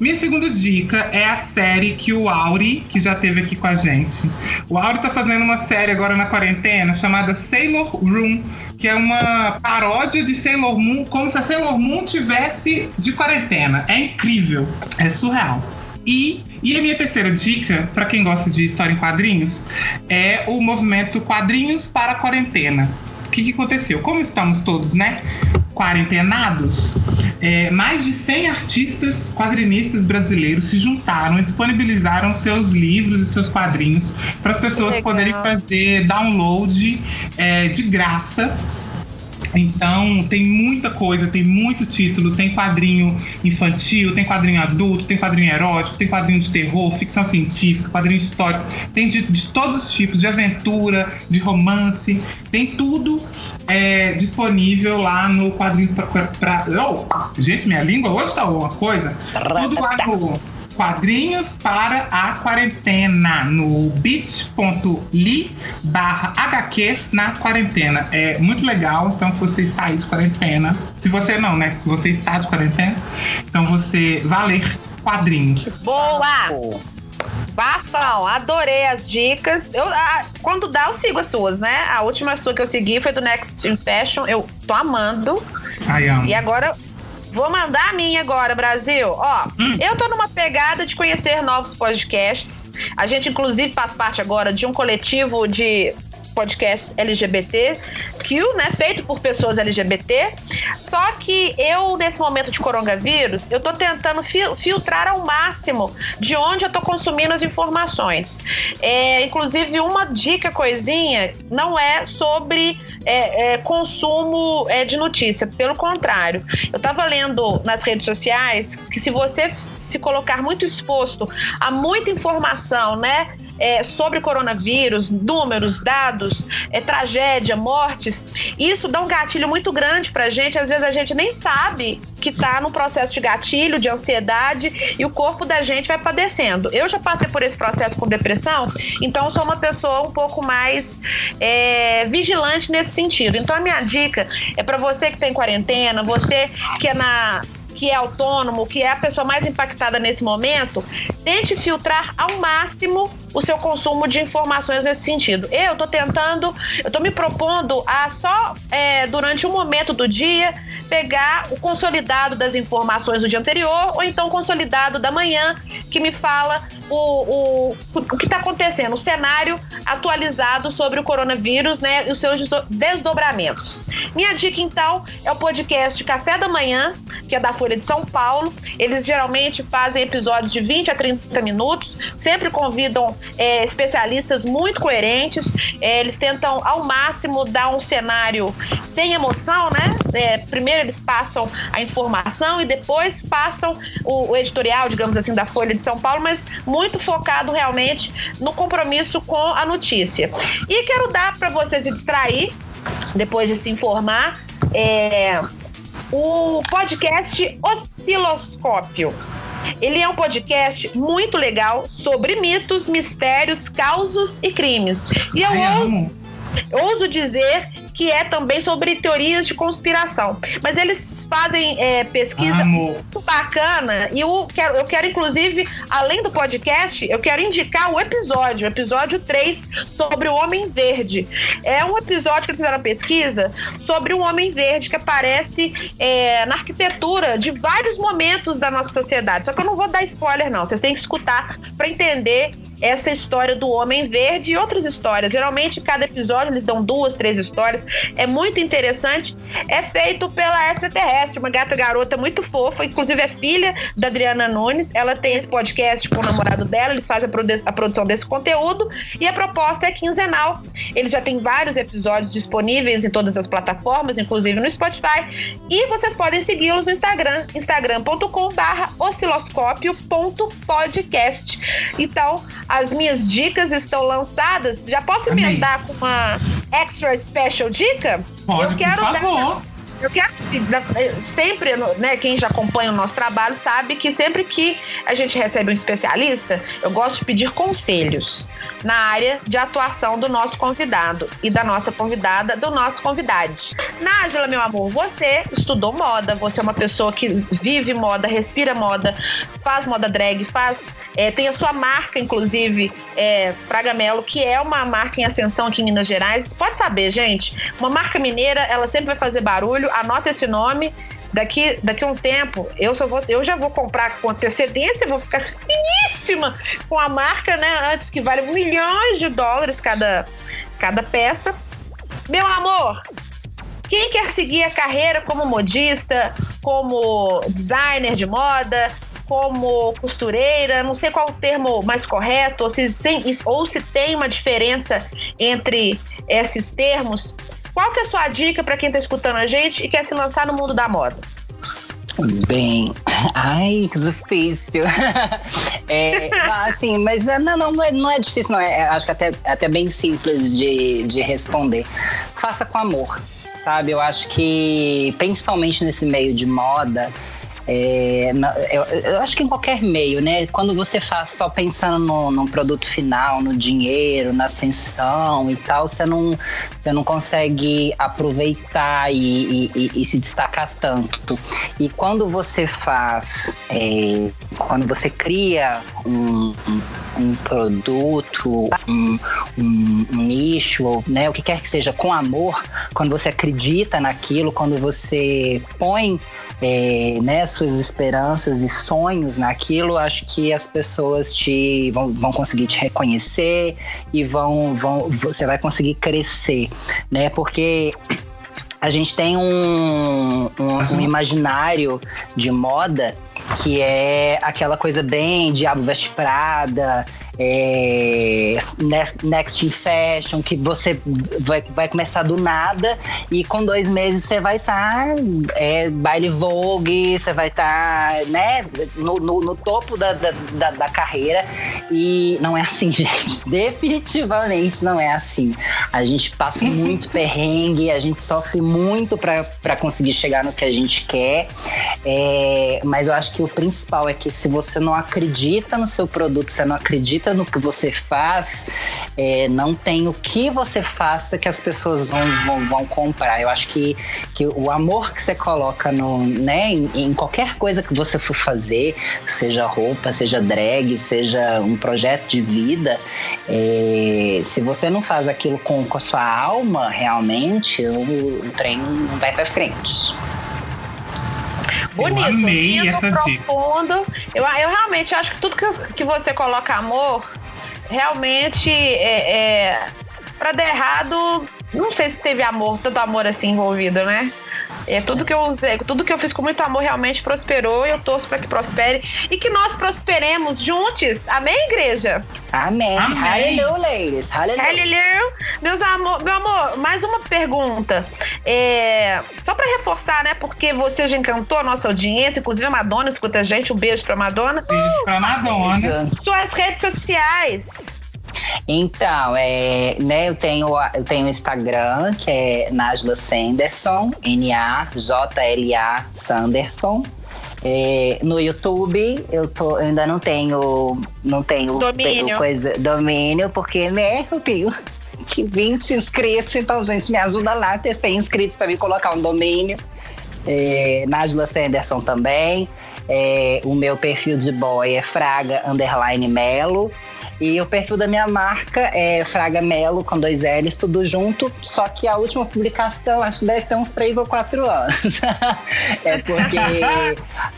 Minha segunda dica é a série que o Auri, que já esteve aqui com a gente. O Auri tá fazendo uma série agora na quarentena chamada Sailor Room, que é uma paródia de Sailor Moon, como se a Sailor Moon tivesse de quarentena. É incrível, é surreal. E, e a minha terceira dica, para quem gosta de história em quadrinhos, é o movimento Quadrinhos para a Quarentena. Que, que aconteceu? Como estamos todos, né? Quarentenados, é, mais de 100 artistas quadrinistas brasileiros se juntaram e disponibilizaram seus livros e seus quadrinhos para as pessoas poderem fazer download é, de graça então, tem muita coisa, tem muito título, tem quadrinho infantil, tem quadrinho adulto, tem quadrinho erótico, tem quadrinho de terror, ficção científica, quadrinho histórico, tem de, de todos os tipos, de aventura, de romance, tem tudo é, disponível lá no Quadrinhos pra. pra oh, gente, minha língua hoje tá uma coisa. Tudo lá no Quadrinhos para a Quarentena, no bit.ly barra HQs na quarentena. É muito legal, então se você está aí de quarentena, se você não, né? Se você está de quarentena, então você vai ler quadrinhos. Boa! Bafão, adorei as dicas. Eu, ah, quando dá, eu sigo as suas, né? A última sua que eu segui foi do Next in Fashion. Eu tô amando. Ai, amo. E agora, vou mandar a minha agora, Brasil. Ó, eu tô numa pegada de conhecer novos podcasts. A gente, inclusive, faz parte agora de um coletivo de podcast LGBT, que, né, feito por pessoas LGBT. Só que eu, nesse momento de coronavírus, eu tô tentando fil- filtrar ao máximo de onde eu tô consumindo as informações. É, inclusive, uma dica, coisinha, não é sobre é, é, consumo é, de notícia. Pelo contrário, eu tava lendo nas redes sociais que se você se colocar muito exposto a muita informação, né? É, sobre coronavírus, números, dados, é, tragédia, mortes, isso dá um gatilho muito grande pra gente. Às vezes a gente nem sabe que tá no processo de gatilho, de ansiedade, e o corpo da gente vai padecendo. Eu já passei por esse processo com depressão, então sou uma pessoa um pouco mais é, vigilante nesse sentido. Então a minha dica é para você que tem quarentena, você que é na que é autônomo, que é a pessoa mais impactada nesse momento, tente filtrar ao máximo o seu consumo de informações nesse sentido. Eu estou tentando, eu estou me propondo a só é, durante um momento do dia pegar o consolidado das informações do dia anterior ou então o consolidado da manhã que me fala o, o, o que está acontecendo, o cenário atualizado sobre o coronavírus, né, e os seus desdobramentos. Minha dica então é o podcast Café da Manhã, que é da Folha de São Paulo. Eles geralmente fazem episódios de 20 a 30 minutos, sempre convidam é, especialistas muito coerentes. É, eles tentam ao máximo dar um cenário sem emoção, né? É, primeiro eles passam a informação e depois passam o, o, editorial, digamos assim, da Folha de São Paulo, mas muito focado realmente no compromisso com a notícia. E quero dar para você se distrair, depois de se informar, é, o podcast Osciloscópio. Ele é um podcast muito legal sobre mitos, mistérios, causos e crimes. E eu Ai, ouso, ouso dizer que é também sobre teorias de conspiração. Mas eles fazem é, pesquisa muito bacana e eu quero, eu quero, inclusive, além do podcast, eu quero indicar o episódio, o episódio 3, sobre o Homem Verde. É um episódio que eles fizeram pesquisa sobre um Homem Verde que aparece é, na arquitetura de vários momentos da nossa sociedade. Só que eu não vou dar spoiler, não. Vocês têm que escutar para entender essa história do Homem Verde e outras histórias. Geralmente, cada episódio eles dão duas, três histórias. É muito interessante. É feito pela extraterrestre, uma gata garota muito fofa, inclusive é filha da Adriana Nunes. Ela tem esse podcast com o namorado dela, eles fazem a, produ a produção desse conteúdo e a proposta é quinzenal. Ele já tem vários episódios disponíveis em todas as plataformas, inclusive no Spotify. E vocês podem segui-los no Instagram, instagram.com/barra osciloscópio.podcast. Então, as minhas dicas estão lançadas. Já posso Amém. emendar com uma extra special dica? Pode, Eu quero por dar- favor. Eu quero sempre, né, quem já acompanha o nosso trabalho sabe que sempre que a gente recebe um especialista, eu gosto de pedir conselhos na área de atuação do nosso convidado e da nossa convidada, do nosso convidade. Nájila, meu amor, você estudou moda, você é uma pessoa que vive moda, respira moda, faz moda drag, faz, é, tem a sua marca, inclusive, é, Pragamelo, que é uma marca em ascensão aqui em Minas Gerais. Pode saber, gente, uma marca mineira, ela sempre vai fazer barulho, anota esse nome. Daqui, daqui a um tempo, eu, só vou, eu já vou comprar com antecedência, vou ficar finíssima com a marca, né? Antes que vale milhões de dólares cada, cada peça. Meu amor, quem quer seguir a carreira como modista, como designer de moda, como costureira, não sei qual o termo mais correto, ou se, ou se tem uma diferença entre esses termos. Qual que é a sua dica para quem está escutando a gente e quer se lançar no mundo da moda? Bem, ai, que difícil. É, assim, mas é, não, não, não é, não é difícil, não. É, acho que até, até bem simples de, de responder. Faça com amor, sabe? Eu acho que, principalmente nesse meio de moda, é, eu, eu acho que em qualquer meio, né? Quando você faz só pensando no, no produto final, no dinheiro, na ascensão e tal, você não, você não consegue aproveitar e, e- e- se destacar tanto. E quando você faz, é, quando você cria um, um- um produto, um, um- nicho, né, o que quer que seja, com amor, quando você acredita naquilo, quando você põe é, né, suas esperanças e sonhos naquilo, acho que as pessoas te vão, vão conseguir te reconhecer e vão, vão você vai conseguir crescer, né? Porque a gente tem um, um, um imaginário de moda que é aquela coisa bem Diabo Veste Prada, é, Next in Fashion, que você vai, vai começar do nada e com dois meses você vai estar tá, é, baile Vogue, você vai estar tá, né, no, no, no topo da, da, da, carreira. E não é assim, gente. Definitivamente não é assim. A gente passa muito perrengue, a gente sofre muito para conseguir chegar no que a gente quer. É, mas eu acho que o principal é que se você não acredita no seu produto, você não acredita acredita no que você faz, é, não tem o que você faça que as pessoas vão, vão, vão, comprar. Eu acho que, que o amor que você coloca no, né, em, em qualquer coisa que você for fazer, seja roupa, seja drag, seja um projeto de vida, é, se você não faz aquilo com, com a sua alma realmente, o, o trem não vai para frente. Bonito, eu amei essa profundo. Eu, eu realmente acho que tudo que, que você coloca amor, realmente é, é para dar errado, não sei se teve amor, tanto amor assim envolvido, né? É, tudo que eu usei, tudo que eu fiz com muito amor realmente prosperou e eu torço para que prospere e que nós prosperemos juntos. Amém, igreja? Amém. Amém. Hallelujah, ladies. Hallelujah. Meus amor, meu amor, mais uma pergunta. É, só para reforçar, né? Porque você já encantou a nossa audiência, inclusive a Madonna escuta a gente. Um beijo pra Madonna. Beijo pra Madonna. Suas redes sociais. Então, é, né, eu tenho eu tenho Instagram, que é Najla Sanderson, N-A-J-L-A Sanderson. É, no YouTube eu, tô, eu ainda não tenho não tenho domínio. coisa domínio porque né eu tenho que 20 inscritos então gente me ajuda lá a ter 100 inscritos para me colocar um domínio é, Najla Sanderson também é, o meu perfil de boy é Fraga Underline Melo e o perfil da minha marca é Fraga Melo, com dois L's, tudo junto. Só que a última publicação, acho que deve ter uns três ou quatro anos. é porque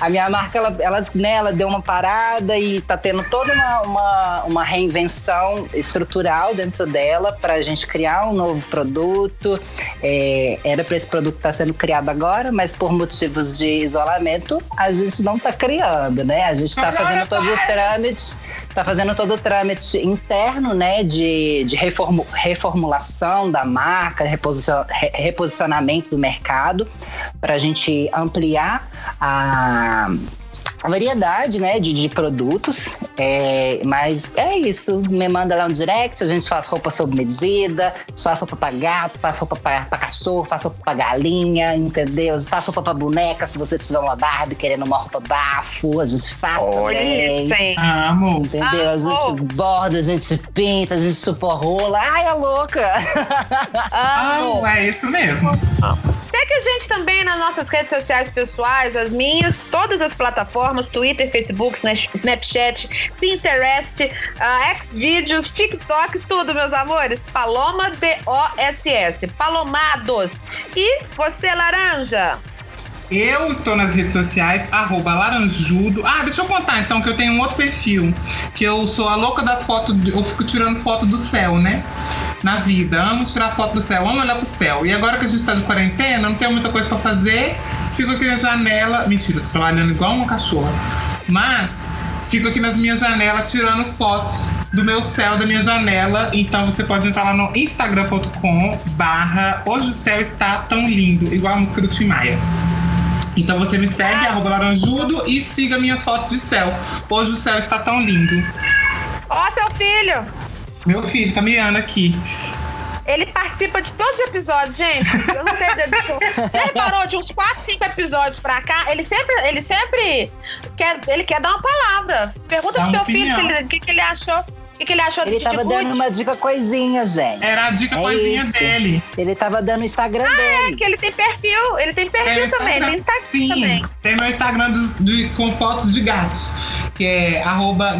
a minha marca, ela, ela, né, ela deu uma parada e tá tendo toda uma, uma, uma reinvenção estrutural dentro dela para a gente criar um novo produto. É, era para esse produto estar tá sendo criado agora, mas por motivos de isolamento, a gente não tá criando, né? A gente está fazendo todo o trâmite, tá fazendo todo o trâmite interno, né, de, de reformu, reformulação da marca, reposicionamento do mercado, para a gente ampliar a variedade, né, de, de produtos. É, mas é isso. Me manda lá um direct, a gente faz roupa sob medida, faz roupa pra gato, faz roupa pra, pra cachorro, faz roupa pra galinha, entendeu? Faz roupa pra boneca, se você tiver uma Barbie querendo uma roupa bafo, a gente faz Olha também. Isso, hein? Amo. Entendeu? A gente borda, a gente pinta, a gente suporrola. Ai, é louca! Amo. É isso mesmo. Segue a gente também nas nossas redes sociais pessoais, as minhas, todas as plataformas, Twitter, Facebook, Snapchat, Pinterest, uh, Xvideos, TikTok, tudo, meus amores. Paloma D-O-S-S. Palomados. E você, Laranja? Eu estou nas redes sociais, laranjudo. Ah, deixa eu contar então que eu tenho um outro perfil. Que eu sou a louca das fotos, eu fico tirando foto do céu, né? Na vida. Amo tirar foto do céu, amo olhar pro céu. E agora que a gente tá de quarentena, não tenho muita coisa pra fazer. Fico aqui na janela. Mentira, tô trabalhando igual uma cachorra. Mas fico aqui nas minhas janelas tirando fotos do meu céu, da minha janela. Então você pode entrar lá no instagram.com barra Hoje o céu está tão lindo, igual a música do Tim Maia. Então você me segue, arroba laranjudo, e siga minhas fotos de céu. Hoje o céu está tão lindo. Ó, oh, seu filho! Meu filho, tá miando aqui. Ele participa de todos os episódios, gente. Eu não sei. Você reparou de uns 4, 5 episódios pra cá? Ele sempre, ele sempre quer, ele quer dar uma palavra. Pergunta Dá pro seu opinião. filho o que, que ele achou que, que ele achou Ele tava dando uma dica coisinha, gente. Era a dica é coisinha isso. dele. Ele tava dando o Instagram ah, dele. É, que ele tem perfil. Ele tem perfil tem também. Tem Instagram Sim, também. Tem meu Instagram dos, de, com fotos de gatos. Que é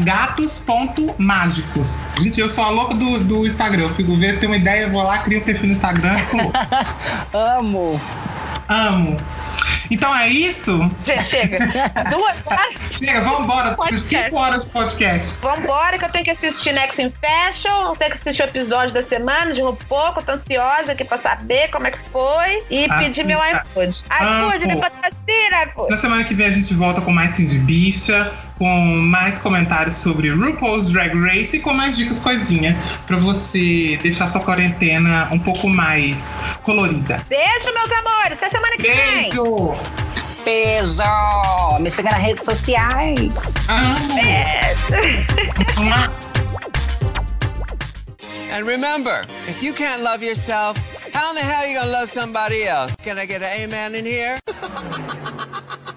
gatos.mágicos. Gente, eu sou a louca do, do Instagram. Eu fico vendo, tenho uma ideia, vou lá, crio um perfil no Instagram. Amo. Amo. Então é isso? Gente, chega. Duas horas. Chega, vambora. Podcast. Cinco horas de podcast. Vambora, que eu tenho que assistir Next in Fashion, eu tenho que assistir o episódio da semana de RuPaul, que eu tô ansiosa aqui pra saber como é que foi. E Ah, pedir meu tá. iFood. iFood, me patrocina, iFood. Na semana que vem a gente volta com mais Sim de Bicha, com mais comentários sobre RuPaul's Drag Race e com mais dicas coisinha pra você deixar sua quarentena um pouco mais colorida. Beijo, meus amores. Até semana que vem. Beijo! Beijo! Me siga nas redes sociais. Amo! And remember, if you can't love yourself, how in the hell are you gonna love somebody else? Can I get an amen in here?